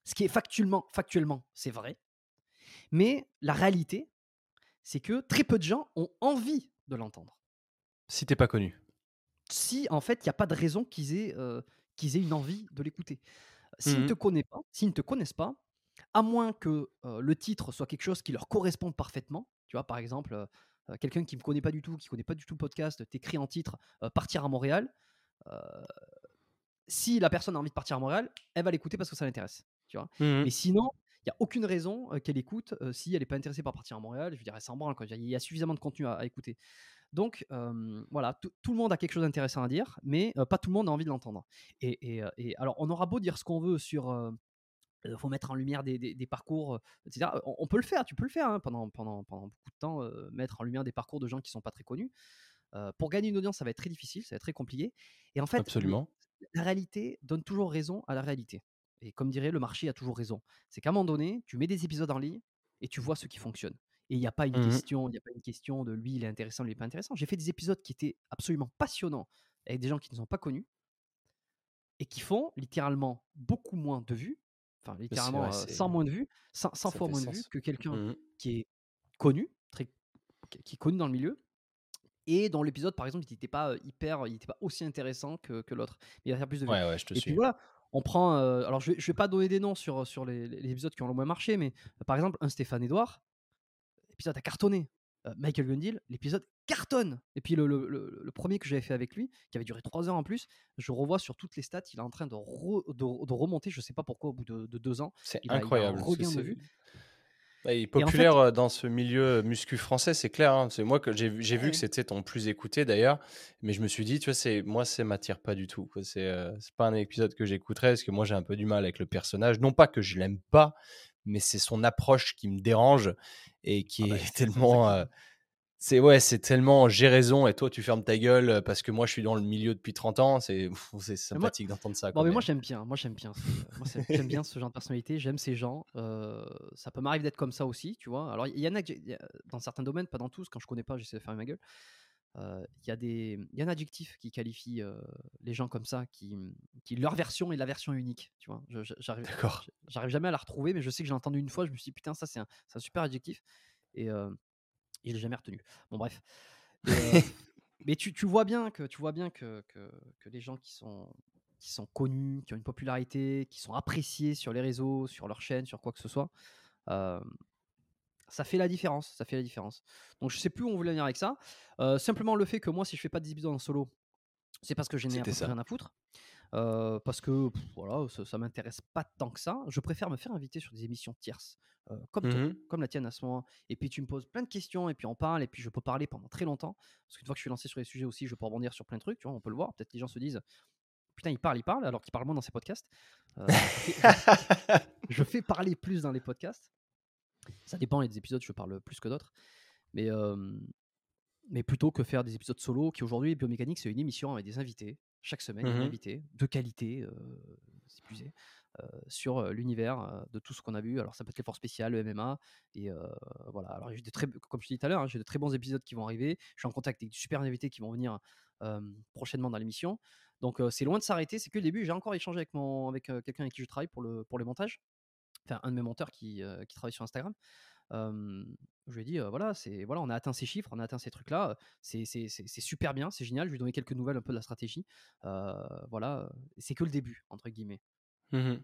Ce qui est factuellement, factuellement, c'est vrai. Mais la réalité, c'est que très peu de gens ont envie de l'entendre. Si t'es pas connu. Si en fait, il n'y a pas de raison qu'ils aient, euh, qu'ils aient une envie de l'écouter. S'ils ne Mhm. te connaissent pas, s'ils ne te connaissent pas, à moins que euh, le titre soit quelque chose qui leur corresponde parfaitement, tu vois, par exemple, euh, quelqu'un qui ne me connaît pas du tout, qui ne connaît pas du tout le podcast, t'écris en titre Partir à Montréal. si la personne a envie de partir à Montréal, elle va l'écouter parce que ça l'intéresse. Tu vois? Mhm. mais sinon, n'y a aucune raison qu'elle écoute si elle n'est pas intéressée par partir à Montréal. Je dirais sans branle, quoi. Il y a suffisamment de contenu à, à écouter. Donc voilà, tout le monde a quelque chose d'intéressant à dire, mais pas tout le monde a envie de l'entendre. Et, et, et alors, on aura beau dire ce qu'on veut sur. euh, faut mettre en lumière des, des- des parcours, etc. On, on peut le faire, tu peux le faire hein, pendant, pendant, pendant beaucoup de temps, euh, mettre en lumière des parcours de gens qui sont pas très connus. Euh, pour gagner une audience, ça va être très difficile, ça va être très compliqué. Et en fait, Absolument. la réalité donne toujours raison à la réalité. Et comme dirait le marché a toujours raison. C'est qu'à un moment donné, tu mets des épisodes en ligne et tu vois ce qui fonctionne. Et il n'y a pas une Mhm. question, il n'y a pas une question de lui, il est intéressant, lui, il est pas intéressant. J'ai fait des épisodes qui étaient absolument passionnants avec des gens qui ne sont pas connus et qui font littéralement beaucoup moins de vues, enfin littéralement vrai, euh, c'est- 100 moins de vues, 100, 100 ça fois moins de vues que quelqu'un Mhm. qui est connu, très, qui est connu dans le milieu, et dont l'épisode, par exemple, il n'était pas euh, hyper, il était pas aussi intéressant que, que l'autre. Il va faire plus de vues. Ouais, ouais, je te Et puis suis. voilà, on prend. euh, alors, je vais, je vais pas donner des noms sur, sur les, les épisodes qui ont le moins marché, mais euh, par exemple, un Stéphane Edouard, l'épisode a cartonné. Euh, Michael Gundil, l'épisode cartonne. Et puis le, le- le- le premier que j'avais fait avec lui, qui avait duré 3 heures en plus, je revois sur toutes les stats, il est en train de, re- de, de remonter, je sais pas pourquoi, au bout de, de deux ans. C'est a- il a un incroyable. regain de C'est- vues. Il est populaire dans ce milieu muscu français, c'est clair. Hein. C'est moi que j'ai vu que c'était ton plus écouté d'ailleurs, mais je me suis dit, tu vois, c'est moi, ça m'attire pas du tout. C'est c'est pas un épisode que j'écouterais parce que moi, j'ai un peu du mal avec le personnage. Non pas que je l'aime pas, mais c'est son approche qui me dérange et qui ah est bah, tellement c'est ouais, c'est tellement j'ai raison et toi tu fermes ta gueule parce que moi je suis dans le milieu depuis 30 ans. C'est sympathique d'entendre ça. Bon, mais moi j'aime bien, moi j'aime bien, j'aime bien ce genre de personnalité. J'aime ces gens. ça peut m'arriver d'être comme ça aussi, tu vois. Alors il y en a dans certains domaines, pas dans tous. Quand je connais pas, j'essaie de fermer ma gueule. Il y a des, y a un adjectif qui qualifie les gens comme ça, qui, qui leur version est la version unique, tu vois. J'arrive, j'arrive jamais à la retrouver, mais je sais que j'ai entendu une fois. Je me suis dit putain ça c'est un, un, super adjectif et il l'ai jamais retenu. Bon, bref. Euh, mais tu, tu, vois bien que tu vois bien que, que, que, les gens qui sont qui sont connus, qui ont une popularité, qui sont appréciés sur les réseaux, sur leur chaîne, sur quoi que ce soit, euh, ça fait la différence. Ça fait la différence. Donc je sais plus où on voulait venir avec ça. Euh, simplement le fait que moi, si je fais pas de épisodes en solo, c'est parce que j'ai rien à foutre parce que voilà, ça, ça m'intéresse pas tant que ça. Je préfère me faire inviter sur des émissions tierces, comme mmh comme la tienne à ce moment. Et puis tu me poses plein de questions et puis on parle et puis je peux parler pendant très longtemps. Parce qu'une fois que je suis lancé sur les sujets aussi, je peux rebondir sur plein de trucs. Tu vois, on peut le voir. Peut-être les gens se disent putain, il parle, il parle, alors qu'il parle moins dans ses podcasts. je fais parler plus dans les podcasts. Ça dépend, les épisodes, je parle plus que d'autres. Mais, mais plutôt que faire des épisodes solo, qui aujourd'hui, Biomécanique, c'est une émission avec des invités chaque semaine, mmh invité de qualité, c'est plus sur l'univers de tout ce qu'on a vu. Alors ça peut être les forces spéciales, le MMA, et voilà. Alors j'ai des très, comme je disais tout à l'heure, hein, j'ai de très bons épisodes qui vont arriver. Je suis en contact avec de super invités qui vont venir prochainement dans l'émission. Donc c'est loin de s'arrêter. C'est que le début. J'ai encore échangé avec mon, avec quelqu'un avec qui je travaille pour le pour le montage. Enfin un de mes monteurs qui, qui travaille sur Instagram je lui ai dit voilà, c'est voilà, on a atteint ces chiffres, on a atteint ces trucs-là, c'est super bien, c'est génial. Je lui ai donné quelques nouvelles un peu de la stratégie. voilà, c'est que le début entre guillemets. Mmh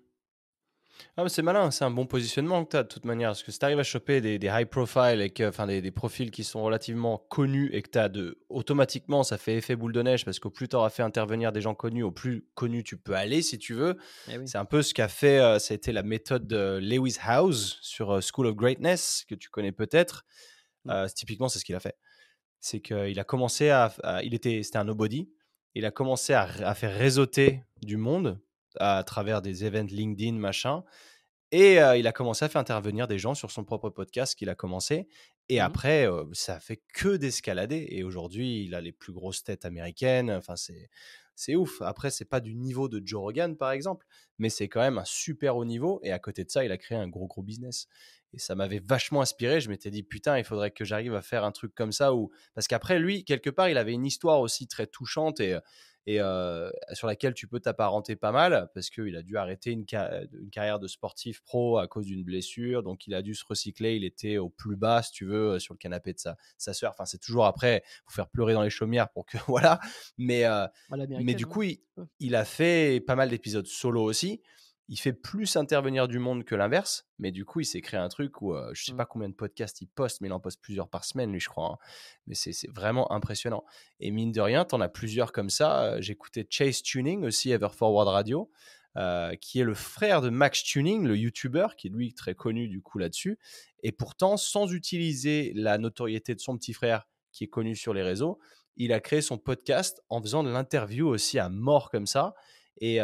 ah, c'est malin, c'est un bon positionnement que tu as de toute manière. Parce que si tu arrives à choper des, des high profile, et que, enfin, des, des, profils qui sont relativement connus et que tu as de. Automatiquement, ça fait effet boule de neige parce qu'au plus tu auras fait intervenir des gens connus, au plus connus tu peux aller si tu veux. Eh c'est un peu ce qu'a fait. Euh, ça a été la méthode de Lewis House sur euh, School of Greatness, que tu connais peut-être. Euh, typiquement, c'est ce qu'il a fait. C'est qu'il a commencé à. il était, c'était un nobody. Il a commencé à, à faire réseauter du monde à travers des events LinkedIn, machin. Et il a commencé à faire intervenir des gens sur son propre podcast qu'il a commencé. Et mmh après, ça a fait que d'escalader. Et aujourd'hui, il a les plus grosses têtes américaines. Enfin, c'est, c'est ouf. Après, c'est pas du niveau de Joe Rogan, par exemple, mais c'est quand même un super haut niveau. Et à côté de ça, il a créé un gros, gros business. Et ça m'avait vachement inspiré. Je m'étais dit, putain, il faudrait que j'arrive à faire un truc comme ça. Ou... Parce qu'après, lui, quelque part, il avait une histoire aussi très touchante. Et et sur laquelle tu peux t'apparenter pas mal parce qu'il a dû arrêter une, carrière de sportif pro à cause d'une blessure. Donc, il a dû se recycler. Il était au plus bas, si tu veux, sur le canapé de sa, sa soeur. Enfin, c'est toujours après, faut faire pleurer dans les chaumières pour que voilà. Mais, mais du coup, hein. il, a fait pas mal d'épisodes solo aussi il fait plus intervenir du monde que l'inverse, mais du coup, il s'est créé un truc où je je sais mmh. pas combien de podcasts il poste, mais il en poste plusieurs par semaine, lui, je crois. Hein. Mais c'est vraiment impressionnant. Et mine de rien, tu en as plusieurs comme ça. J'écoutais Chase Tuning aussi, Ever Forward Radio, qui est le frère de Max Tuning, le YouTuber, qui est lui très connu du coup là-dessus. Et pourtant, sans utiliser la notoriété de son petit frère, qui est connu sur les réseaux, il a créé son podcast en faisant de l'interview aussi à mort comme ça. Et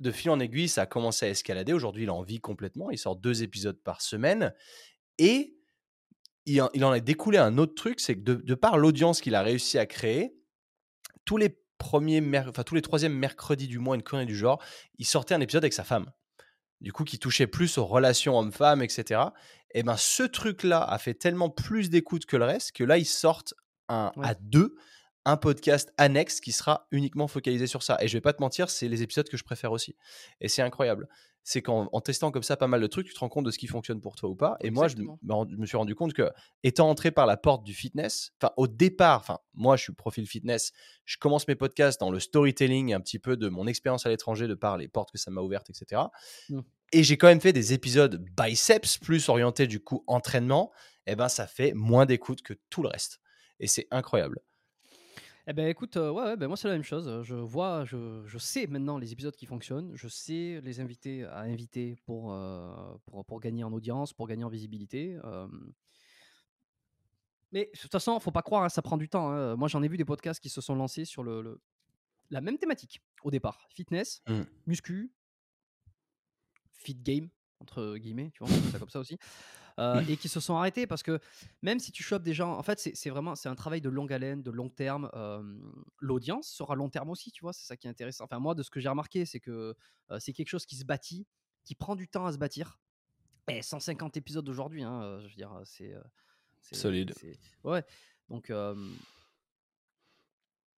de fil en aiguille, ça a commencé à escalader. Aujourd'hui, il en vit complètement. Il sort deux épisodes par semaine. Et il en, a découlé un autre truc, c'est que de, par l'audience qu'il a réussi à créer, tous les premiers, enfin tous les troisièmes mercredis du mois, une connerie du genre, il sortait un épisode avec sa femme. Du coup, qui touchait plus aux relations hommes-femmes, etc. Et ben, ce truc-là a fait tellement plus d'écoute que le reste que là, ils sortent un à deux un podcast annexe qui sera uniquement focalisé sur ça. Et je vais pas te mentir, c'est les épisodes que je préfère aussi. Et c'est incroyable. C'est qu'en en testant comme ça pas mal de trucs, tu te rends compte de ce qui fonctionne pour toi ou pas. Et moi, je, me suis rendu compte que, étant entré par la porte du fitness, enfin, au départ, enfin, moi, je suis profil fitness, je commence mes podcasts dans le storytelling un petit peu de mon expérience à l'étranger, de par les portes que ça m'a ouvertes, etc. Mmh. Et j'ai quand même fait des épisodes biceps, plus orientés du coup entraînement. Et eh ben, ça fait moins d'écoute que tout le reste. Et c'est incroyable. Eh ben écoute, euh, ouais, ouais, ben moi c'est la même chose. Je vois, je, je sais maintenant les épisodes qui fonctionnent. Je sais les invités à inviter pour, euh, pour, pour gagner en audience, pour gagner en visibilité. euh. Mais de toute façon, faut pas croire, hein, ça prend du temps. hein. Moi j'en ai vu des podcasts qui se sont lancés sur le, le- la même thématique au départ. Fitness, Mm. muscu, fit game, entre guillemets, tu vois, on appelle ça comme ça aussi. Euh, et qui se sont arrêtés parce que même si tu chopes des gens, en fait, c'est vraiment c'est un travail de longue haleine, de long terme. euh, L'audience sera long terme aussi, tu vois, c'est ça qui est intéressant. Enfin, moi, de ce que j'ai remarqué, c'est que euh, c'est quelque chose qui se bâtit, qui prend du temps à se bâtir. Et 150 épisodes aujourd'hui, hein, je veux dire, c'est Solide. Ouais, donc.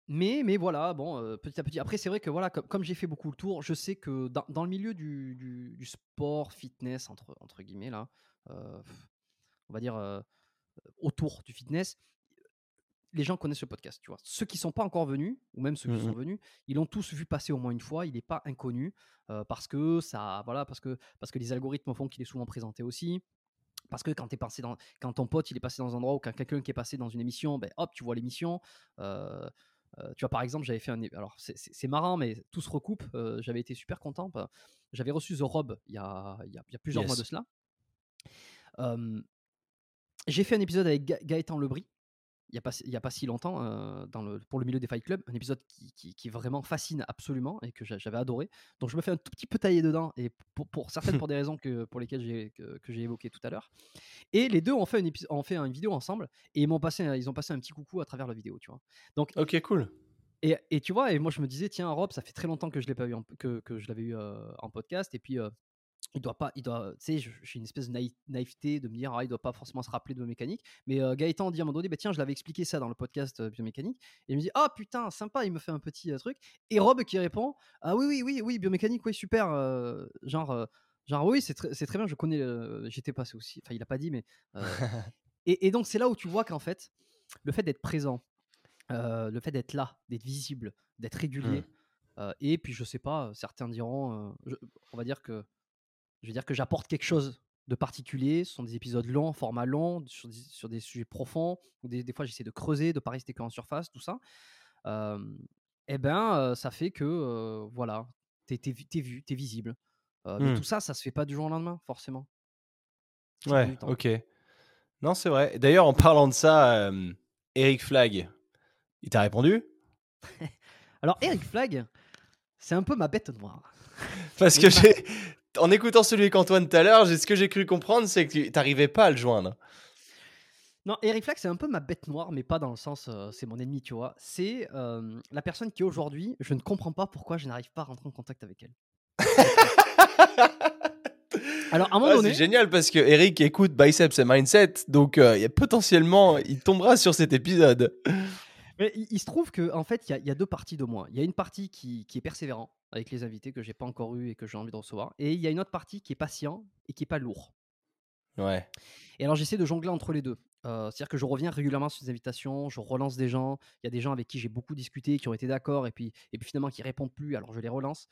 mais, mais voilà, bon, euh, petit à petit. Après, c'est vrai que voilà, comme, comme j'ai fait beaucoup le tour, je sais que dans, dans le milieu du, du- du sport, fitness, entre, entre guillemets, là, on va dire euh, autour du fitness, les gens connaissent le podcast, tu vois. Ceux qui sont pas encore venus, ou même ceux qui Mhm. sont venus, ils l'ont tous vu passer au moins une fois. Il n'est pas inconnu euh, parce que ça, voilà, parce que parce que les algorithmes font qu'il est souvent présenté aussi. Parce que quand, es passé dans, quand ton pote il est passé dans un endroit ou quand quelqu'un qui est passé dans une émission, ben hop, tu vois l'émission. Euh, euh, tu vois, par exemple, j'avais fait un. Alors, c'est- marrant, mais tout se recoupe. euh, j'avais été super content. bah, J'avais reçu The Rob il y a, il y a- il y a plusieurs mois de cela. J'ai fait un épisode avec Ga- Gaëtan Lebris il n'y a, pas si- il y a pas si longtemps euh, dans le, pour le milieu des Fight Club, un épisode qui, qui, qui vraiment fascine absolument et que j'a- j'avais adoré. Donc je me fais un tout petit peu tailler dedans et pour, pour certaines pour des raisons que, pour lesquelles j'ai que, que j'ai évoquées tout à l'heure. Et les deux ont fait, un épi- ont fait une vidéo ensemble et ils m'ont passé, ils ont passé un petit coucou à travers la vidéo, tu vois. Donc Ok, cool. et, et tu vois, et moi je me disais, tiens, Rob, ça fait très longtemps que je l'ai pas eu, en- que, que je l'avais eu euh, en podcast, et puis euh, il doit pas, il doit, tu sais, j'ai une espèce de naï- naïveté de me dire, ah, il doit pas forcément se rappeler de biomécanique. Mais euh, Gaëtan dit à un moment donné, bah, tiens, je l'avais expliqué ça dans le podcast euh, biomécanique, et il me dit, ah putain, sympa, il me fait un petit euh, truc. Et Rob qui répond, ah oui, oui, oui, oui, biomécanique, oui, super, genre. Genre oui c'est très, bien je connais j'étais passé aussi enfin il a pas dit mais et, et donc c'est là où tu vois qu'en fait le fait d'être présent le fait d'être là, d'être visible, d'être régulier. euh, et puis je sais pas, certains diront, je- on va dire que, je vais dire que j'apporte quelque chose de particulier. Ce sont des épisodes longs, format long, sur des, sur des sujets profonds. Ou des, des fois j'essaie de creuser, de pas rester qu'en surface, tout ça. Euh, et ben euh, ça fait que euh, voilà, t'es es, vu, t'es vu, t'es visible. Mais tout ça, ça se fait pas du jour au lendemain, forcément. Ouais, ok. Non, c'est vrai. D'ailleurs, en parlant de ça, Eric Flag, il t'a répondu? Alors Eric Flag, c'est un peu ma bête noire. Parce que j'ai. En écoutant celui avec Antoine tout à l'heure, ce que j'ai cru comprendre, c'est que tu t'arrivais pas à le joindre. Non, Eric Flack, c'est un peu ma bête noire, mais pas dans le sens euh, c'est mon ennemi, tu vois. C'est euh, la personne qui aujourd'hui, je ne comprends pas pourquoi je n'arrive pas à rentrer en contact avec elle. Alors, à un moment Ouais, donné, c'est génial parce que Eric écoute Biceps et Mindset, donc euh, y a potentiellement, il tombera sur cet épisode. mais il, il se trouve que en fait, il y, a- il y a deux parties de moi. Il y a une partie qui, qui est persévérant avec les invités que j'ai pas encore eu et que j'ai envie de recevoir, et il y a une autre partie qui est patient et qui est pas lourd. Ouais. Et alors j'essaie de jongler entre les deux. Euh, C'est-à-dire que je reviens régulièrement sur des invitations, je relance des gens. Il y a des gens avec qui j'ai beaucoup discuté, qui ont été d'accord, et puis, et puis finalement qui répondent plus, alors je les relance.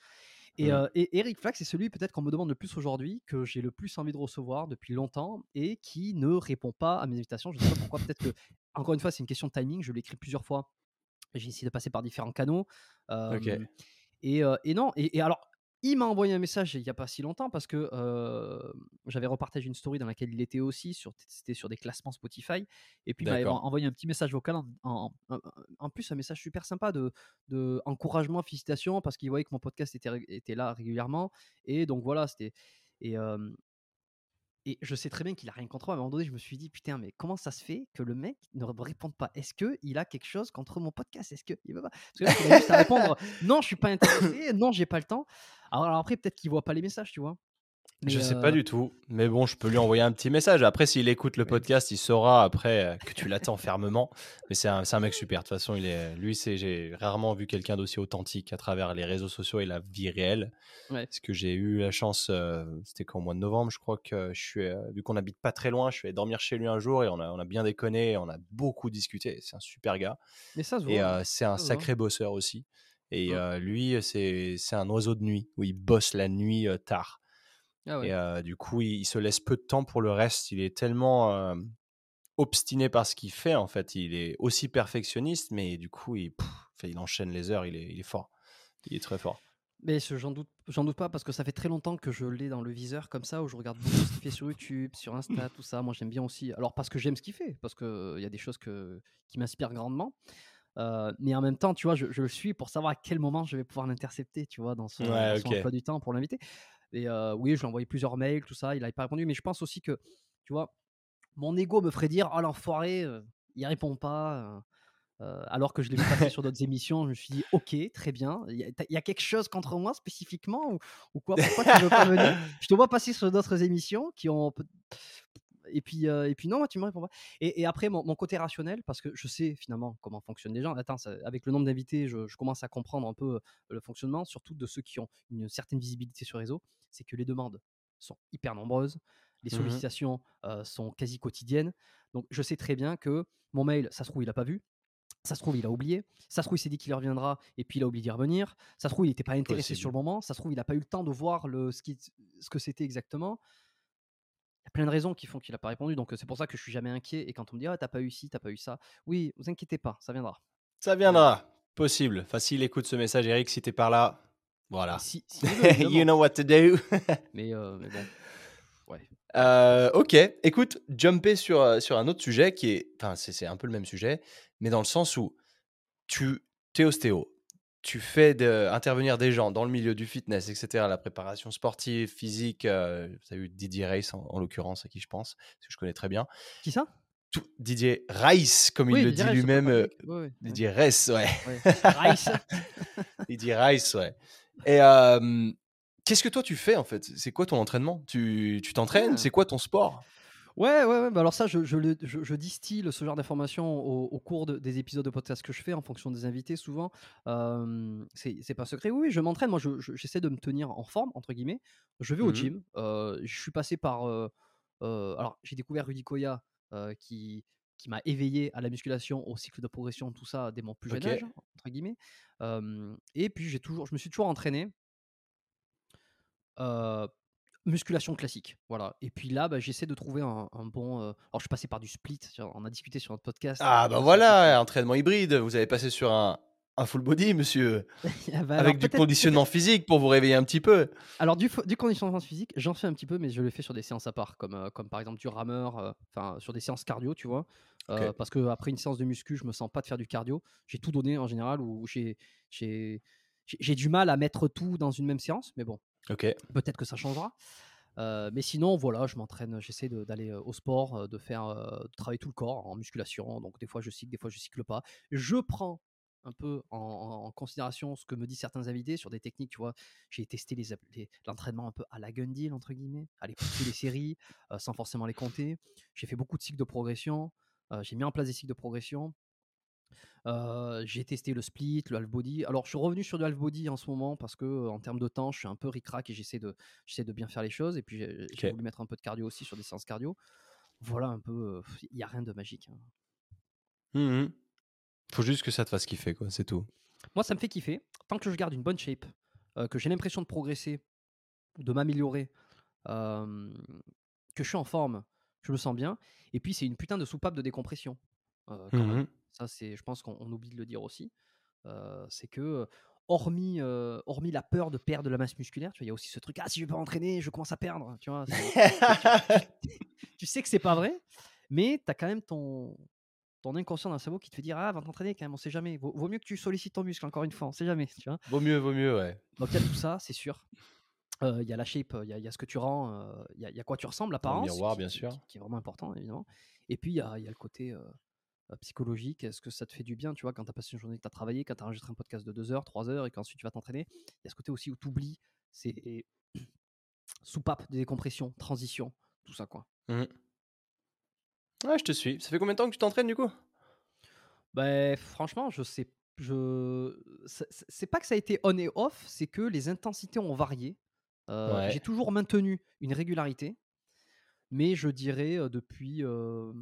Et, Mhm. euh, et Eric Flack, c'est celui peut-être qu'on me demande le plus aujourd'hui, que j'ai le plus envie de recevoir depuis longtemps, et qui ne répond pas à mes invitations. Je ne sais pas pourquoi, peut-être que, encore une fois, c'est une question de timing, je l'ai écrit plusieurs fois. J'ai essayé de passer par différents canaux. Euh, Ok. Et, et non, et, et alors, il m'a envoyé un message il n'y a pas si longtemps parce que euh, j'avais repartagé une story dans laquelle il était aussi, sur, c'était sur des classements Spotify. Et puis il m'avait envoyé un petit message vocal, en, en- en- en plus un message super sympa de, de encouragement, félicitations, parce qu'il voyait que mon podcast était, là régulièrement. Et donc voilà, c'était. Et, euh, et je sais très bien qu'il a rien contre moi. À un moment donné, je me suis dit, putain, mais comment ça se fait que le mec ne réponde pas? Est-ce qu'il a quelque chose contre mon podcast? Est-ce qu'il veut pas? Parce que là, il juste à répondre non, je suis pas intéressé, non, j'ai pas le temps. Alors, alors après, peut-être qu'il voit pas les messages, tu vois. Je Mais, sais euh, pas du tout, mais bon, je peux lui envoyer un petit message. Après, s'il écoute le podcast, il saura après euh, que tu l'attends fermement. Mais c'est un, mec super. De toute façon, il est, lui, c'est, j'ai rarement vu quelqu'un d'aussi authentique à travers les réseaux sociaux et la vie réelle. Ouais. Parce que j'ai eu la chance, euh, c'était qu'au mois de novembre, je crois que je suis, euh, vu qu'on habite pas très loin, je suis allé dormir chez lui un jour et on a, on a bien déconné, on a beaucoup discuté. C'est un super gars. Mais ça se voit. Et euh, c'est un sacré bosseur aussi. Et euh, lui, c'est, c'est un oiseau de nuit où il bosse la nuit euh, tard. Ah ouais. Et euh, du coup, il, il se laisse peu de temps pour le reste. Il est tellement euh, obstiné par ce qu'il fait, en fait. Il est aussi perfectionniste, mais du coup, il, pff, fait- il enchaîne les heures, il est, il est fort. Il est très fort. Mais j'en doute, j'en doute pas parce que ça fait très longtemps que je l'ai dans le viseur comme ça où je regarde beaucoup ce qu'il fait sur YouTube, sur Insta, tout ça. Moi j'aime bien aussi. Alors parce que j'aime ce qu'il fait, parce que il y a des choses que, qui m'inspirent grandement. Euh, mais en même temps, tu vois, je, je le suis pour savoir à quel moment je vais pouvoir l'intercepter, tu vois, dans son, Ouais, dans son ok. emploi du temps pour l'inviter. Et euh, oui, je lui ai envoyé plusieurs mails, tout ça, il n'avait pas répondu. Mais je pense aussi que, tu vois, mon ego me ferait dire, oh l'enfoiré, euh, il répond pas. euh, alors que je l'ai vu passer sur d'autres émissions, je me suis dit, ok, très bien. Il y, a- y quelque chose contre moi spécifiquement ou, ou quoi? Pourquoi tu veux pas venir? Je te vois passer sur d'autres émissions qui ont. Et puis, et puis non, tu me réponds pas. Et, et après, mon, mon côté rationnel, parce que je sais finalement comment fonctionnent les gens. Attends, ça- avec le nombre d'invités, je, je commence à comprendre un peu le fonctionnement, surtout de ceux qui ont une certaine visibilité sur les réseau. C'est que les demandes sont hyper nombreuses, les Mhm. sollicitations euh, sont quasi quotidiennes. Donc, je sais très bien que mon mail, ça se trouve, il n'a pas vu. Ça se trouve, il a oublié. Ça se trouve, il s'est dit qu'il reviendra et puis il a oublié d'y revenir. Ça se trouve, il n'était pas intéressé sur le moment. Ça se trouve, il n'a pas eu le temps de voir le, ce, qui- ce que c'était exactement. Il y a plein de raisons qui font qu'il n'a pas répondu. Donc, c'est pour ça que je suis jamais inquiet. Et quand on me dit, ah, t'as pas eu ci, t'as pas eu ça. Oui, vous inquiétez pas, ça viendra. Ça viendra. Possible. S'il écoute ce message, Eric, si t'es par là, voilà. Si, si you know what to do. mais, euh, mais bon. Ouais. Euh, ok, écoute, jumper sur, sur un autre sujet qui est. Enfin, c'est c'est un peu le même sujet, mais dans le sens où tu es ostéo, tu fais de, intervenir des gens dans le milieu du fitness, etc., la préparation sportive, physique. Euh, tu as eu Didier Rice en, en l'occurrence, à qui je pense, parce que je connais très bien. Qui ça? Tout, Didier Rice, comme il Oui, le Didier dit lui-même. euh, ouais. Didier Rice, ouais. Rice. Didier Rice, ouais. Et euh, qu'est-ce que toi tu fais en fait? C'est quoi ton entraînement? Tu tu t'entraînes? Ah. C'est quoi ton sport? Ouais, ouais, ouais. Bah alors ça, je, je, le- je- je distille ce genre d'informations au, au cours de- des épisodes de podcast que je fais en fonction des invités souvent. Euh, c'est c'est pas secret. Oui, oui, je m'entraîne. Moi, je- je- j'essaie de me tenir en forme, entre guillemets. Je vais au Mhm. gym. Euh, je suis passé par... euh, euh, alors, j'ai découvert Rudy Koya euh, qui, qui m'a éveillé à la musculation, au cycle de progression, tout ça, dès mon plus jeune Ok. âge, entre guillemets. Euh, et puis, j'ai toujours, je me suis toujours entraîné. Euh, musculation classique, voilà. Et puis là, bah, j'essaie de trouver un, un bon. euh, Alors, je suis passé par du split. On a discuté sur notre podcast. Ah bah sais voilà, entraînement hybride. Vous avez passé sur un, un full body, monsieur, Ah bah, avec du conditionnement physique pour vous réveiller un petit peu. Alors, du, conditionnement physique, j'en fais un petit peu, mais je le fais sur des séances à part, comme, euh, comme par exemple du rameur, euh, enfin sur des séances cardio, tu vois. Euh. Parce que après une séance de muscu, je me sens pas de faire du cardio. J'ai tout donné en général, ou j'ai du mal à mettre tout dans une même séance, mais bon, Peut-être que ça changera. Euh, mais sinon, voilà, je m'entraîne, j'essaie d'aller euh, au sport, euh, de faire, travailler tout le corps en musculation. Donc des fois je cycle, des fois je cycle pas. Je prends un peu en, considération ce que me disent certains invités sur des techniques, tu vois. J'ai testé l'entraînement un peu à la gun deal, entre guillemets, aller pousser les séries sans forcément les compter. J'ai fait beaucoup de cycles de progression. j'ai mis en place des cycles de progression. Euh, j'ai testé le split, le half body. Alors, je suis revenu sur du half body en ce moment parce que, en termes de temps, je suis un peu ric-rac et j'essaie de, j'essaie de bien faire les choses. Et puis, j'ai j'ai Ok. voulu mettre un peu de cardio aussi sur des séances cardio. Voilà un peu. Il n'y a rien de magique. hein. Mhm. Faut juste que ça te fasse kiffer, quoi, c'est tout. Moi, ça me fait kiffer. Tant que je garde une bonne shape, euh, que j'ai l'impression de progresser, de m'améliorer, euh, que je suis en forme, je me sens bien. Et puis, c'est une putain de soupape de décompression. quand même. Ça, c'est, je pense qu'on on oublie de le dire aussi. Euh, c'est que, hormis, euh, hormis la peur de perdre de la masse musculaire, tu vois, il y a aussi ce truc ah, si je vais pas m'entraîner, je commence à perdre. Tu, vois, tu sais que c'est pas vrai, mais tu as quand même ton, ton inconscient dans le cerveau qui te fait dire ah, va t'entraîner quand même, on sait jamais. Vaut, vaut mieux que tu sollicites ton muscle, encore une fois, on sait jamais. Tu vois vaut mieux, vaut mieux, ouais. donc il y a tout ça, c'est sûr. Euh, Il y a la shape, il y, a- il y a ce que tu rends, euh, il y, y a quoi tu ressembles, l'apparence. miroir, qui- bien qui- sûr. Qui, qui est vraiment important, évidemment. Et puis il y a, il y a le côté euh, psychologique. Est-ce que ça te fait du bien, tu vois, quand tu as passé une journée que tu as travaillé, quand tu as enregistré un podcast de 2 heures, 3 heures, et qu'ensuite tu vas t'entraîner? Il y a ce côté aussi où tu oublies. C'est soupape, décompression, transition, tout ça, quoi. Mhm. Ouais, je te suis. Ça fait combien de temps que tu t'entraînes du coup? Ben, franchement, je sais. Je... c'est- pas que ça a été on et off, c'est que les intensités ont varié. Euh, Ouais. J'ai toujours maintenu une régularité, mais je dirais euh, depuis. euh,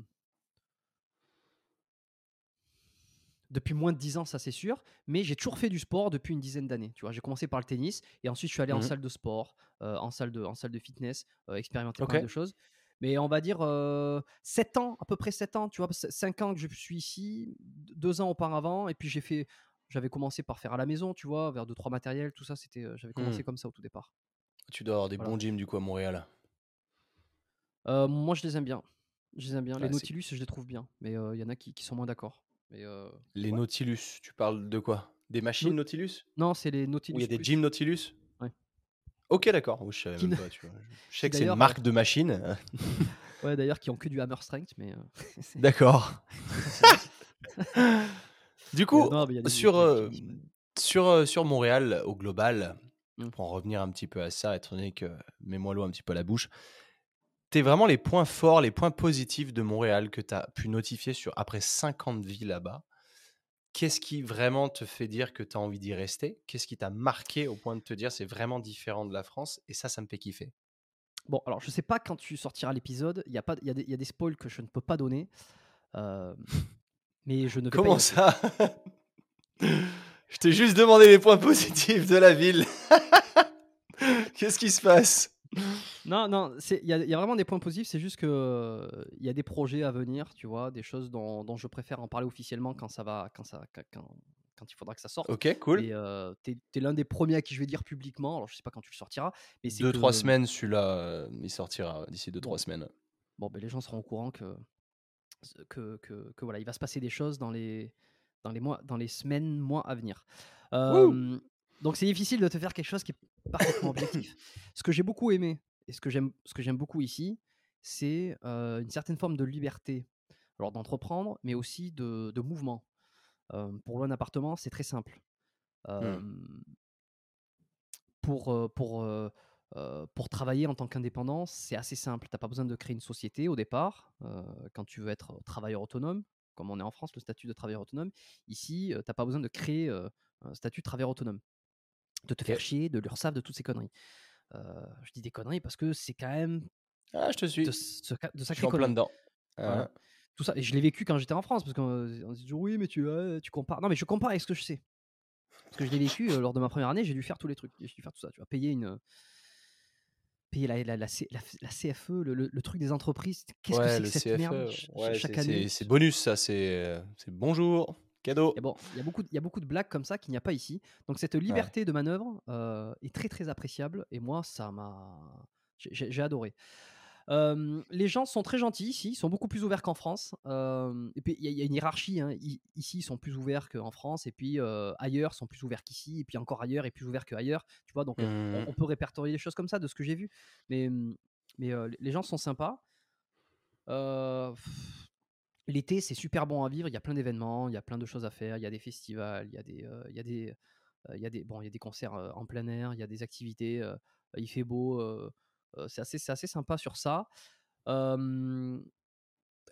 Depuis moins de 10 ans, ça c'est sûr, mais j'ai toujours fait du sport depuis une dizaine d'années. Tu vois, j'ai commencé par le tennis et ensuite je suis allé en Mhm. salle de sport, euh, en salle de, en salle de fitness, euh, expérimenter Ok. pas mal de choses. Mais on va dire 7 ans, à peu près 7 ans, tu vois, 5 ans que je suis ici, 2 ans auparavant, et puis j'ai fait, j'avais commencé par faire à la maison, tu vois, vers 2-3 matériels, tout ça, c'était, j'avais commencé Mmh. comme ça au tout départ. Tu dois avoir des Voilà. bons gyms du coup à Montréal. Euh, moi, je les aime bien. Je les aime bien. Les Nautilus, je les trouve bien, mais il y en a qui, qui sont moins d'accord. Mais euh, Les ouais. Nautilus, tu parles de quoi? Des machines Nau- Nautilus? Non, c'est les Ou Nautilus. il y a des Plus. gyms Nautilus? Ouais. Ok, d'accord. Oh, je savais Qui même ne- pas, tu vois. Je sais que c'est une d'ailleurs, marque de machine. Ouais, d'ailleurs, qui ont que du hammer strength, mais. euh, c'est- D'accord. du coup, non, mais il y a des- sur, des euh, sur, euh, sur Montréal, au global, Mm. pour en revenir un petit peu à ça, étant donné que mets-moi l'eau un petit peu à la bouche, t'es vraiment les points forts, les points positifs de Montréal que tu as pu notifier sur après 50 vies là-bas. Qu'est-ce qui vraiment te fait dire que tu as envie d'y rester? Qu'est-ce qui t'a marqué au point de te dire c'est vraiment différent de la France Et ça, ça me fait kiffer? Bon, alors je sais pas quand tu sortiras l'épisode, il y, a pas- y, a des- y a des spoils que je ne peux pas donner. euh, mais je ne vais Comment ça? Je t'ai juste demandé les points positifs de la ville. Qu'est-ce qui se passe? Non, non, il y, a- il y a vraiment des points positifs, c'est juste que euh, il y a des projets à venir, tu vois, des choses dont, dont je préfère en parler officiellement quand ça va, quand ça, quand, quand- quand il faudra que ça sorte. Ok, cool. Et euh, t'es es, l'un des premiers à qui je vais dire publiquement. Alors je sais pas quand tu le sortiras, mais c'est Deux, que- trois semaines, celui-là, euh, il sortira d'ici deux, Bon. trois semaines. Bon, ben, les gens seront au courant que, que, que, que voilà, il va se passer des choses dans les, dans les mois, dans les semaines, mois à venir. Euh, donc c'est difficile de te faire quelque chose qui est parfaitement objectif. Ce que j'ai beaucoup aimé et ce que j'aime, ce que j'aime beaucoup ici, c'est euh, une certaine forme de liberté, alors d'entreprendre, mais aussi de, de mouvement. Euh, pour louer un appartement, c'est très simple. Euh, Pour, pour, pour travailler en tant qu'indépendant, c'est assez simple. Tu n'as pas besoin de créer une société au départ quand tu veux être travailleur autonome, comme on est en France, le statut de travailleur autonome. Ici, tu n'as pas besoin de créer un statut de travailleur autonome, de te faire chier, de l'URSSAF, de toutes ces conneries. Euh, je dis des conneries parce que c'est quand même Ah, je te suis. de, de Je suis sacrées en plein dedans. Voilà. Ah, Tout ça, et je l'ai vécu quand j'étais en France, parce qu'on on se dit toujours, oui, mais tu, tu compares. Non, mais je compare avec ce que je sais. Parce que je l'ai vécu euh, lors de ma première année, j'ai dû faire tous les trucs. J'ai dû faire tout ça. Tu vas payer une. Payer la, la, CFE, le, le- le truc des entreprises. Qu'est-ce que c'est que cette CFE. merde ouais, chaque année? c'est- bonus, ça. C'est euh, c'est bonjour, cadeau. Et bon, il y, a beaucoup, de- il y a beaucoup de blagues comme ça qu'il n'y a pas ici. Donc cette liberté de manœuvre euh, est très très appréciable et moi ça m'a, j'ai- adoré. Euh, les gens sont très gentils ici, ils sont beaucoup plus ouverts qu'en France. Euh, et puis il y, a- il y a une hiérarchie. hein. I- Ici ils sont plus ouverts qu'en France et puis euh, ailleurs ils sont plus ouverts qu'ici et puis encore ailleurs et plus ouverts qu'ailleurs. Tu vois donc on, on peut répertorier des choses comme ça de ce que j'ai vu. Mais mais les gens sont sympas. Euh, pff, L'été, c'est super bon à vivre. Il y a plein d'événements, il y a plein de choses à faire. Il y a des festivals, il y a des, euh, il y a des, euh, il y a des, bon, il y a des concerts euh, en plein air, il y a des activités. euh, il fait beau. euh, euh, c'est assez, c'est assez sympa sur ça. Euh,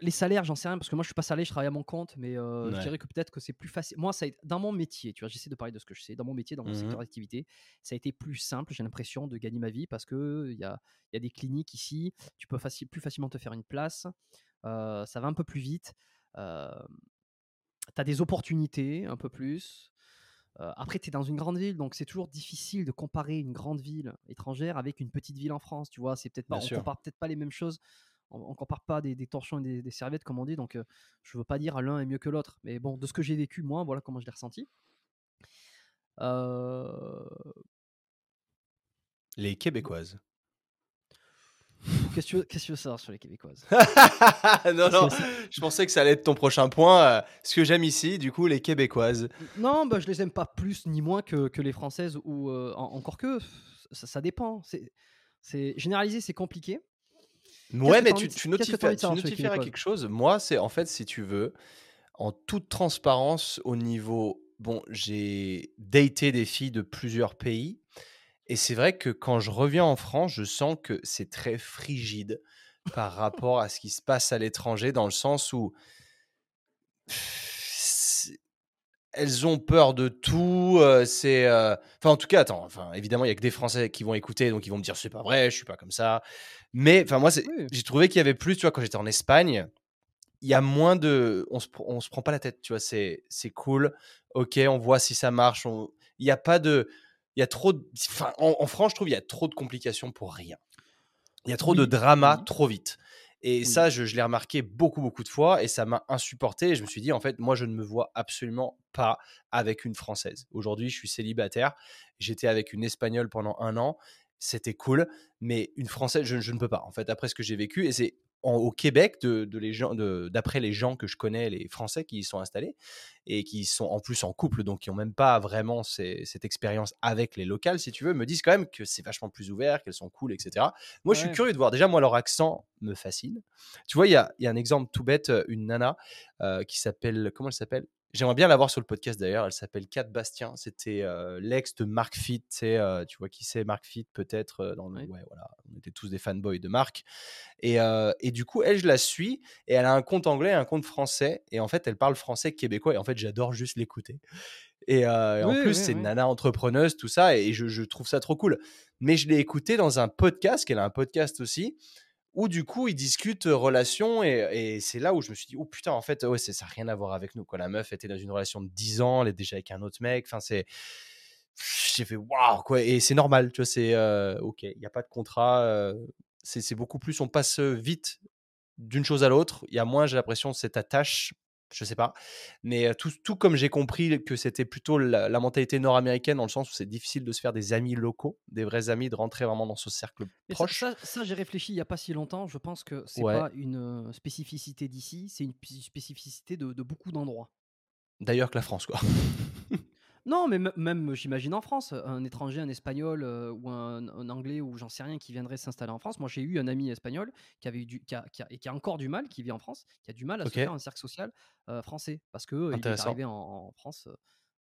les salaires, j'en sais rien parce que moi je suis pas salarié, je travaille à mon compte, mais euh, je dirais que peut-être que c'est plus facile. Moi, ça a été- dans mon métier, tu vois, j'essaie de parler de ce que je sais. Dans mon métier, dans mon Mhm. secteur d'activité, ça a été plus simple. J'ai l'impression de gagner ma vie parce que il y a, il y a des cliniques ici. Tu peux faci- plus facilement te faire une place. Euh, ça va un peu plus vite. tu as des opportunités un peu plus. Euh, après, tu es dans une grande ville, donc c'est toujours difficile de comparer une grande ville étrangère avec une petite ville en France. Tu vois, c'est peut-être pas, Bien on sûr. compare peut-être pas les mêmes choses. On, on compare pas des, des torchons et des, des serviettes, comme on dit. Donc, euh, je veux pas dire l'un est mieux que l'autre. Mais bon, de ce que j'ai vécu, moi, voilà comment je l'ai ressenti. Euh, Les Québécoises. Qu'est-ce que tu veux- savoir sur les Québécoises? Non, non, je pensais que ça allait être ton prochain point. euh, Ce que j'aime ici, du coup, les Québécoises. Non, bah, je les aime pas plus ni moins que, que les françaises ou euh, en- encore que ça, ça dépend. C'est, c'est généraliser, c'est compliqué. Ouais, mais tu, tu, que Québécoises quelque chose. Moi, c'est en fait, si tu veux, en toute transparence, au niveau. Bon, j'ai daté des filles de plusieurs pays. Et c'est vrai que quand je reviens en France, je sens que c'est très frigide par rapport à ce qui se passe à l'étranger, dans le sens où elles ont peur de tout. euh, c'est, euh, enfin, en tout cas, attends. Enfin, évidemment, il y a que des Français qui vont écouter, donc ils vont me dire c'est pas vrai, je suis pas comme ça. Mais enfin, moi, Oui. j'ai trouvé qu'il y avait plus. Tu vois, quand j'étais en Espagne, il y a moins de, on se, on se prend pas la tête. Tu vois, c'est, c'est cool. Ok, on voit si ça marche. on- Il y a pas de, il y a trop. De... Enfin, en, en France, je trouve il y a trop de complications pour rien. Il y a trop de drama oui, trop vite. Et oui. ça, je, je l'ai remarqué beaucoup, beaucoup de fois et ça m'a insupporté. Et je me suis dit, en fait, moi, je ne me vois absolument pas avec une Française. Aujourd'hui, je suis célibataire. J'étais avec une Espagnole pendant un an. C'était cool. Mais une Française, je, je ne peux pas, en fait, après ce que j'ai vécu. Et c'est en- au Québec, de, de les gens, d'après les gens que je connais, les Français qui y sont installés et qui sont en plus en couple, donc qui n'ont même pas vraiment ces- cette expérience avec les locales, si tu veux, me disent quand même que c'est vachement plus ouvert, qu'elles sont cool, etc. Moi, je suis curieux de voir. Déjà, moi, leur accent me fascine. Tu vois, il y a, y a un exemple tout bête, euh, une nana euh, qui s'appelle. Comment elle s'appelle? J'aimerais bien la voir sur le podcast d'ailleurs. Elle s'appelle Kat Bastien. C'était euh, l'ex de Marc Fit. Euh, tu vois qui c'est Marc Fit peut-être euh, dans le... Ouais. Ouais, voilà. On était tous des fanboys de Marc. Et, et du coup, elle, je la suis. Et elle a un compte anglais et un compte français. Et en fait, elle parle français québécois. Et en fait, j'adore juste l'écouter. Et, euh, et en plus, oui, c'est une oui. nana entrepreneuse, tout ça. Et je, je trouve ça trop cool. Mais je l'ai écouté dans un podcast, qu'elle a un podcast aussi où du coup ils discutent relations et, c'est là où je me suis dit oh putain en fait ça n'a rien à voir avec nous quoi. La meuf était dans une relation de 10 ans elle est déjà avec un autre mec. Enfin c'est j'ai fait waouh quoi. Et c'est normal tu vois c'est ok il n'y a pas de contrat euh, c'est beaucoup plus on passe vite d'une chose à l'autre. Il y a moins j'ai l'impression cette attache je sais pas mais tout, tout comme j'ai compris que c'était plutôt la, la mentalité nord-américaine dans le sens où c'est difficile de se faire des amis locaux des vrais amis de rentrer vraiment dans ce cercle Mais proche ça, ça, j'ai réfléchi il n'y a pas si longtemps. Je pense que c'est ouais pas une spécificité d'ici, c'est une spécificité de, de beaucoup d'endroits. d'ailleurs que la France quoi Non, mais même, j'imagine en France, un étranger, un espagnol euh, ou un, un anglais ou j'en sais rien qui viendrait s'installer en France. Moi, j'ai eu un ami espagnol qui avait eu du, qui a, qui a- et qui a encore du mal, qui vit en France, qui a du mal à se faire un cercle social euh, français parce que euh, il est arrivé en, en France euh,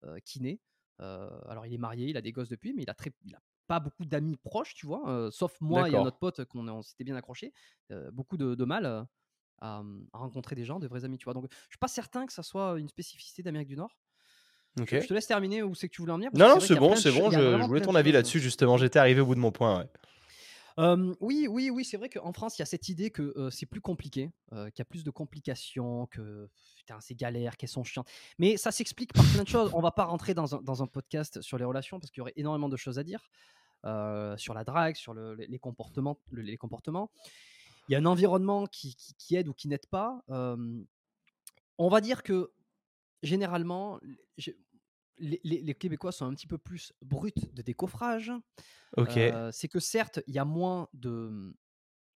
euh, kiné. Euh, alors, il est marié, il a des gosses depuis, mais il a très, il a pas beaucoup d'amis proches, tu vois, euh, sauf moi et un autre pote qu'on on s'était bien accroché. euh, beaucoup de, de mal euh, à, à rencontrer des gens, de vrais amis, tu vois. Donc, je suis pas certain que ça soit une spécificité d'Amérique du Nord. Je, te laisse terminer où c'est que tu voulais en venir, Non, non, c'est bon, c'est bon. Je, voulais ton avis là-dessus, justement. J'étais arrivé au bout de mon point. ouais. Euh, oui, oui, oui, c'est vrai qu'en France, il y a cette idée que euh, c'est plus compliqué, euh, qu'il y a plus de complications, que c'est galère, qu'elles sont chiantes. Mais ça s'explique par plein de choses. On va pas rentrer dans un, dans un podcast sur les relations parce qu'il y aurait énormément de choses à dire euh, sur la drague, sur le- les, les comportements, le- les comportements. Il y a un environnement qui, qui- qui aide ou qui n'aide pas. On va dire que généralement, les, les- les Québécois sont un petit peu plus bruts de décoffrage. Euh, c'est que certes, il y a moins de.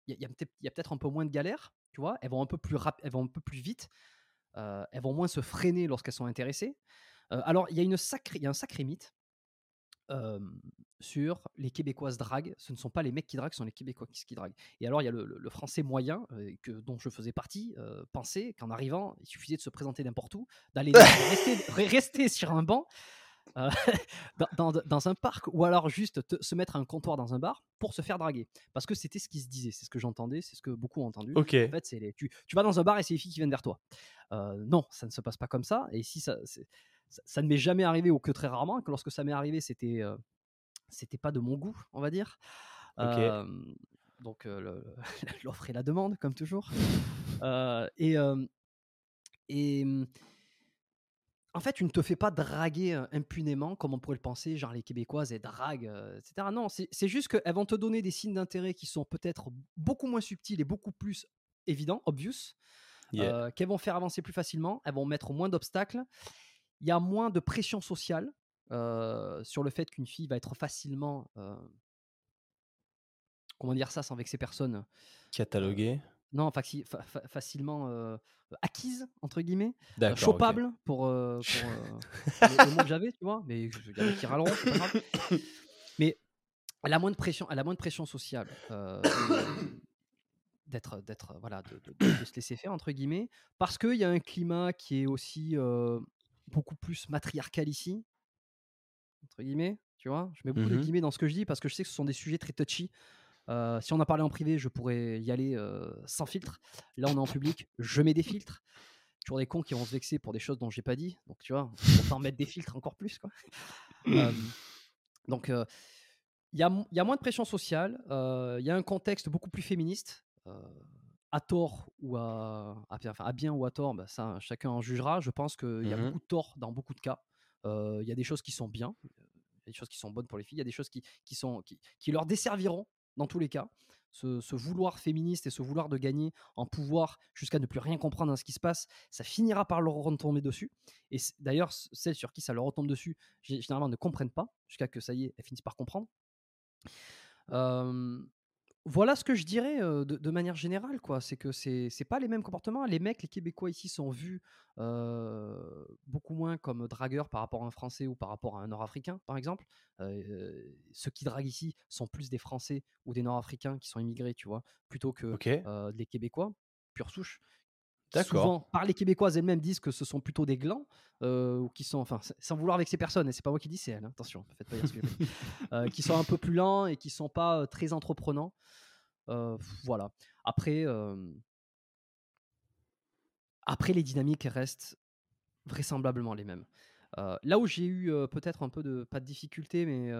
Il y a, il y a peut-être un peu moins de galères, tu vois? Elles vont un peu plus, rap- elles vont un peu plus vite. euh, elles vont moins se freiner lorsqu'elles sont intéressées. Euh, alors, il y, a une sacrée, il y a un sacré mythe sur les Québécoises draguent. Ce ne sont pas les mecs qui draguent, ce sont les Québécois qui, qui draguent. Et alors, il y a le, le- le français moyen, euh, que, dont je faisais partie, euh, pensait qu'en arrivant, il suffisait de se présenter n'importe où, d'aller rester, rester sur un banc euh, dans, dans- dans un parc ou alors juste te- se mettre à un comptoir dans un bar pour se faire draguer. Parce que c'était ce qui se disait, c'est ce que j'entendais, c'est ce que beaucoup ont entendu. Ok. En fait, c'est les- tu, tu vas dans un bar et c'est les filles qui viennent vers toi. Euh, non, ça ne se passe pas comme ça. Et si ça, ça, ça ne m'est jamais arrivé ou que très rarement, que lorsque ça m'est arrivé, c'était euh, c'était pas de mon goût, on va dire. Donc l'offre et la demande, comme toujours. Et et en fait, tu ne te fais pas draguer impunément comme on pourrait le penser, genre les Québécoises elles draguent, etc. Non, c'est c'est juste qu'elles vont te donner des signes d'intérêt qui sont peut-être beaucoup moins subtils et beaucoup plus évidents, obvious, Yeah. euh, qu'elles vont faire avancer plus facilement, elles vont mettre moins d'obstacles, il y a moins de pression sociale euh, sur le fait qu'une fille va être facilement, euh, comment dire ça sans vexer personne, euh, Catalogué. non, fa- fa- facilement acquise, entre guillemets, chopable pour, pour, le, le mot que j'avais, tu vois, mais il y en a qui râleront. Mais elle a moins de pression, elle a moins de pression sociale. d'être d'être voilà de, de- de se laisser faire entre guillemets parce qu'il y a un climat qui est aussi euh, beaucoup plus matriarcal ici entre guillemets tu vois? Je mets beaucoup de Mhm. guillemets dans ce que je dis parce que je sais que ce sont des sujets très touchy Euh, si on en parlait en privé je pourrais y aller euh, sans filtre là on est en public je mets des filtres toujours des cons qui vont se vexer pour des choses dont j'ai pas dit donc tu vois autant mettre des filtres encore plus quoi Euh, donc il y, a, y a moins de pression sociale, il y a un contexte beaucoup plus féministe, à tort ou à, à bien, enfin, à bien ou à tort, bah, ça chacun en jugera. Je pense qu'il y a Mhm. beaucoup de tort dans beaucoup de cas. Il y a des choses qui sont bien, il y a des choses qui sont bonnes pour les filles, il y a des choses qui, qui, sont, qui, leur desserviront dans tous les cas. Ce, ce vouloir féministe et ce vouloir de gagner en pouvoir jusqu'à ne plus rien comprendre dans ce qui se passe, ça finira par leur retomber dessus. Et d'ailleurs, celles sur qui ça leur retombe dessus, gé- généralement ne comprennent pas, jusqu'à que ça y est, elles finissent par comprendre. Euh, voilà ce que je dirais euh, de, de manière générale, quoi. C'est que c'est c'est pas les mêmes comportements. Les mecs, les Québécois ici sont vus euh, beaucoup moins comme dragueurs par rapport à un Français ou par rapport à un Nord-Africain, par exemple. Euh, ceux qui draguent ici sont plus des Français ou des Nord-Africains qui sont immigrés, tu vois, plutôt que des Québécois, pure souche. Souvent, par les Québécoises elles-mêmes, disent que ce sont plutôt des glands, euh, ou qui sont, enfin, sans vouloir avec ces personnes, et c'est pas moi qui dis, c'est elles, hein, attention, faites pas dire ce que. Euh, qui sont un peu plus lents et qui sont pas euh, très entreprenants. Voilà. Après, après, les dynamiques restent vraisemblablement les mêmes. Là où j'ai eu peut-être un peu de, pas de difficulté, mais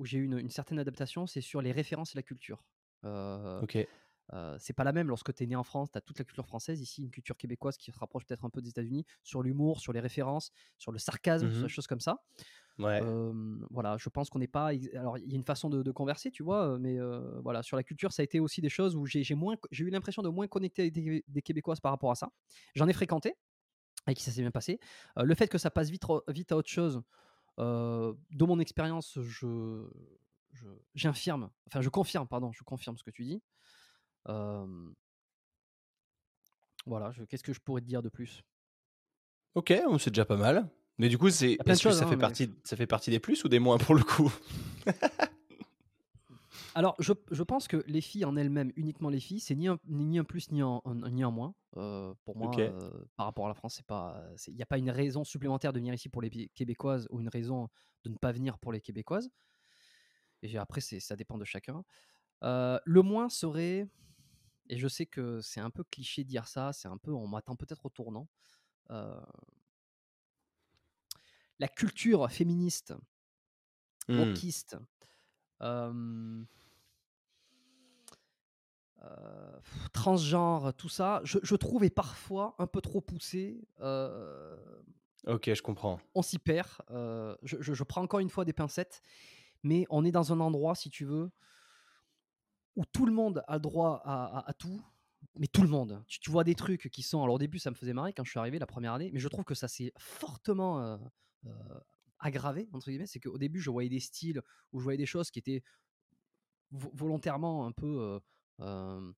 où j'ai eu une, une certaine adaptation, c'est sur les références et la culture. Ok. Euh, c'est pas la même lorsque tu es né en France, tu as toute la culture française, ici une culture québécoise qui se rapproche peut-être un peu des États-Unis, sur l'humour, sur les références, sur le sarcasme, sur Mhm. des choses comme ça. Ouais. Euh, voilà, je pense qu'on n'est pas. Alors, il y a une façon de, de converser, tu vois, mais euh, voilà, sur la culture, ça a été aussi des choses où j'ai moins, j'ai eu l'impression de moins connecter avec des, des Québécoises par rapport à ça. J'en ai fréquenté, avec qui ça s'est bien passé. Le fait que ça passe vite, vite à autre chose, de mon expérience, je- j'infirme, enfin, je confirme, pardon, je confirme ce que tu dis. Euh, voilà, qu'est-ce que je pourrais te dire de plus? Ok, bon, c'est déjà pas mal. Mais du coup, c'est est-ce que ça hein, fait mais- partie ça fait partie des plus ou des moins pour le coup? Alors, je, je pense que les filles en elles-mêmes, uniquement les filles, c'est ni un, ni un plus ni un, un- ni un moins. Euh, pour moi, euh, par rapport à la France, c'est pas, il n'y a pas une raison supplémentaire de venir ici pour les Québécoises ou une raison de ne pas venir pour les Québécoises. Et après, ça dépend de chacun. Euh, le moins serait, et je sais que c'est un peu cliché de dire ça, c'est un peu, on m'attend peut-être au tournant. euh, la culture féministe, wokiste, euh, euh, transgenre, tout ça, je, je trouve est parfois un peu trop poussé. euh, Ok, je comprends. on s'y perd. je, je- je prends encore une fois des pincettes, mais on est dans un endroit, si tu veux, où tout le monde a droit à, à- à tout. Mais tout le monde. Tu, tu vois des trucs qui sont. Alors au début, ça me faisait marrer quand je suis arrivé la première année, mais je trouve que ça s'est fortement euh, euh, aggravé, entre guillemets. C'est qu'au début, je voyais des styles où je voyais des choses qui étaient vo- volontairement un peu euh, euh.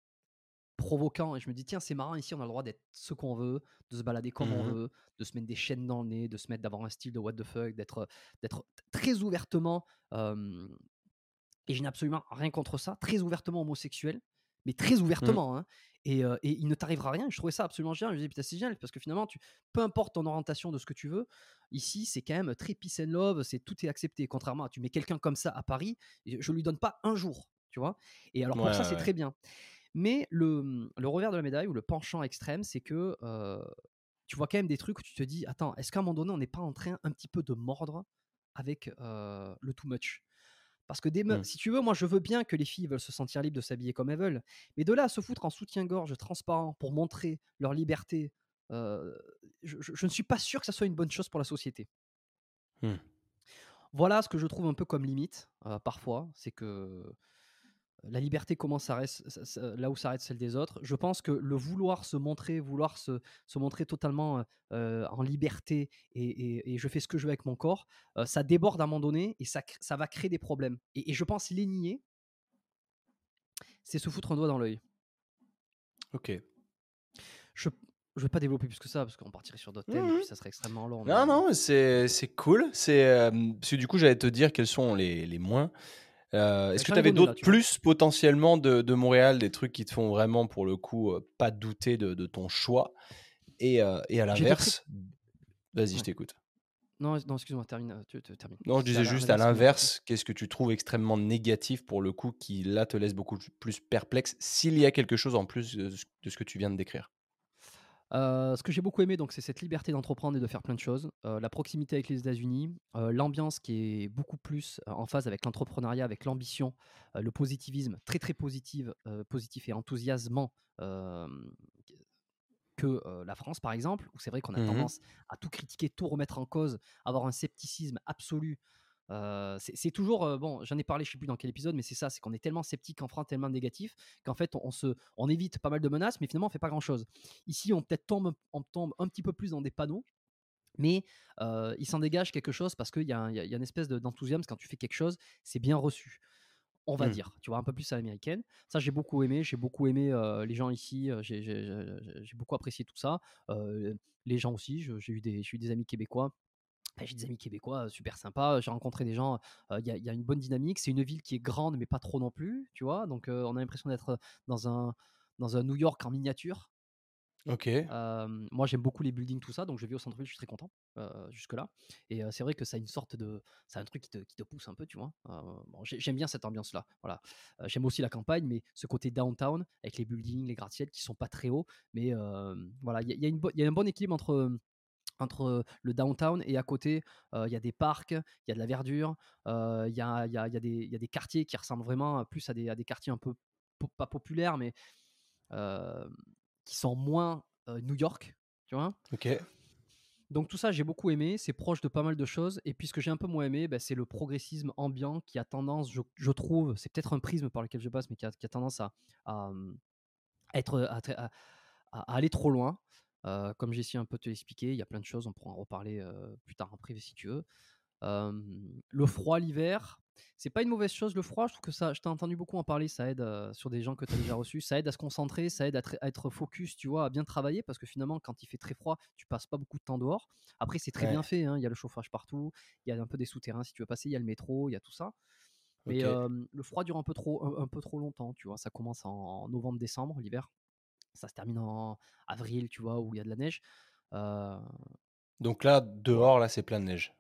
Et je me dis, tiens, c'est marrant, ici, on a le droit d'être ce qu'on veut, de se balader comme on Mhm. veut, de se mettre des chaînes dans le nez, de se mettre d'avoir un style de what the fuck, d'être d'être très ouvertement. euh, et je n'ai absolument rien contre ça, très ouvertement homosexuel, mais très ouvertement. hein. Et, euh, et il ne t'arrivera rien. Je trouvais ça absolument génial. Je me dis, putain, c'est génial parce que finalement, tu, peu importe ton orientation de ce que tu veux, ici, c'est quand même très peace and love, c'est tout est accepté. Contrairement à tu mets quelqu'un comme ça à Paris, je lui donne pas un jour, tu vois. Et alors pour Ouais, ça, ouais, c'est très bien. Mais le, le revers de la médaille ou le penchant extrême, c'est que euh, tu vois quand même des trucs où tu te dis, attends, est-ce qu'à un moment donné, on n'est pas en train un petit peu de mordre avec euh, le too much? Parce que des meufs, Mm. si tu veux, moi je veux bien que les filles veulent se sentir libres de s'habiller comme elles veulent, mais de là à se foutre en soutien-gorge transparent pour montrer leur liberté, euh, je, je- je ne suis pas sûr que ça soit une bonne chose pour la société. Mm. Voilà ce que je trouve un peu comme limite euh, parfois, c'est que la liberté commence à reste- là où s'arrête celle des autres. Je pense que le vouloir se montrer, vouloir se, se montrer totalement euh, euh, en liberté et, et- et je fais ce que je veux avec mon corps, euh, ça déborde à un moment donné et ça, va créer des problèmes. Et, et je pense les nier, c'est se foutre un doigt dans l'œil. Ok. Je ne vais pas développer plus que ça parce qu'on partirait sur d'autres thèmes et Mhm. puis ça serait extrêmement long. Non, mais- non, c'est c'est cool. C'est euh, parce que du coup, j'allais te dire quels sont les, les moins. Euh, Est-ce que tu ai avais d'autres plus potentiellement de, de Montréal, des trucs qui te font vraiment, pour le coup, euh, pas douter de, de ton choix Et, euh, et à l'inverse, vas-y, je t'écoute. Non, non excuse-moi, termine. Tu, tu- termine. Non, je disais juste à l'inverse, qu'est-ce que tu trouves extrêmement négatif pour le coup qui là te laisse beaucoup plus perplexe s'il y a quelque chose en plus de ce que tu viens de décrire? Euh, ce que j'ai beaucoup aimé, donc, c'est cette liberté d'entreprendre et de faire plein de choses. Euh, la proximité avec les États-Unis, euh, l'ambiance qui est beaucoup plus en phase avec l'entrepreneuriat, avec l'ambition, le positivisme, très très positif, positif et enthousiasmant que la France, par exemple, où c'est vrai qu'on a Mhm. tendance à tout critiquer, tout remettre en cause, avoir un scepticisme absolu. Euh, c'est toujours, euh, bon, j'en ai parlé, je sais plus dans quel épisode, mais c'est ça, c'est qu'on est tellement sceptique en France, tellement négatif, qu'en fait, on, on se, on évite pas mal de menaces, mais finalement, on fait pas grand-chose. Ici, on peut-être tombe, on tombe un petit peu plus dans des panneaux, mais euh, il s'en dégage quelque chose parce qu'il y, y a il y a une espèce de- d'enthousiasme quand tu fais quelque chose, c'est bien reçu. On va Hmm. dire, tu vois, un peu plus à l'américaine. Ça, j'ai beaucoup aimé. J'ai beaucoup aimé euh, les gens ici. j'ai- beaucoup apprécié tout ça. Euh, les gens aussi. J'ai eu, eu des amis québécois. Enfin, J'ai des amis québécois euh, super sympas. J'ai rencontré des gens. euh, Il y, a- il y a une bonne dynamique. C'est une ville qui est grande, mais pas trop non plus. Tu vois, donc euh, on a l'impression d'être dans un, dans un New York en miniature. Ok. Euh, moi, j'aime beaucoup les buildings, tout ça, donc je vis au centre-ville, je suis très content euh, jusque-là. Et euh, c'est vrai que ça a une sorte de. C'est un truc qui te, qui te pousse un peu, tu vois? Bon, j'aime bien cette ambiance-là. Voilà. J'aime aussi la campagne, mais ce côté downtown, avec les buildings, les gratte-ciels qui sont pas très hauts. Mais voilà, y, y il y a un bon équilibre entre. Entre le downtown et à côté, euh, il y a des parcs, il y a de la verdure, euh, il y, a, y, a, y, a y a des quartiers qui ressemblent vraiment plus à des, à des quartiers un peu po- pas populaires, mais euh, qui sont moins New York, tu vois? Ok. Donc tout ça, j'ai beaucoup aimé. C'est proche de pas mal de choses. Et puis ce que j'ai un peu moins aimé, bah, c'est le progressisme ambiant qui a tendance, je, je trouve, c'est peut-être un prisme par lequel je passe, mais qui a, qui tendance à, à, être, à aller trop loin. Euh, comme j'ai essayé un peu de te l'expliquer, il y a plein de choses, on pourra en reparler euh, plus tard en privé si tu veux. Le froid l'hiver, c'est pas une mauvaise chose le froid, je trouve que ça, je t'ai entendu beaucoup en parler, ça aide sur des gens que tu as déjà reçus, ça aide à se concentrer, ça aide à, être focus, tu vois, à bien travailler parce que finalement quand il fait très froid, tu passes pas beaucoup de temps dehors. Après c'est très Ouais. bien fait, hein, il y a le chauffage partout, il y a un peu des souterrains si tu veux passer, il y a le métro, il y a tout ça. Mais euh, le froid dure un peu trop, un, un peu trop longtemps, tu vois. Ça commence en novembre-décembre, l'hiver. Ça se termine en avril, tu vois, où il y a de la neige. Donc là, dehors, là, c'est plein de neige.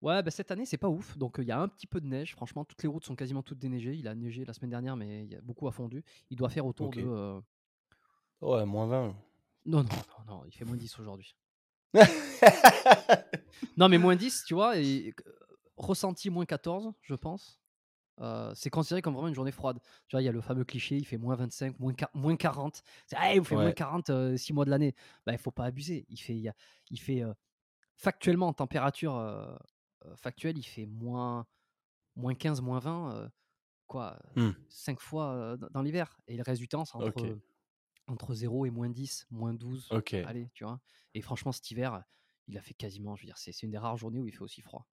Ouais, bah, cette année, c'est pas ouf. Donc, il y a un petit peu de neige. Franchement, toutes les routes sont quasiment toutes déneigées. Il a neigé la semaine dernière, mais il y a beaucoup a fondu. Il doit faire autour Ok. de. euh, Ouais, moins 20. Non, non, non, non, il fait moins 10 aujourd'hui. Non, mais moins 10, tu vois, et ressenti moins 14, je pense. Euh, c'est considéré comme vraiment une journée froide. Tu vois, il y a le fameux cliché, il fait moins 25, moins, quar- moins 40. C'est, ah, il fait moins Ouais. 40 6 mois de l'année. Bah, il faut pas abuser. Il fait, il a- il fait euh, factuellement, en température euh, euh, factuelle, il fait moins, moins 15, moins 20, euh, quoi, Hmm. 5 fois euh, dans l'hiver. Et le reste du temps, c'est entre, Ok. entre 0 et moins 10, moins 12. Ok. Allez, tu vois. Et franchement, cet hiver, il a fait quasiment, je veux dire, c'est c'est une des rares journées où il fait aussi froid.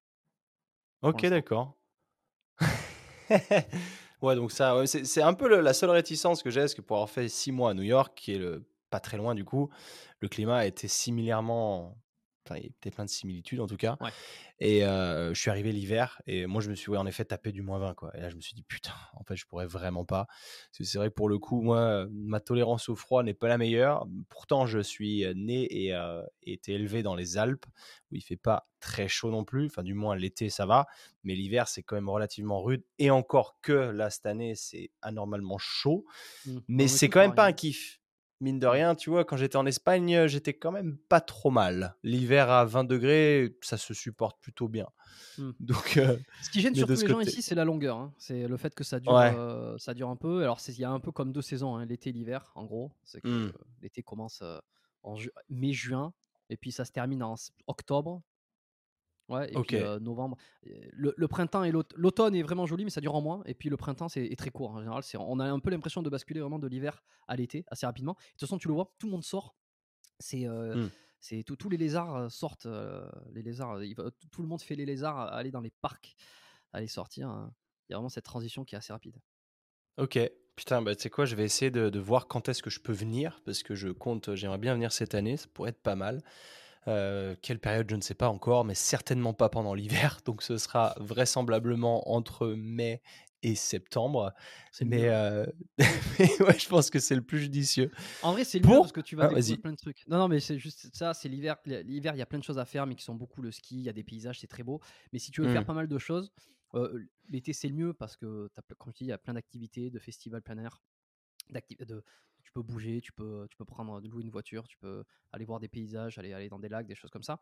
Ok, d'accord. ouais, donc ça, c'est un peu la seule réticence que j'ai, parce que pour avoir fait six mois à New York, qui est pas très loin du coup, le climat a été similairement. Enfin, il y a peut-être plein de similitudes en tout cas. Ouais. Et euh, je suis arrivé l'hiver, et moi je me suis ouais, en effet tapé du moins 20, quoi. Et là, je me suis dit, putain, en fait, je pourrais vraiment pas. Parce que c'est vrai que pour le coup, moi, ma tolérance au froid n'est pas la meilleure. Pourtant, je suis né et euh, été élevé dans les Alpes, où il fait pas très chaud non plus. Enfin, du moins, l'été, ça va. Mais l'hiver, c'est quand même relativement rude. Et encore que là, cette année, c'est anormalement chaud. Mm. Non, Mais c'est quand même pas un kiff. Mine de rien, tu vois, quand j'étais en Espagne, euh, j'étais quand même pas trop mal. L'hiver à 20 degrés, ça se supporte plutôt bien. Mm. Donc, euh, Ce qui gêne surtout les gens ici, c'est la longueur. hein. C'est le fait que ça dure, Ouais. euh, ça dure un peu. Alors, c'est- il y a un peu comme deux saisons, hein, l'été et l'hiver, en gros. C'est que Hmm. euh, l'été commence euh, en ju- mai-juin, et puis ça se termine en octobre. Ouais, et puis euh, novembre. Le, le printemps et l'automne est vraiment joli, mais ça dure en moins. Et puis le printemps c'est est très court en général. On a un peu l'impression de basculer vraiment de l'hiver à l'été assez rapidement. De toute façon, tu le vois, tout le monde sort. C'est euh, tous les lézards sortent. euh, les lézards, il tout le monde fait les lézards aller dans les parcs, aller sortir. hein. Il y a vraiment cette transition qui est assez rapide. Ok. Putain, bah, tu sais quoi, je vais essayer de, de voir quand est-ce que je peux venir, parce que je compte, j'aimerais bien venir cette année, ça pourrait être pas mal. Euh, quelle période, je ne sais pas encore, mais certainement pas pendant l'hiver, donc ce sera vraisemblablement entre mai et septembre. Mais, euh, mais ouais, je pense que c'est le plus judicieux. En vrai, c'est mieux Pour parce que tu vas Ah, découvrir plein de trucs. Non, non, mais c'est juste ça, c'est l'hiver. L'hiver, il y a plein de choses à faire, mais qui sont beaucoup le ski, il y a des paysages, c'est très beau. Mais si tu veux faire Hmm. pas mal de choses, euh, l'été, c'est le mieux parce que, comme je dis, il y a plein d'activités, de festivals plein air. De, tu peux bouger, tu peux, tu peux prendre, louer une voiture, tu peux aller voir des paysages, aller, aller dans des lacs, des choses comme ça.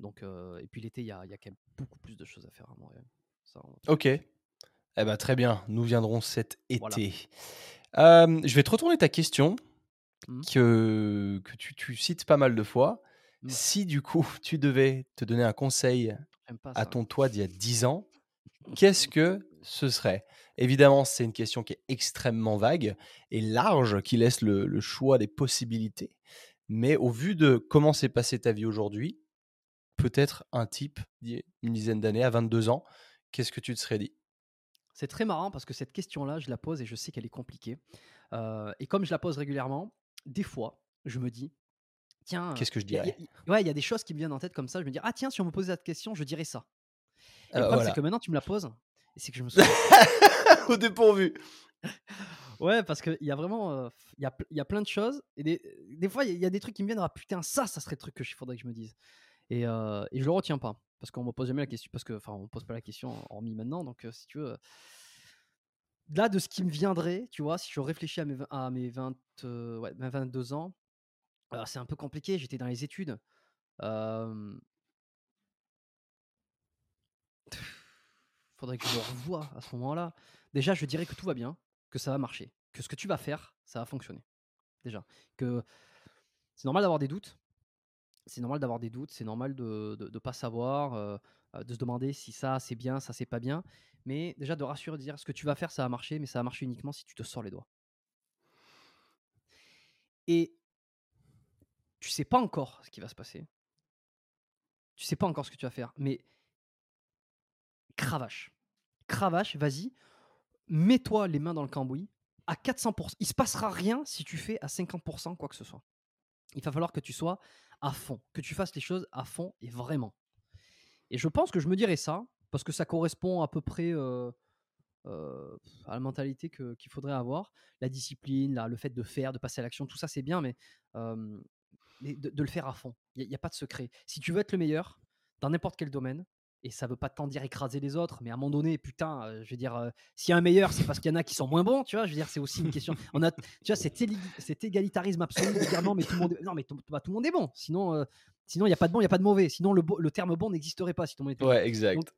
Donc, euh, et puis l'été, il y a, il y a quand même beaucoup plus de choses à faire à Montréal. Ça, Ok. Eh ben, très bien, nous viendrons cet Voilà. été. Euh, je vais te retourner ta question Mhm. que, que tu, tu cites pas mal de fois. Mmh. Si du coup tu devais te donner un conseil à ton toi d'il y a 10 ans, qu'est-ce que ce serait Évidemment, c'est une question qui est extrêmement vague et large, qui laisse le, le choix des possibilités. Mais au vu de comment s'est passée ta vie aujourd'hui, peut-être un type, une dizaine d'années, à 22 ans, qu'est-ce que tu te serais dit? C'est très marrant parce que cette question-là, je la pose et je sais qu'elle est compliquée. Euh, et comme je la pose régulièrement, des fois, je me dis, tiens, Qu'est-ce que je il y a- dirais il y a- ouais, il y a des choses qui me viennent en tête comme ça. Je me dis, ah tiens, si on me posait cette question, je dirais ça. Et Ah le bah problème, voilà. c'est que maintenant, tu me la poses. C'est que je me souviens. Au dépourvu. ouais, parce qu'il y a vraiment. euh, Il y, a, ple- il y a plein de choses. Et des, des fois, il y, a- y des trucs qui me viennent. Ah putain, ça, ça serait le truc que il faudrait que je me dise. Et, euh, et je le retiens pas. Parce qu'on me pose jamais la question. Parce que, enfin, on me pose pas la question, hormis maintenant. Donc, euh, si tu veux. Là, de ce qui me viendrait, tu vois, si je réfléchis à mes, à mes 20, euh, ouais, mes 22 ans, alors c'est un peu compliqué. J'étais dans les études. Euh, faudrait que je le revoie à ce moment-là. Déjà, je dirais que tout va bien, que ça va marcher, que ce que tu vas faire, ça va fonctionner. Déjà, que c'est normal d'avoir des doutes. C'est normal d'avoir des doutes, c'est normal de ne pas savoir, euh, euh, de se demander si ça c'est bien, ça c'est pas bien. Mais déjà de rassurer, de dire ce que tu vas faire, ça va marcher, mais ça va marcher uniquement si tu te sors les doigts. Et tu sais pas encore ce qui va se passer. Tu sais pas encore ce que tu vas faire, mais cravache. Cravache, vas-y, mets-toi les mains dans le cambouis à 400%. Il se passera rien si tu fais à 50% quoi que ce soit. Il va falloir que tu sois à fond, que tu fasses les choses à fond et vraiment. Et je pense que je me dirais ça parce que ça correspond à peu près euh, euh, à la mentalité qu'il faudrait avoir. La discipline, le fait de faire, de passer à l'action, tout ça c'est bien, mais, euh, de le faire à fond. Il n'y a, pas de secret. Si tu veux être le meilleur dans n'importe quel domaine, et ça veut pas tant dire écraser les autres, mais à un moment donné, putain, euh, je veux dire, euh, s'il y a un meilleur, c'est parce qu'il y en a qui sont moins bons, tu vois. Je veux dire, c'est aussi une question. On a, tu vois, cet, éli- cet égalitarisme absolu de dire non, mais tout le monde, est, non, mais tout, bah, tout le monde est bon. Sinon, euh, sinon il y a pas de bon, il y a pas de mauvais. Sinon, le, bo- le terme bon n'existerait pas si tout le monde était bon. Ouais, exact. Donc,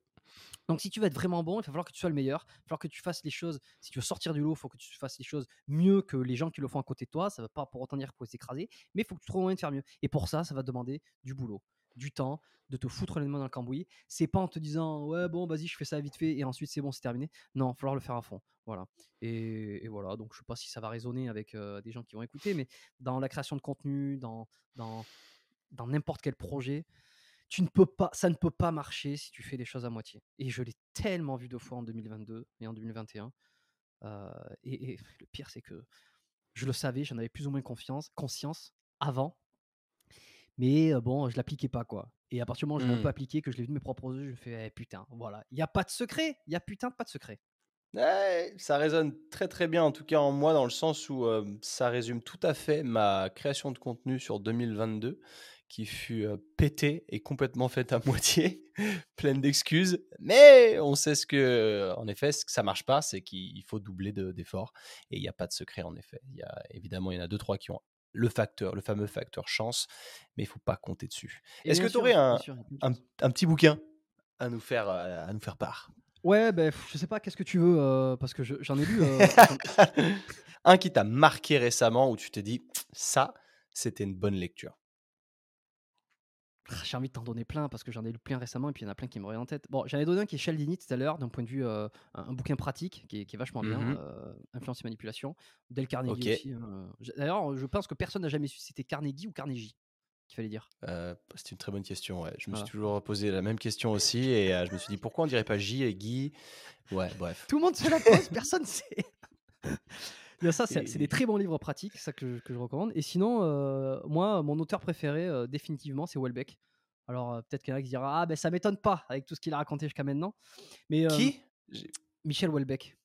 Donc, si tu veux être vraiment bon, il va falloir que tu sois le meilleur. Il va falloir que tu fasses les choses. Si tu veux sortir du lot, il faut que tu fasses les choses mieux que les gens qui le font à côté de toi. Ça ne veut pas pour autant dire qu'il faut s'écraser, mais il faut que tu trouves un moyen de faire mieux. Et pour ça, ça va te demander du boulot, du temps, de te foutre les mains dans le cambouis. C'est pas en te disant ouais bon vas-y je fais ça vite fait et ensuite c'est bon c'est terminé. Non, il falloir le faire à fond. Voilà. Et, voilà. Donc je sais pas si ça va résonner avec euh, des gens qui vont écouter, mais dans la création de contenu, dans dans dans n'importe quel projet, tu ne peux pas, ça ne peut pas marcher si tu fais les choses à moitié. Et je l'ai tellement vu deux fois en 2022 et en 2021. Euh, et, et le pire, c'est que je le savais, j'en avais plus ou moins confiance, conscience avant. Mais bon, je l'appliquais pas, quoi. Et à partir du moment où je l'ai un peu Hmm. appliqué, que je l'ai vu de mes propres yeux, je fais eh, putain, voilà. Il n'y a pas de secret. Il y a putain de pas de secret. Ouais, ça résonne très très bien, en tout cas en moi, dans le sens où euh, ça résume tout à fait ma création de contenu sur 2022, qui fut euh, pétée et complètement faite à moitié, pleine d'excuses. Mais on sait ce que, en effet, ce que ça marche pas, c'est qu'il faut doubler de- d'efforts. Et il n'y a pas de secret, en effet. Il y a, évidemment, il y en a deux, trois qui ont le facteur, le fameux facteur chance, mais il faut pas compter dessus. Est-ce que tu aurais un, sûr, un, petit bouquin à nous faire, euh, à nous faire part? Ouais, ben je sais pas, qu'est-ce que tu veux, euh, parce que je- j'en ai lu. euh, un qui t'a marqué récemment où tu t'es dit ça c'était une bonne lecture J'ai envie de t'en donner plein parce que j'en ai lu plein récemment et puis il y en a plein qui me reviennent en tête. Bon, j'en ai donné un qui est Cialdini tout à l'heure, d'un point de vue euh, un, un bouquin pratique qui est, qui est vachement bien, Mhm. euh, Influence et manipulation. Del Carnegie aussi. hein. J- D'ailleurs, je pense que personne n'a jamais su si c'était Carnegie ou Carnegie qu'il fallait dire. Euh, c'est une très bonne question ouais. je me Voilà. suis toujours posé la même question aussi et euh, je me suis dit pourquoi on dirait pas J et Guy? Ouais bref Tout le monde se la pose, personne ne sait. Il y a ça, c'est des très bons livres pratiques, ça que je, que je recommande. Et sinon, euh, moi, mon auteur préféré, euh, définitivement, c'est Welbeck. Alors, euh, peut-être qu'il y en a qui se dira Ah, ben ça m'étonne pas avec tout ce qu'il a raconté jusqu'à maintenant. Mais qui? Michel Welbeck.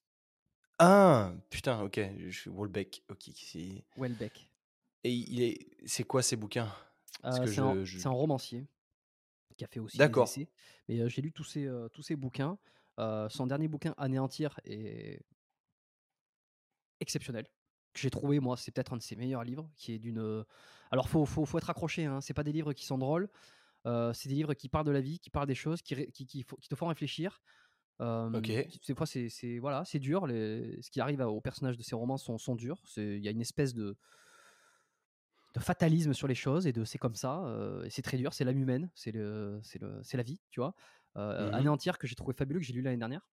ah putain ok je suis Wolbeck ok c'est- Welbeck. et il est c'est quoi ces bouquins? C'est un, je, romancier qui a fait aussi des d'accord essais. Mais j'ai lu tous ses, euh, tous bouquins. Son dernier bouquin, Anéantir, est exceptionnel. Que j'ai trouvé, moi, c'est peut-être un de ses meilleurs livres. Qui est d'une. euh, Alors, faut, faut, faut être accroché. Hein. C'est pas des livres qui sont drôles. euh, c'est des livres qui parlent de la vie, qui parlent des choses, qui, qui, qui, te font réfléchir. Euh, des fois, c'est c'est- voilà, c'est dur. Les, ce qui arrive aux personnages de ces romans sont, sont durs. C'est- Il y a une espèce de de fatalisme sur les choses et de c'est comme ça, euh, et c'est très dur, c'est l'âme humaine, c'est le, c'est le, c'est la vie, tu vois. Euh, Mhm. Anéantir que j'ai trouvé fabuleux, que j'ai lu l'année dernière.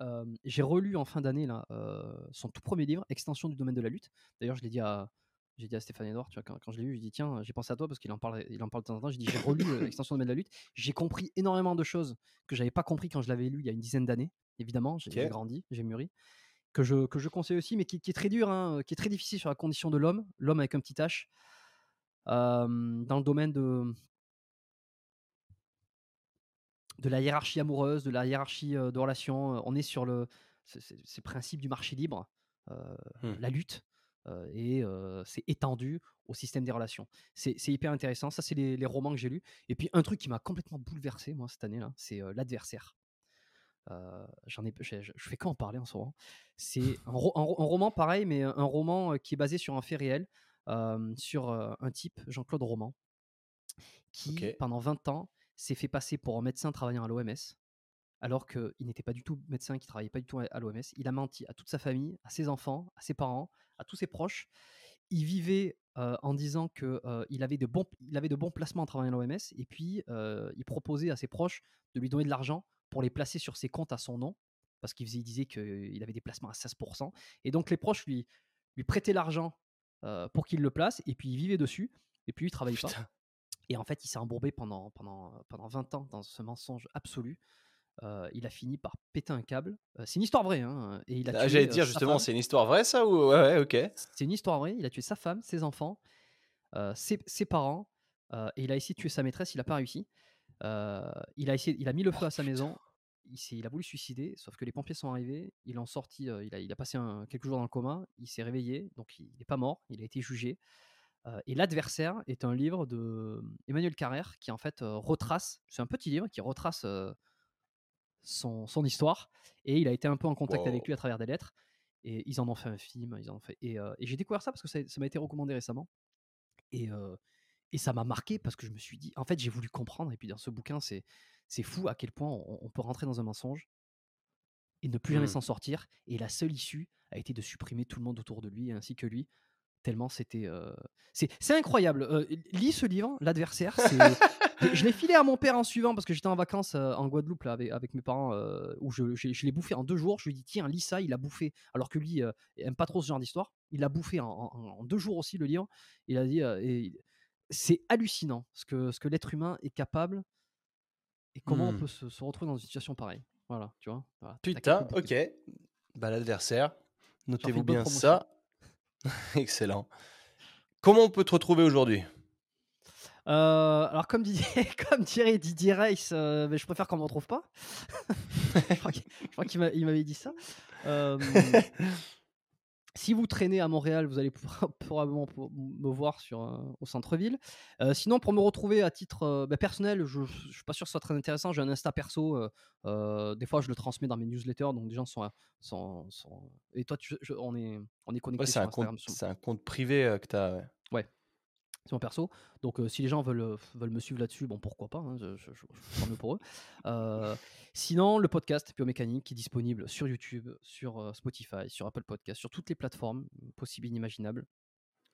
Euh, j'ai relu en fin d'année là euh, son tout premier livre, Extension du domaine de la lutte. D'ailleurs, je l'ai dit à, j'ai dit à Stéphane Edouard, tu vois, quand, quand je l'ai lu, j'ai dit tiens, j'ai pensé à toi parce qu'il en parle, il en parle de temps en temps. J'ai dit j'ai relu euh, Extension du domaine de la lutte, j'ai compris énormément de choses que j'avais pas compris quand je l'avais lu il y a une dizaine d'années. Évidemment, j'ai grandi, j'ai mûri. Que je, que je conseille aussi, mais qui, qui est très dur, hein, qui est très difficile sur la condition de l'homme, l'homme avec un petit H, dans le domaine de, de la hiérarchie amoureuse, de la hiérarchie euh, de relations. On est sur le, ces principes du marché libre, euh, Hmm. la lutte, euh, et c'est étendu au système des relations. C'est c'est hyper intéressant. Ça, c'est les, les romans que j'ai lus. Et puis, un truc qui m'a complètement bouleversé, moi, cette année-là, c'est L'adversaire. J'en ai, je, fais qu'en parler en ce moment. C'est un, ro- un ro- un roman pareil, mais un roman qui est basé sur un fait réel, sur un type, Jean-Claude Roman, qui, pendant 20 ans, s'est fait passer pour un médecin travaillant à l'OMS, alors qu'il n'était pas du tout médecin, qui travaillait pas du tout à l'OMS. Il a menti à toute sa famille, à ses enfants, à ses parents, à tous ses proches. Il vivait euh, en disant qu'il il avait, de bons, avait de bons placements en travaillant à l'OMS, et puis euh, il proposait à ses proches de lui donner de l'argent pour les placer sur ses comptes à son nom, parce qu'il disait qu'il avait des placements à 16%. Et donc les proches lui, prêtaient l'argent euh, pour qu'il le place, et puis il vivait dessus, et puis il travaillait pas. Et en fait, il s'est embourbé pendant, pendant, pendant 20 ans dans ce mensonge absolu. Euh, il a fini par péter un câble. Euh, c'est une histoire vraie. Hein, et il a Ah, J'allais euh, dire justement, c'est une histoire vraie ça ou ouais, ouais, ok. C'est une histoire vraie. Il a tué sa femme, ses enfants, euh, ses, ses parents. euh, et il a essayé de tuer sa maîtresse. Il n'a pas réussi. Euh, il, a essayé, il a mis le feu Oh, à sa putain. maison. Il, il a voulu se suicider, sauf que les pompiers sont arrivés. Ils l'ont sorti. euh, il, a, il a passé un- quelques jours dans le coma. Il s'est réveillé. Donc il n'est pas mort. Il a été jugé. Et L'adversaire est un livre de Emmanuel Carrère qui en fait retrace, c'est un petit livre qui retrace son, son histoire et il a été un peu en contact Wow. avec lui à travers des lettres et ils en ont fait un film, ils en ont fait et, et j'ai découvert ça parce que ça m'a été recommandé récemment et, et ça m'a marqué parce que je me suis dit en fait j'ai voulu comprendre et puis dans ce bouquin c'est c'est fou à quel point on, on peut rentrer dans un mensonge et ne plus jamais Hmm. s'en sortir et la seule issue a été de supprimer tout le monde autour de lui ainsi que lui tellement c'était euh, c'est incroyable Euh, lis ce livre l'adversaire je- l'ai filé à mon père en suivant parce que j'étais en vacances euh, en Guadeloupe là, avec, avec mes parents où je, je l'ai bouffé en deux jours je lui ai dit tiens lis ça il a bouffé alors que lui aime pas trop ce genre d'histoire il a bouffé en, en- en deux jours aussi le livre il a dit c'est hallucinant ce que, ce que l'être humain est capable et comment on Hmm. peut se, se retrouver dans une situation pareille voilà tu vois? Voilà, Putain, ok. Bah l'adversaire. Notez-vous bien ça. Excellent. Comment on peut te retrouver aujourd'hui? Euh, alors comme, dit, comme dirait Didier Reiss, euh, mais je préfère qu'on ne me retrouve pas. je crois qu'il m'avait dit ça. Euh, si vous traînez à Montréal, vous allez probablement me voir sur, euh, au centre-ville. Euh, sinon, pour me retrouver à titre euh, bah, personnel, je ne suis pas sûr que ce soit très intéressant. J'ai un Insta perso. des fois, je le transmets dans mes newsletters, donc des gens sont... sont, sont- Et toi, tu- je- on est, on est connecté Ouais, c'est sur un, compte- sur- c'est un compte privé que tu as. C'est mon perso. Donc, euh, si les gens veulent, euh, veulent me suivre là-dessus, bon, pourquoi pas, hein, je, je, je, je- mieux pour eux. Euh, sinon, le podcast Biomécanique qui est disponible sur YouTube, sur Spotify, sur Apple Podcast, sur toutes les plateformes possibles et inimaginables.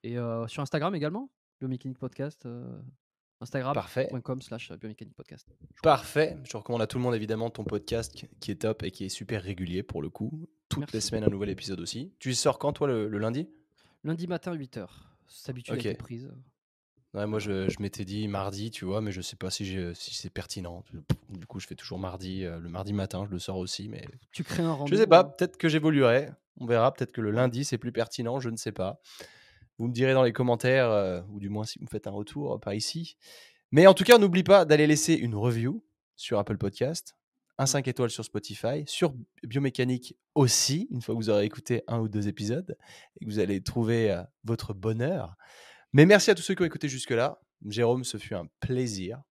Et euh, sur Instagram également, Biomécanique Podcast, Parfait. Instagram.com slash Biomécanique Podcast. Parfait. Je recommande à tout le monde évidemment ton podcast qui- est top et qui est super régulier pour le coup. Toutes les semaines un nouvel épisode aussi. Tu sors quand toi le, le lundi? Lundi matin, 8h. Cette habitude Ok. a été prise. Ouais, moi je, je m'étais dit mardi, tu vois, mais je sais pas si, j'ai- si c'est pertinent. Du coup, je fais toujours mardi, euh, le mardi matin, je le sors aussi, mais Tu crées un je rendez-vous. sais pas. Peut-être que j'évoluerai. On verra. Peut-être que le lundi c'est plus pertinent. Je ne sais pas. Vous me direz dans les commentaires, euh, ou du moins si vous me faites un retour euh, par ici. Mais en tout cas, n'oublie pas d'aller laisser une review sur Apple Podcast, un 5 étoiles sur Spotify, sur Biomécanique aussi, une fois que vous aurez écouté un ou deux épisodes et que vous allez trouver euh, votre bonheur. Mais merci à tous ceux qui ont écouté jusque-là. Jérôme, ce fut un plaisir.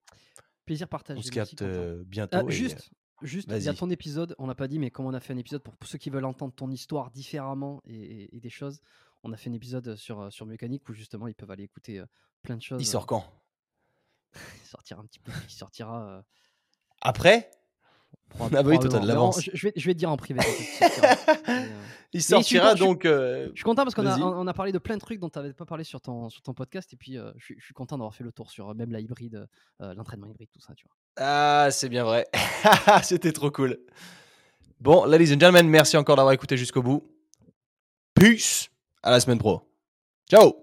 Plaisir partagé. On se capte euh, bientôt. Ah, et, juste, juste, il y a ton épisode, on n'a pas dit, mais comme on a fait un épisode pour, ceux qui veulent entendre ton histoire différemment et, et- et des choses, on a fait un épisode sur, euh, sur mécanique où justement ils peuvent aller écouter plein de choses. il sort quand? Il sortira un petit peu, il sortira. Après? Ah bah oui, toi, t'as de probablement. Mais en- l'avance. je, je vais, je vais te dire en privé. quand il sortira. Mais, euh, Il suis sortira donc. euh, Je suis content parce qu'on a, Vas-y. on a parlé de plein de trucs dont tu n'avais pas parlé sur ton, sur ton podcast. Et puis, euh, je, suis, je suis content d'avoir fait le tour sur même la hybride, euh, l'entraînement hybride, tout ça. Tu vois. Ah, c'est bien vrai. C'était trop cool. Bon, ladies and gentlemen, merci encore d'avoir écouté jusqu'au bout. Peace. À la semaine pro. Ciao.